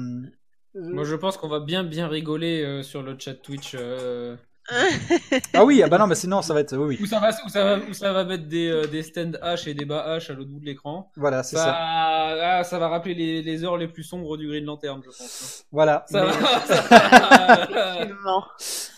Speaker 1: euh,
Speaker 4: Moi, je pense qu'on va bien bien rigoler euh, sur le chat Twitch euh,
Speaker 1: Ah oui, ah bah non, mais sinon ça va être. Oui, oui.
Speaker 4: Où ça va, où ça va, où ça va mettre des, euh, des stands H et des bas H à l'autre bout de l'écran.
Speaker 1: Voilà, c'est
Speaker 4: Ça,
Speaker 1: ça.
Speaker 4: ah, ça va rappeler les, les heures les plus sombres du Green Lantern, je pense.
Speaker 1: Voilà.
Speaker 4: Ça
Speaker 1: Mais-
Speaker 4: va, ça va.
Speaker 2: Absolument.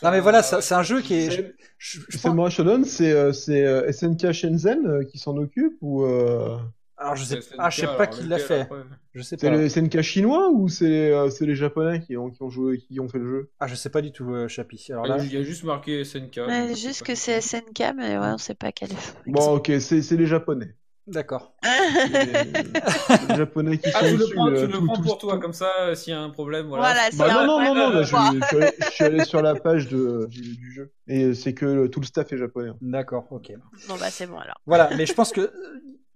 Speaker 1: Non, mais voilà, c'est un jeu qui est. je-
Speaker 3: C'est-
Speaker 1: je- je
Speaker 3: C'est
Speaker 1: pense-
Speaker 3: moi Shodan, c'est euh, c'est euh, SNK Shenzhen euh, qui s'en occupe ou euh,
Speaker 1: Alors, je sais,
Speaker 4: C'est
Speaker 1: ah, je sais
Speaker 4: SNK,
Speaker 1: pas qui l'a fait. Je sais
Speaker 3: c'est
Speaker 1: pas.
Speaker 3: les SNK chinois ou c'est euh, c'est les japonais qui ont qui ont joué qui ont fait le jeu?
Speaker 1: Ah, je sais pas du tout, euh, Chapi. Alors là,
Speaker 4: Il y a juste marqué SNK.
Speaker 2: Ouais, juste que c'est SNK, mais ouais, on sait pas quel est.
Speaker 3: Bon, ok, c'est c'est les japonais.
Speaker 1: d'accord. (laughs)
Speaker 3: C'est les- japonais qui
Speaker 4: Ah,
Speaker 3: sont
Speaker 4: tu le prends, tu le prends
Speaker 3: tout-
Speaker 4: pour toi, comme ça, euh, s'il y a un problème, voilà.
Speaker 2: Voilà, c'est
Speaker 3: Bah non, non, non, non, je, suis allé, je suis allé sur la (laughs) page de, du, du jeu. Et c'est que le- tout le staff est japonais.
Speaker 1: D'accord, ok.
Speaker 2: Bon, bah, c'est bon alors.
Speaker 1: Voilà, mais je pense que euh,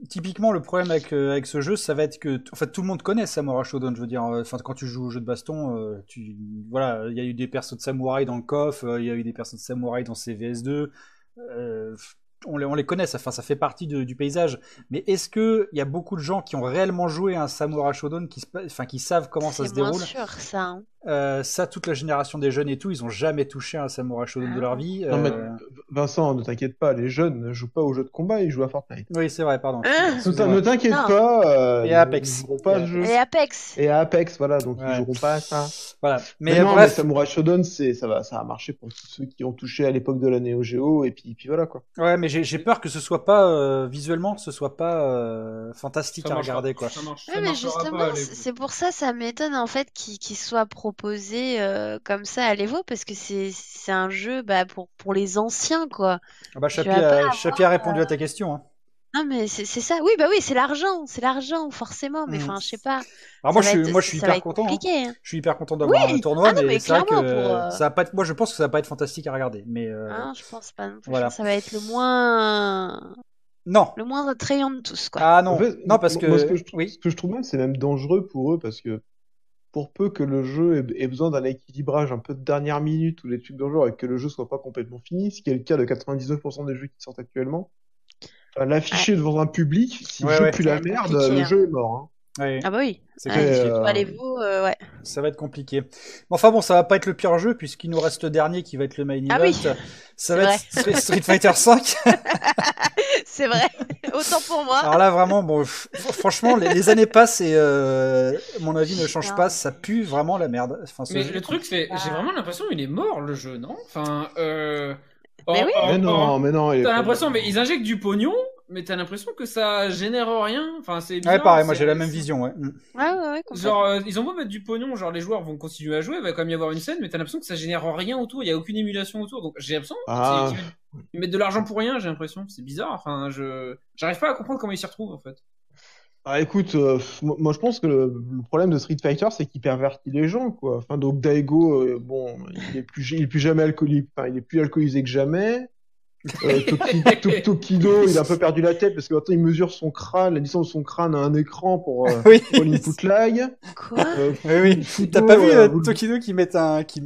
Speaker 1: typiquement le problème avec, euh, avec ce jeu, ça va être que en fait tout le monde connaît Samurai Shodown. Je veux dire, euh, enfin quand tu joues au jeu de baston, euh, tu voilà, il y a eu des persos de samouraï dans le euh, il y a eu des persos de samouraï dans CVS2. euh, on les, on les connaît, ça, enfin, ça fait partie de- du paysage. Mais est-ce que il y a beaucoup de gens qui ont réellement joué à un Samurai Shodown, qui, enfin, qui savent comment ça se
Speaker 2: C'est
Speaker 1: déroule
Speaker 2: sûr, ça. hein.
Speaker 1: Euh, Ça, toute la génération des jeunes et tout, ils ont jamais touché à un Samurai Shodown de
Speaker 2: Ah.
Speaker 1: leur vie.
Speaker 3: Non, mais
Speaker 1: euh,
Speaker 3: Vincent, ne t'inquiète pas, les jeunes ne jouent pas aux jeux de combat, ils jouent à Fortnite.
Speaker 1: Oui, c'est vrai, pardon.
Speaker 2: Hein
Speaker 3: Ne t'inquiète pas. euh,
Speaker 1: Et Apex.
Speaker 3: Ils pas.
Speaker 2: Et Apex.
Speaker 3: Et à Apex, voilà, donc
Speaker 1: Ouais.
Speaker 3: ils joueront pas à ça.
Speaker 1: Voilà.
Speaker 3: Mais,
Speaker 1: Mais,
Speaker 3: non, mais
Speaker 1: bref,
Speaker 3: Samurai Shodown, c'est, ça va, ça a marché pour tous ceux qui ont touché à l'époque de la Neo Geo, et puis, puis voilà, quoi.
Speaker 1: Ouais, mais j'ai peur que ce soit pas euh, visuellement, ce soit pas euh, fantastique
Speaker 4: Ça
Speaker 1: à regarder quoi.
Speaker 4: Ça marche,
Speaker 2: Ouais,
Speaker 4: ça
Speaker 2: mais justement, c'est pour ça, ça m'étonne en fait qu'il qu'il soit proposé euh, comme ça à l'Evo parce que c'est un jeu bah, pour pour les anciens quoi.
Speaker 1: Ah bah, Chapi, a,
Speaker 2: avoir,
Speaker 1: Chapi a répondu à ta question. Hein.
Speaker 2: Non mais c'est ça. Oui bah oui, c'est l'argent, c'est l'argent forcément. Mais
Speaker 1: Mm.
Speaker 2: enfin, je sais pas.
Speaker 1: Alors moi, je
Speaker 2: être-
Speaker 1: moi, je suis hyper content. hein.
Speaker 2: hein.
Speaker 1: Je suis hyper content d'avoir
Speaker 2: Oui.
Speaker 1: un tournoi,
Speaker 2: Ah non,
Speaker 1: mais,
Speaker 2: mais
Speaker 1: c'est vrai que
Speaker 2: pour, euh,
Speaker 1: ça va pas être. Moi, je pense que ça va pas être fantastique à regarder. Mais euh,
Speaker 2: Hein, je pense pas non plus.
Speaker 1: voilà.
Speaker 2: Je pense que Ça va être le moins
Speaker 1: non.
Speaker 2: le moins attrayant de tous quoi.
Speaker 1: Ah non,
Speaker 3: En fait,
Speaker 1: non parce que,
Speaker 3: moi, ce que je,
Speaker 1: oui.
Speaker 3: ce que je trouve même, c'est même dangereux pour eux, parce que pour peu que le jeu ait, ait besoin d'un équilibrage un peu de dernière minute ou des trucs dans le genre, et que le jeu soit pas complètement fini, ce qui est le cas de 99% des jeux qui sortent actuellement, enfin, l'afficher devant un public, si
Speaker 1: Ouais,
Speaker 3: le jeu
Speaker 1: ouais.
Speaker 3: pue
Speaker 2: Ça va
Speaker 3: la merde, le jeu est mort. hein.
Speaker 2: Ah bah oui.
Speaker 1: c'est compliqué.
Speaker 3: euh,
Speaker 2: Allez-vous, euh, ouais.
Speaker 1: Ça va être compliqué. Mais enfin bon, ça va pas être le pire jeu puisqu'il nous reste le dernier qui va être le main event.
Speaker 2: Ah oui.
Speaker 1: Ça
Speaker 2: C'est
Speaker 1: va être Street- Fighter 5. (laughs)
Speaker 2: c'est vrai. Autant pour moi.
Speaker 1: Alors là, vraiment, bon, f- franchement, les, les années passent et euh, mon avis ne change pas. Ça pue vraiment la merde. Enfin, ce
Speaker 4: Mais
Speaker 1: jeu-
Speaker 4: le truc, c'est,
Speaker 2: Ah.
Speaker 4: j'ai vraiment l'impression qu'il est mort le jeu, non? Enfin, euh.
Speaker 2: Mais oui.
Speaker 3: Mais non, mais non. il est
Speaker 4: T'as l'impression, mais ils injectent du pognon, mais t'as l'impression que ça génère rien? Enfin, c'est bizarre.
Speaker 1: Ouais, pareil, moi j'ai la même vision. Ouais. Mm.
Speaker 2: Ouais ouais ouais. complètement.
Speaker 4: Genre, euh, ils ont beau mettre du pognon, genre les joueurs vont continuer à jouer, il va quand même y avoir une scène, mais t'as l'impression que ça génère rien autour, il y a aucune émulation autour. Donc j'ai l'impression
Speaker 3: Ah.
Speaker 4: qu'ils ils mettent de l'argent pour rien, j'ai l'impression. C'est bizarre. Enfin, je j'arrive pas à comprendre comment ils s'y retrouvent en fait.
Speaker 3: Ah, écoute, euh, moi moi, je pense que le, le problème de Street Fighter, c'est qu'il pervertit les gens, quoi. Enfin, donc Daigo, euh, bon, il est plus, il est plus jamais alcoolique, enfin, il est plus alcoolisé que jamais. Euh, Toki- To- Tokido, il a un peu perdu la tête parce que maintenant il mesure son crâne, la distance de son crâne à un écran pour, euh, (laughs)
Speaker 1: Oui.
Speaker 3: pour l'input lag.
Speaker 2: Quoi
Speaker 3: Euh,
Speaker 1: Oui, oui.
Speaker 3: Fudo,
Speaker 1: T'as pas vu
Speaker 3: euh, vous-
Speaker 1: Tokido qui met un, qui,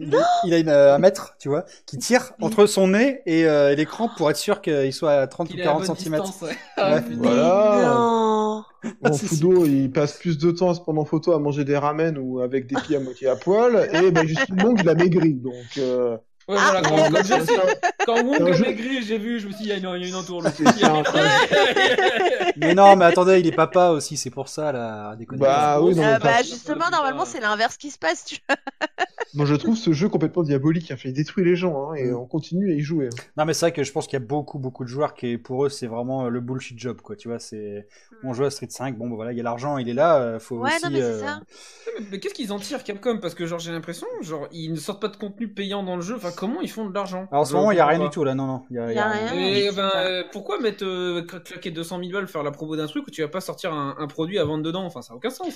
Speaker 1: il a une, euh, un mètre, tu vois, qui tire entre son nez et euh, l'écran pour être sûr qu'il soit à 30 ou
Speaker 4: Il est à
Speaker 1: 40
Speaker 4: bonne
Speaker 1: cm.
Speaker 4: ouais. Ah,
Speaker 1: Ouais.
Speaker 3: Voilà.
Speaker 2: Non.
Speaker 3: Bon. Fudo, il passe plus de temps pendant photo à manger des ramen ou avec des pieds à moitié à poil. Et ben, Justin Long, il a maigri. Donc, euh,
Speaker 4: Ouais, voilà, quand,
Speaker 3: euh, (laughs)
Speaker 4: quand, Wong a maigri, j'ai vu, je me suis dit, il y a une, il y a une entourloupe. (laughs)
Speaker 1: Mais non, mais attendez, il est papa aussi, c'est pour ça, là, déconner.
Speaker 3: Bah oui, non,
Speaker 2: Euh, bah justement normalement c'est l'inverse qui se passe. Tu vois. (laughs)
Speaker 3: Moi, je trouve ce jeu complètement diabolique. Enfin, il détruit les gens, hein, et
Speaker 1: Mm.
Speaker 3: on continue à y jouer. hein.
Speaker 1: Non, mais c'est vrai que je pense qu'il y a beaucoup, beaucoup de joueurs qui, pour eux, c'est vraiment euh, le bullshit job, quoi. Tu vois, c'est, on joue à Street 5, bon, bah voilà, il y a l'argent, il est là, euh, faut
Speaker 2: Ouais,
Speaker 1: aussi.
Speaker 2: non, mais c'est
Speaker 1: euh,
Speaker 2: ça.
Speaker 4: Mais, mais qu'est-ce qu'ils en tirent Capcom? Parce que genre j'ai l'impression, genre ils ne sortent pas de contenu payant dans le jeu. Enfin comment ils font de l'argent
Speaker 1: Alors, en ce moment, il y a rien du tout, là, non, non. Il y a,
Speaker 2: Il y a rien.
Speaker 4: Et
Speaker 2: Oui,
Speaker 4: ben,
Speaker 2: c'est ça.
Speaker 4: euh, pourquoi mettre euh, cla- claquer 200 000 balles faire la promo d'un truc où tu vas pas sortir un, un produit à vendre dedans? Enfin ça a aucun sens.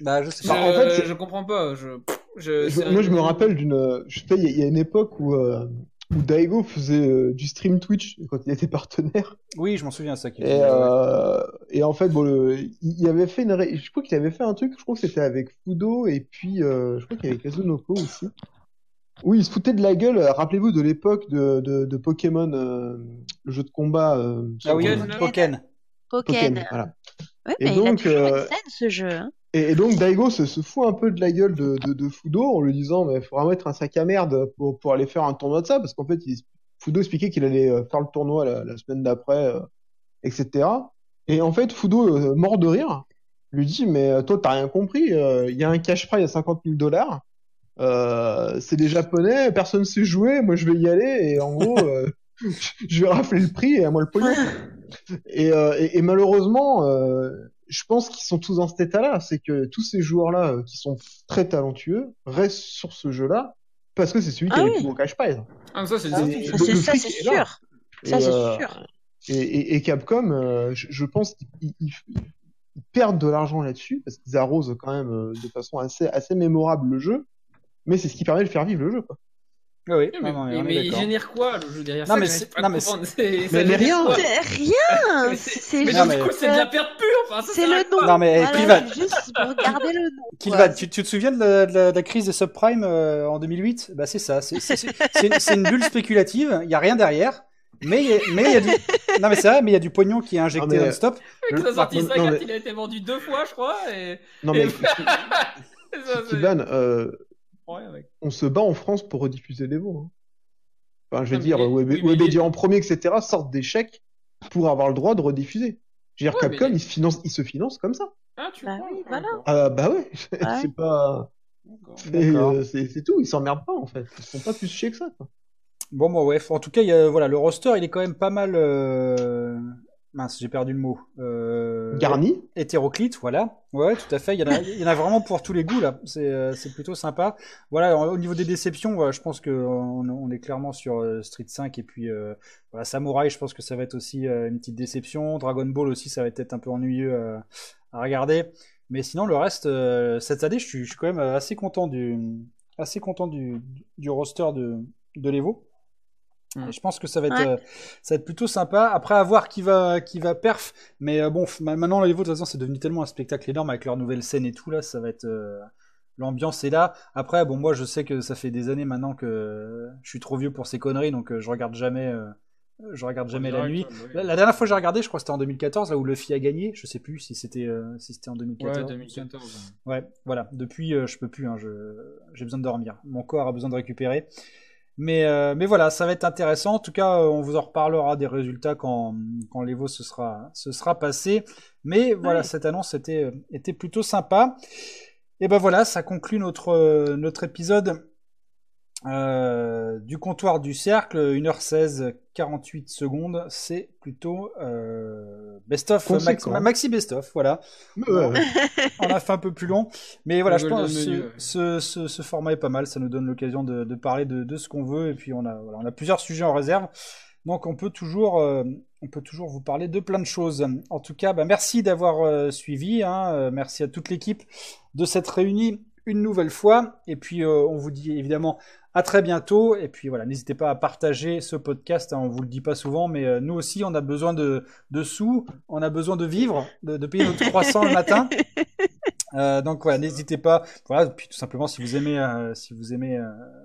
Speaker 1: Bah, je sais
Speaker 4: Je,
Speaker 3: Bah,
Speaker 1: pas.
Speaker 3: en fait,
Speaker 4: je comprends pas. Je, je,
Speaker 3: Je-
Speaker 4: c'est
Speaker 3: moi,
Speaker 4: un-
Speaker 3: je me rappelle d'une. Je sais, il y, a- il y a une époque où, euh, où Daigo faisait euh, du stream Twitch quand il était partenaire.
Speaker 1: Oui, je m'en souviens, ça. qui-
Speaker 3: Et, euh, et en fait, bon, le, il avait fait une. Je crois qu'il avait fait un truc. Je crois que c'était avec Fudo et puis euh, je crois qu'il y avait Kazunoko aussi. Oui, il se foutait de la gueule. euh, Rappelez-vous de l'époque de, de, de Pokémon, euh, le jeu de combat. euh,
Speaker 1: Ah oui.
Speaker 4: Pokken,
Speaker 1: Pokken.
Speaker 3: voilà.
Speaker 2: Ouais,
Speaker 3: Et
Speaker 2: mais il a
Speaker 3: donc,
Speaker 2: toujours
Speaker 3: euh,
Speaker 2: une scène ce jeu. hein.
Speaker 3: Et, et donc Daigo se, se fout un peu de la gueule de, de, de Fudo en lui disant mais faut vraiment être un sac à merde pour, pour aller faire un tournoi de ça parce qu'en fait il, Fudo expliquait qu'il allait euh, faire le tournoi la, la semaine d'après, euh, etc. Et en fait Fudo euh, mort de rire lui dit mais euh, toi t'as rien compris, euh, il y a un cash prize à 50 000 dollars, euh, c'est des japonais, personne sait jouer, moi je vais y aller et en gros (laughs) euh, je vais rafler le prix et à moi le pognon. Et, euh, et, et malheureusement, euh, je pense qu'ils sont tous dans cet état-là. C'est que tous ces joueurs-là, euh, qui sont très talentueux, restent sur ce jeu-là parce que c'est celui qui
Speaker 2: Ah
Speaker 3: a
Speaker 2: oui.
Speaker 3: les plus gros cash prize.
Speaker 4: Ah, ça, c'est
Speaker 2: Ah
Speaker 3: le- le
Speaker 2: sûr. Ça,
Speaker 3: Et,
Speaker 2: c'est sûr.
Speaker 3: Et, et, et Capcom, euh, je, je pense qu'ils ils- ils perdent de l'argent là-dessus parce qu'ils arrosent quand même euh, de façon assez, assez mémorable le jeu. Mais c'est ce qui permet de faire vivre le jeu. Quoi.
Speaker 1: Ah oui,
Speaker 4: Oui, mais,
Speaker 1: non, non,
Speaker 4: mais- mais il génère quoi le jeu derrière
Speaker 1: Non,
Speaker 4: ça
Speaker 1: mais c'est- non, mais.
Speaker 4: C'est- (laughs)
Speaker 3: mais
Speaker 4: génère
Speaker 3: rien.
Speaker 2: C'est rien. (laughs)
Speaker 4: Mais c'est-
Speaker 2: C'est
Speaker 4: mais
Speaker 1: mais-
Speaker 4: c'est de la perte pure. Enfin, ça
Speaker 2: C'est le nom.
Speaker 1: Non, mais
Speaker 2: Voilà,
Speaker 1: Kilvan.
Speaker 2: c'est juste regarder le nom.
Speaker 1: Kilvan, tu, tu te souviens de la, de la- de la crise des subprimes euh, en 2008 Bah c'est ça, c'est c'est- c'est- c'est une, bulle spéculative, il y a rien derrière, mais il y a- mais il y a du non mais c'est vrai, mais il y a du pognon qui est injecté
Speaker 3: Non, mais-
Speaker 1: non-stop.
Speaker 4: Le mec,
Speaker 1: Le-
Speaker 4: ça a sorti
Speaker 3: non,
Speaker 4: 5
Speaker 3: non, mais-
Speaker 4: il a été vendu deux fois, je crois. Et...
Speaker 3: Non mais (laughs) Kiban, euh,
Speaker 4: Ouais,
Speaker 3: on se bat en France pour rediffuser l'Evo. Hein. Enfin, je veux
Speaker 4: Ah,
Speaker 3: dire,
Speaker 4: il est-
Speaker 3: Web-
Speaker 4: oui, mais il
Speaker 3: Webedia
Speaker 4: est-
Speaker 3: en premier, etc., sortent des chèques pour avoir le droit de rediffuser. Je veux dire,
Speaker 4: Ouais, mais
Speaker 3: Capcom,
Speaker 4: il
Speaker 3: se financent, ils se financent comme ça.
Speaker 4: Ah, tu
Speaker 2: Bah
Speaker 4: crois
Speaker 2: oui,
Speaker 4: Ah,
Speaker 2: voilà.
Speaker 3: Ah bah ouais, (laughs)
Speaker 2: Ouais.
Speaker 3: c'est pas, c'est euh, c'est tout. Ils s'emmerdent pas en fait. Ils se font pas plus chier que ça. quoi.
Speaker 1: Bon, moi, ouais. En tout cas, il y a, voilà, le roster, il est quand même pas mal. euh, Mince, j'ai perdu le mot. Euh...
Speaker 3: Garni.
Speaker 1: Hétéroclite, voilà. Ouais, tout à fait. Il y en a, il y en a vraiment pour tous les goûts là. C'est, euh, c'est plutôt sympa. Voilà. Au niveau des déceptions, je pense que on, est clairement sur euh, Street 5 et puis euh, voilà, Samurai. Je pense que ça va être aussi une petite déception. Dragon Ball aussi, ça va être un peu ennuyeux à regarder. Mais sinon, le reste, cette année, je suis, je suis quand même assez content du, assez content du, du roster de, de l'Evo.
Speaker 4: Mm.
Speaker 1: Et Je pense que ça va être,
Speaker 2: Ouais.
Speaker 1: euh, ça va être plutôt sympa. Après, à voir qui va, qui va perf. Mais euh, bon, maintenant, l'Evo, de toute façon, c'est devenu tellement un spectacle énorme avec leur nouvelle scène et tout, là, ça va être. euh, L'ambiance est là. Après, bon, moi, je sais que ça fait des années maintenant que je suis trop vieux pour ces conneries, donc euh, je regarde jamais, euh, je regarde jamais la nuit.
Speaker 4: ouais,
Speaker 1: La, dernière fois que j'ai regardé, je crois que c'était en 2014, là où Luffy a gagné. Je sais plus si c'était, euh, si c'était en 2014.
Speaker 4: Ouais, 2014.
Speaker 1: Ouais, voilà. Depuis, euh, je peux plus. Hein, je, j'ai besoin de dormir. Mon corps a besoin de récupérer. Mais, euh, mais voilà, ça va être intéressant. En tout cas, euh, on vous en reparlera des résultats quand, quand l'Evo se sera, se sera passé. Mais voilà,
Speaker 2: Oui.
Speaker 1: cette annonce était, euh, était plutôt sympa. Et ben voilà, ça conclut notre, notre épisode euh, du comptoir du cercle. 1h16, 48 secondes. C'est plutôt euh, best-of. Maxi, maxi best-of, voilà.
Speaker 3: Ouais.
Speaker 1: On a fait un peu plus long. Mais voilà, je pense que ce,
Speaker 4: menu, ouais.
Speaker 1: ce, ce- ce format est pas mal. Ça nous donne l'occasion de, de parler de, de ce qu'on veut. Et puis on a, voilà, on a plusieurs sujets en réserve. Donc on peut toujours, euh, on peut toujours vous parler de plein de choses. En tout cas, bah, merci d'avoir euh, suivi. hein. Euh, merci à toute l'équipe de s'être réunie une nouvelle fois. Et puis euh, on vous dit évidemment à très bientôt. Et puis voilà, n'hésitez pas à partager ce podcast. hein. On vous le dit pas souvent, mais euh, nous aussi, on a besoin de, de sous. On a besoin de vivre, de, de payer notre croissant le matin. (laughs) Euh, donc voilà, n'hésitez pas. Voilà, puis tout simplement, si vous aimez, euh, si vous aimez euh,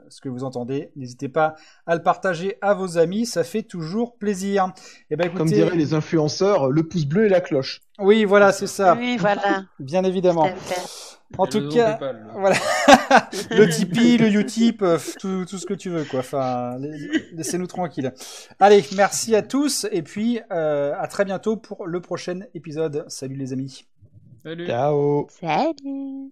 Speaker 1: ce que vous entendez, n'hésitez pas à le partager à vos amis. Ça fait toujours plaisir. Et ben
Speaker 3: Comme
Speaker 1: écoutez,
Speaker 3: diraient les influenceurs, le pouce bleu et la cloche.
Speaker 1: oui, voilà, c'est ça,
Speaker 2: Oui, voilà. (laughs)
Speaker 1: bien évidemment. En tout cas,
Speaker 4: PayPal,
Speaker 1: voilà, (laughs) le Tipeee, le Utip, euh, tout, tout ce que tu veux, quoi. Enfin, la- laissez-nous tranquilles. Allez, merci à tous et puis euh, à très bientôt pour le prochain épisode. Salut les amis.
Speaker 4: Salut.
Speaker 3: Ciao.
Speaker 2: Salut.